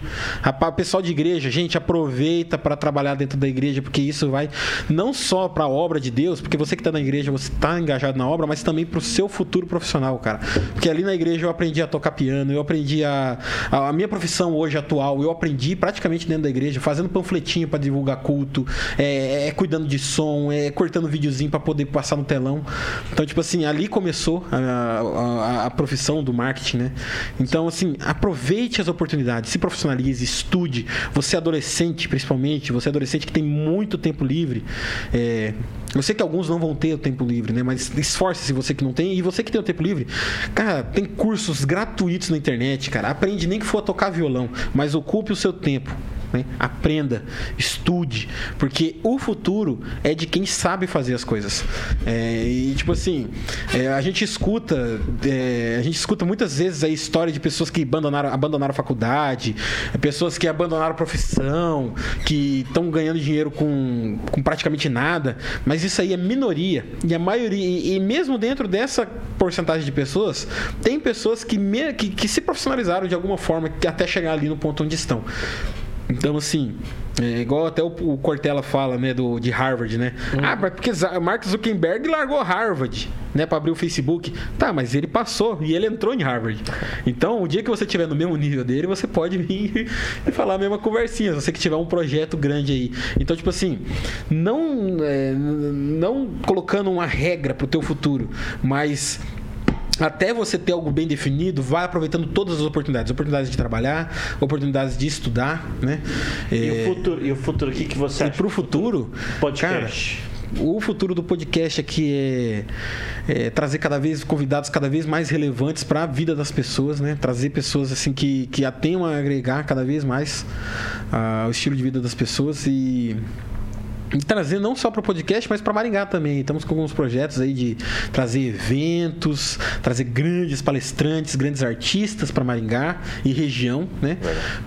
[SPEAKER 1] Pessoal de igreja, gente, aproveita para trabalhar dentro da igreja, porque isso vai não só para a obra de Deus, porque você que está na igreja, você está engajado na obra, mas também para o seu futuro profissional, cara. Porque ali na igreja eu aprendi a tocar piano, eu aprendi a, a, minha profissão hoje atual, eu aprendi praticamente dentro da igreja, fazendo panfletinho para divulgar culto, é, é, cuidando de som, é cortando videozinho para poder passar no telão. Então, tipo assim, ali começou a, a, a profissão do marketing, né? Então, assim, aproveite as oportunidades, se profissionalize, estude. Você é adolescente, principalmente, você é adolescente que tem muito tempo livre, é, eu sei que alguns não vão ter o tempo livre, né? Mas esforce-se você que não tem. E você que tem o tempo livre, cara, tem cursos gratuitos na internet, cara. Aprende nem que for a tocar violão, mas ocupe o seu tempo. Né? Aprenda, estude, porque o futuro é de quem sabe fazer as coisas. É, e tipo assim, é, a gente escuta, é, a gente escuta muitas vezes a história de pessoas que abandonaram, abandonaram a faculdade, pessoas que abandonaram a profissão, que estão ganhando dinheiro com, com praticamente nada, mas isso aí é minoria. E a maioria, e, e mesmo dentro dessa porcentagem de pessoas, tem pessoas que, me, que, que se profissionalizaram de alguma forma até chegar ali no ponto onde estão. Então, assim, é igual até o, o, Cortella fala, né, do, de Harvard, né? Uhum. Ah, porque Mark Zuckerberg largou Harvard, né, para abrir o Facebook. Tá, mas ele passou e ele entrou em Harvard. Então, o dia que você estiver no mesmo nível dele, você pode vir e falar a mesma conversinha. Você que tiver um projeto grande aí. Então, tipo assim, não, é, não colocando uma regra pro teu futuro, mas até você ter algo bem definido, vai aproveitando todas as oportunidades. Oportunidades de trabalhar, oportunidades de estudar, né?
[SPEAKER 2] E, é... o, futuro, e o futuro, o que, que você
[SPEAKER 1] acha? E pro futuro,
[SPEAKER 2] podcast.
[SPEAKER 1] Cara, o futuro do podcast aqui é, é, trazer cada vez convidados cada vez mais relevantes para a vida das pessoas, né? Trazer pessoas assim que, que a tenham a agregar cada vez mais uh, o estilo de vida das pessoas e e trazer não só para o podcast, mas para Maringá também. Estamos com alguns projetos aí de trazer eventos, trazer grandes palestrantes, grandes artistas para Maringá e região, né?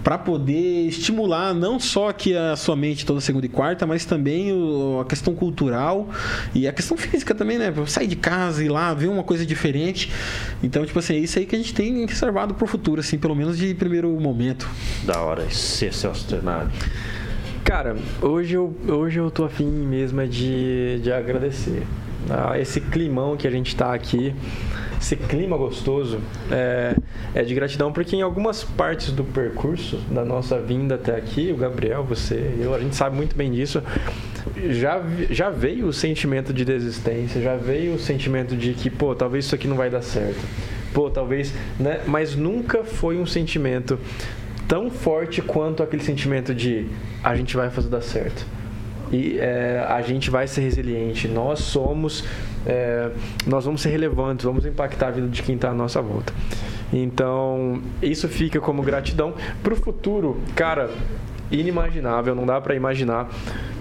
[SPEAKER 1] Para poder estimular não só aqui a sua mente toda segunda e quarta, mas também o, a questão cultural e a questão física também, né? Sair de casa e ir lá ver uma coisa diferente. Então, tipo assim, é isso aí que a gente tem reservado para o futuro, assim, pelo menos de primeiro momento.
[SPEAKER 2] Da hora, esse é Celso Ternari.
[SPEAKER 3] Cara, hoje eu, hoje eu tô afim mesmo de, de agradecer. Ah, esse climão que a gente tá aqui, esse clima gostoso, é, é de gratidão porque em algumas partes do percurso da nossa vinda até aqui, o Gabriel, você, eu, a gente sabe muito bem disso, já, já veio o sentimento de desistência, já veio o sentimento de que, pô, talvez isso aqui não vai dar certo. pô, talvez, né? Mas nunca foi um sentimento tão forte quanto aquele sentimento de a gente vai fazer dar certo. E é, a gente vai ser resiliente. Nós somos, é, nós vamos ser relevantes, vamos impactar a vida de quem está à nossa volta. Então, isso fica como gratidão. Para o futuro, cara, inimaginável, não dá para imaginar.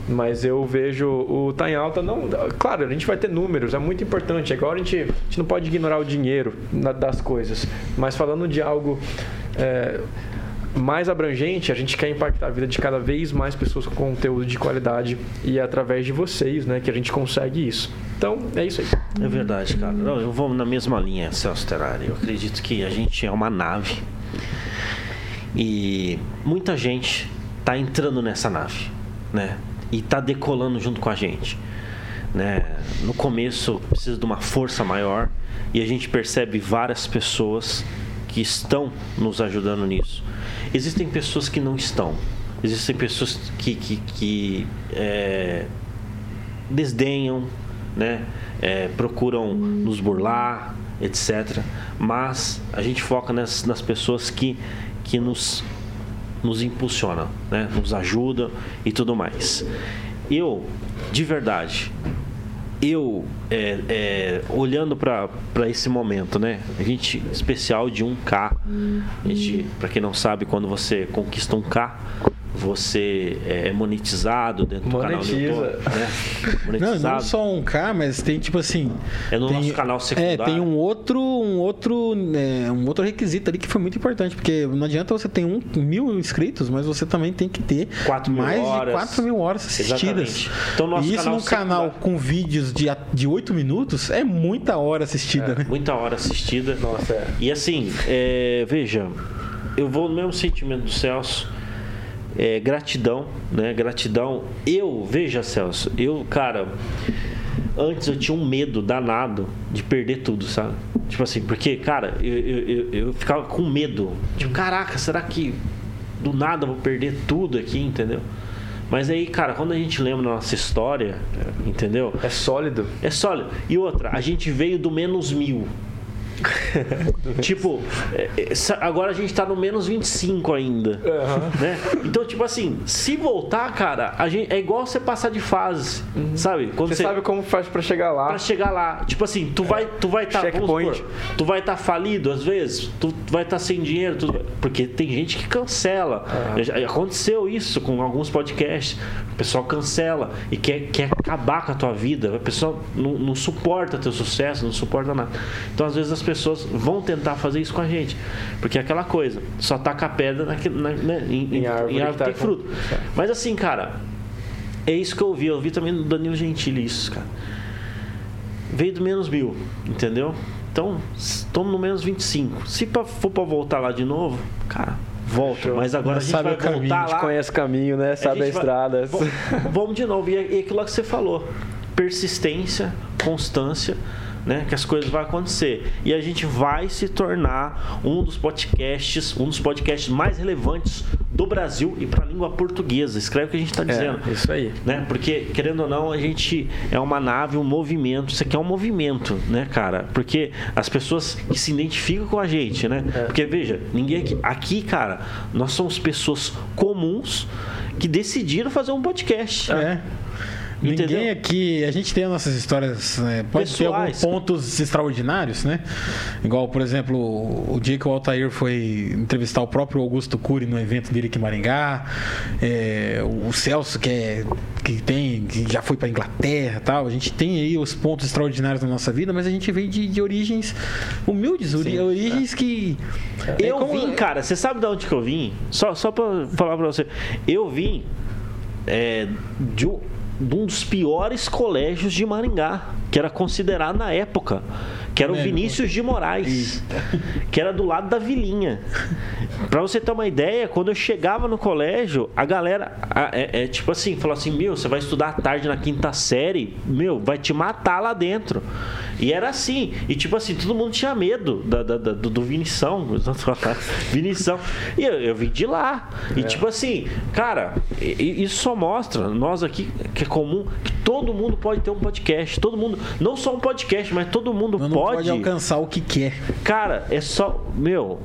[SPEAKER 3] Mas eu vejo o tá em alta, não. Claro, a gente vai ter números, é muito importante. Agora a gente, a gente não pode ignorar o dinheiro das coisas. Mas falando de algo. É, mais abrangente, a gente quer impactar a vida de cada vez mais pessoas com conteúdo de qualidade e é através de vocês, né, que a gente consegue isso. Então, é isso aí.
[SPEAKER 2] É verdade, cara. Não, eu vou na mesma linha, Celso Terrari. Eu acredito que a gente é uma nave e muita gente está entrando nessa nave, né? E está decolando junto com a gente. Né? No começo precisa de uma força maior e a gente percebe várias pessoas que estão nos ajudando nisso. Existem pessoas que não estão. Existem pessoas que, que, que é, desdenham, né? É, procuram nos burlar, etc. Mas a gente foca nas, nas pessoas que, que nos, nos impulsionam, né? nos ajudam e tudo mais. Eu, de verdade, eu é, é, olhando para esse momento, né? A gente especial de 1K. A gente, para quem não sabe, quando você conquista um K, você é monetizado dentro
[SPEAKER 3] Monetiza.
[SPEAKER 2] do canal do YouTube, né?
[SPEAKER 1] Monetizado. Não, não só um K, mas tem tipo assim.
[SPEAKER 2] É no
[SPEAKER 1] tem,
[SPEAKER 2] nosso canal secundário.
[SPEAKER 1] É, tem um outro, um outro, é, um outro requisito ali que foi muito importante, porque não adianta você ter um mil inscritos, mas você também tem que ter mais
[SPEAKER 2] horas.
[SPEAKER 1] de 4 mil horas assistidas.
[SPEAKER 2] Exatamente. Então, nosso
[SPEAKER 1] e isso
[SPEAKER 2] canal
[SPEAKER 1] num canal com vídeos de, de 8 minutos é muita hora assistida,
[SPEAKER 2] é,
[SPEAKER 1] né?
[SPEAKER 2] Muita hora assistida.
[SPEAKER 3] Nossa, é.
[SPEAKER 2] E assim, é, veja, eu vou no mesmo sentimento do Celso é, gratidão, né? Gratidão. Eu, veja, Celso, eu, cara, antes eu tinha um medo danado de perder tudo, sabe? Tipo assim, porque, cara, eu, eu, eu, eu ficava com medo. Tipo, caraca, será que do nada eu vou perder tudo aqui, entendeu? Mas aí, cara, quando a gente lembra da nossa história, entendeu?
[SPEAKER 3] É sólido.
[SPEAKER 2] É sólido. E outra, a gente veio do menos mil. tipo, é, é, agora a gente tá no menos 25 ainda. Uhum. Né? Então, tipo assim, se voltar, cara, a gente, é igual você passar de fase, uhum. sabe?
[SPEAKER 3] Quando você, você, sabe como faz para chegar lá.
[SPEAKER 2] Pra chegar lá. Tipo assim, tu vai tu vai estar tá, tu vai estar tá falido às vezes, tu vai estar tá sem dinheiro, tu, porque tem gente que cancela. Uhum. Aconteceu isso com alguns podcasts. O pessoal cancela e quer, quer acabar com a tua vida. A pessoa não, não suporta teu sucesso, não suporta nada. Então, às vezes as pessoas pessoas vão tentar fazer isso com a gente. Porque é aquela coisa, só taca a pedra naquele, na, né, em, em, árvore, em árvore tá tem fruto. Mas assim, cara, é isso que eu vi. Eu vi também do Danilo Gentili isso, cara. Veio do menos mil, entendeu? Então, estamos no menos 25. Se for para voltar lá de novo, cara, volta. Mas agora Mas a gente vai voltar
[SPEAKER 3] caminho,
[SPEAKER 2] lá. A gente
[SPEAKER 3] conhece o caminho, né? Sabe a, a estrada.
[SPEAKER 2] Vai... Vamos de novo. E é aquilo lá que você falou. Persistência, constância né, que as coisas vão acontecer. E a gente vai se tornar um dos podcasts, um dos podcasts mais relevantes do Brasil e para a língua portuguesa. Escreve o que a gente está dizendo.
[SPEAKER 3] É, isso aí.
[SPEAKER 2] Né? Porque, querendo ou não, a gente é uma nave, um movimento. Isso aqui é um movimento, né, cara? Porque as pessoas que se identificam com a gente, né? É. Porque, veja, ninguém aqui, aqui, cara, nós somos pessoas comuns que decidiram fazer um podcast.
[SPEAKER 1] É. Ninguém Entendeu? aqui. A gente tem as nossas histórias. Né? Pode Pessoais. ter alguns pontos extraordinários, né? Igual, por exemplo, o dia que o Altair foi entrevistar o próprio Augusto Cury no evento dele aqui em Maringá. É, o Celso, que, é, que tem, que já foi para Inglaterra tal. A gente tem aí os pontos extraordinários na nossa vida, mas a gente veio de, de origens humildes, Sim, origens é. que.
[SPEAKER 2] Eu como... vim, cara, você sabe de onde que eu vim? Só, só para falar para você. Eu vim é, de, de um dos piores colégios de Maringá, que era considerado na época, que era o Vinícius de Moraes, que era do lado da Vilinha. Para você ter uma ideia, quando eu chegava no colégio, a galera é, é tipo assim, falou assim: "Meu, você vai estudar à tarde na quinta série, meu, vai te matar lá dentro". E era assim. E tipo assim, todo mundo tinha medo da, da, da- do, do Vinição. Vinição. E eu, eu vim de lá. E
[SPEAKER 3] É.
[SPEAKER 2] tipo assim, cara, isso só mostra, nós aqui, que é comum, que todo mundo pode ter um podcast. Todo mundo, não só um podcast, mas todo mundo
[SPEAKER 1] Mas
[SPEAKER 2] pode.
[SPEAKER 1] pode alcançar o que quer.
[SPEAKER 2] Cara, é só. Meu.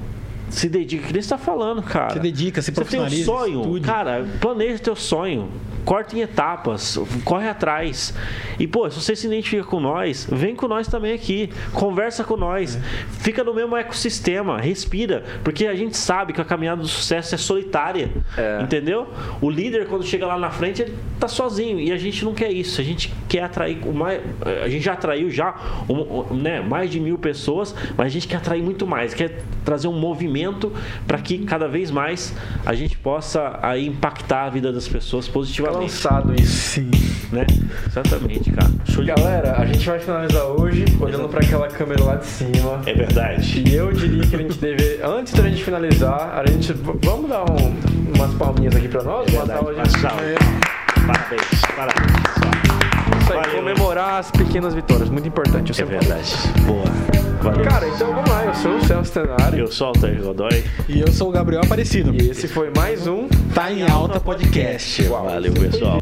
[SPEAKER 2] Se dedica, que nem você tá falando, cara.
[SPEAKER 1] Se dedica, se
[SPEAKER 2] Você tem um
[SPEAKER 1] profissionaliza,
[SPEAKER 2] sonho,
[SPEAKER 1] estude.
[SPEAKER 2] cara, planeja teu sonho. Corta em etapas, corre atrás. E, pô, se você se identifica com nós, vem com nós também aqui. Conversa com nós.
[SPEAKER 1] É.
[SPEAKER 2] Fica no mesmo ecossistema, respira. Porque a gente sabe que a caminhada do sucesso é solitária.
[SPEAKER 3] É.
[SPEAKER 2] Entendeu? O líder, quando chega lá na frente, ele tá sozinho. E a gente não quer isso. A gente quer atrair mais. A gente já atraiu já né, mais de mil pessoas, mas a gente quer atrair muito mais. Quer trazer um movimento para que cada vez mais a gente possa aí impactar a vida das pessoas positivamente.
[SPEAKER 3] Lançado isso.
[SPEAKER 1] Sim.
[SPEAKER 2] Né? Exatamente, cara. Show de
[SPEAKER 3] Galera, a gente vai finalizar hoje olhando pra aquela câmera lá de cima.
[SPEAKER 2] É verdade.
[SPEAKER 3] E eu diria que a gente deve, antes da gente finalizar, a gente. Vamos dar um- umas palminhas aqui pra nós? Uma
[SPEAKER 2] Verdade. Uma salva. Parabéns, parabéns, pessoal.
[SPEAKER 3] Isso aí,
[SPEAKER 2] Valeu.
[SPEAKER 3] comemorar as pequenas vitórias, muito importante. Eu
[SPEAKER 2] É verdade. Boa. Valeu.
[SPEAKER 3] Cara, então vamos lá, eu sou o Celso Tenário.
[SPEAKER 2] Eu sou o Altair Godoy.
[SPEAKER 1] E eu sou o Gabriel Aparecido.
[SPEAKER 3] E esse foi mais um
[SPEAKER 1] Tá em alta podcast.
[SPEAKER 2] Valeu, pessoal.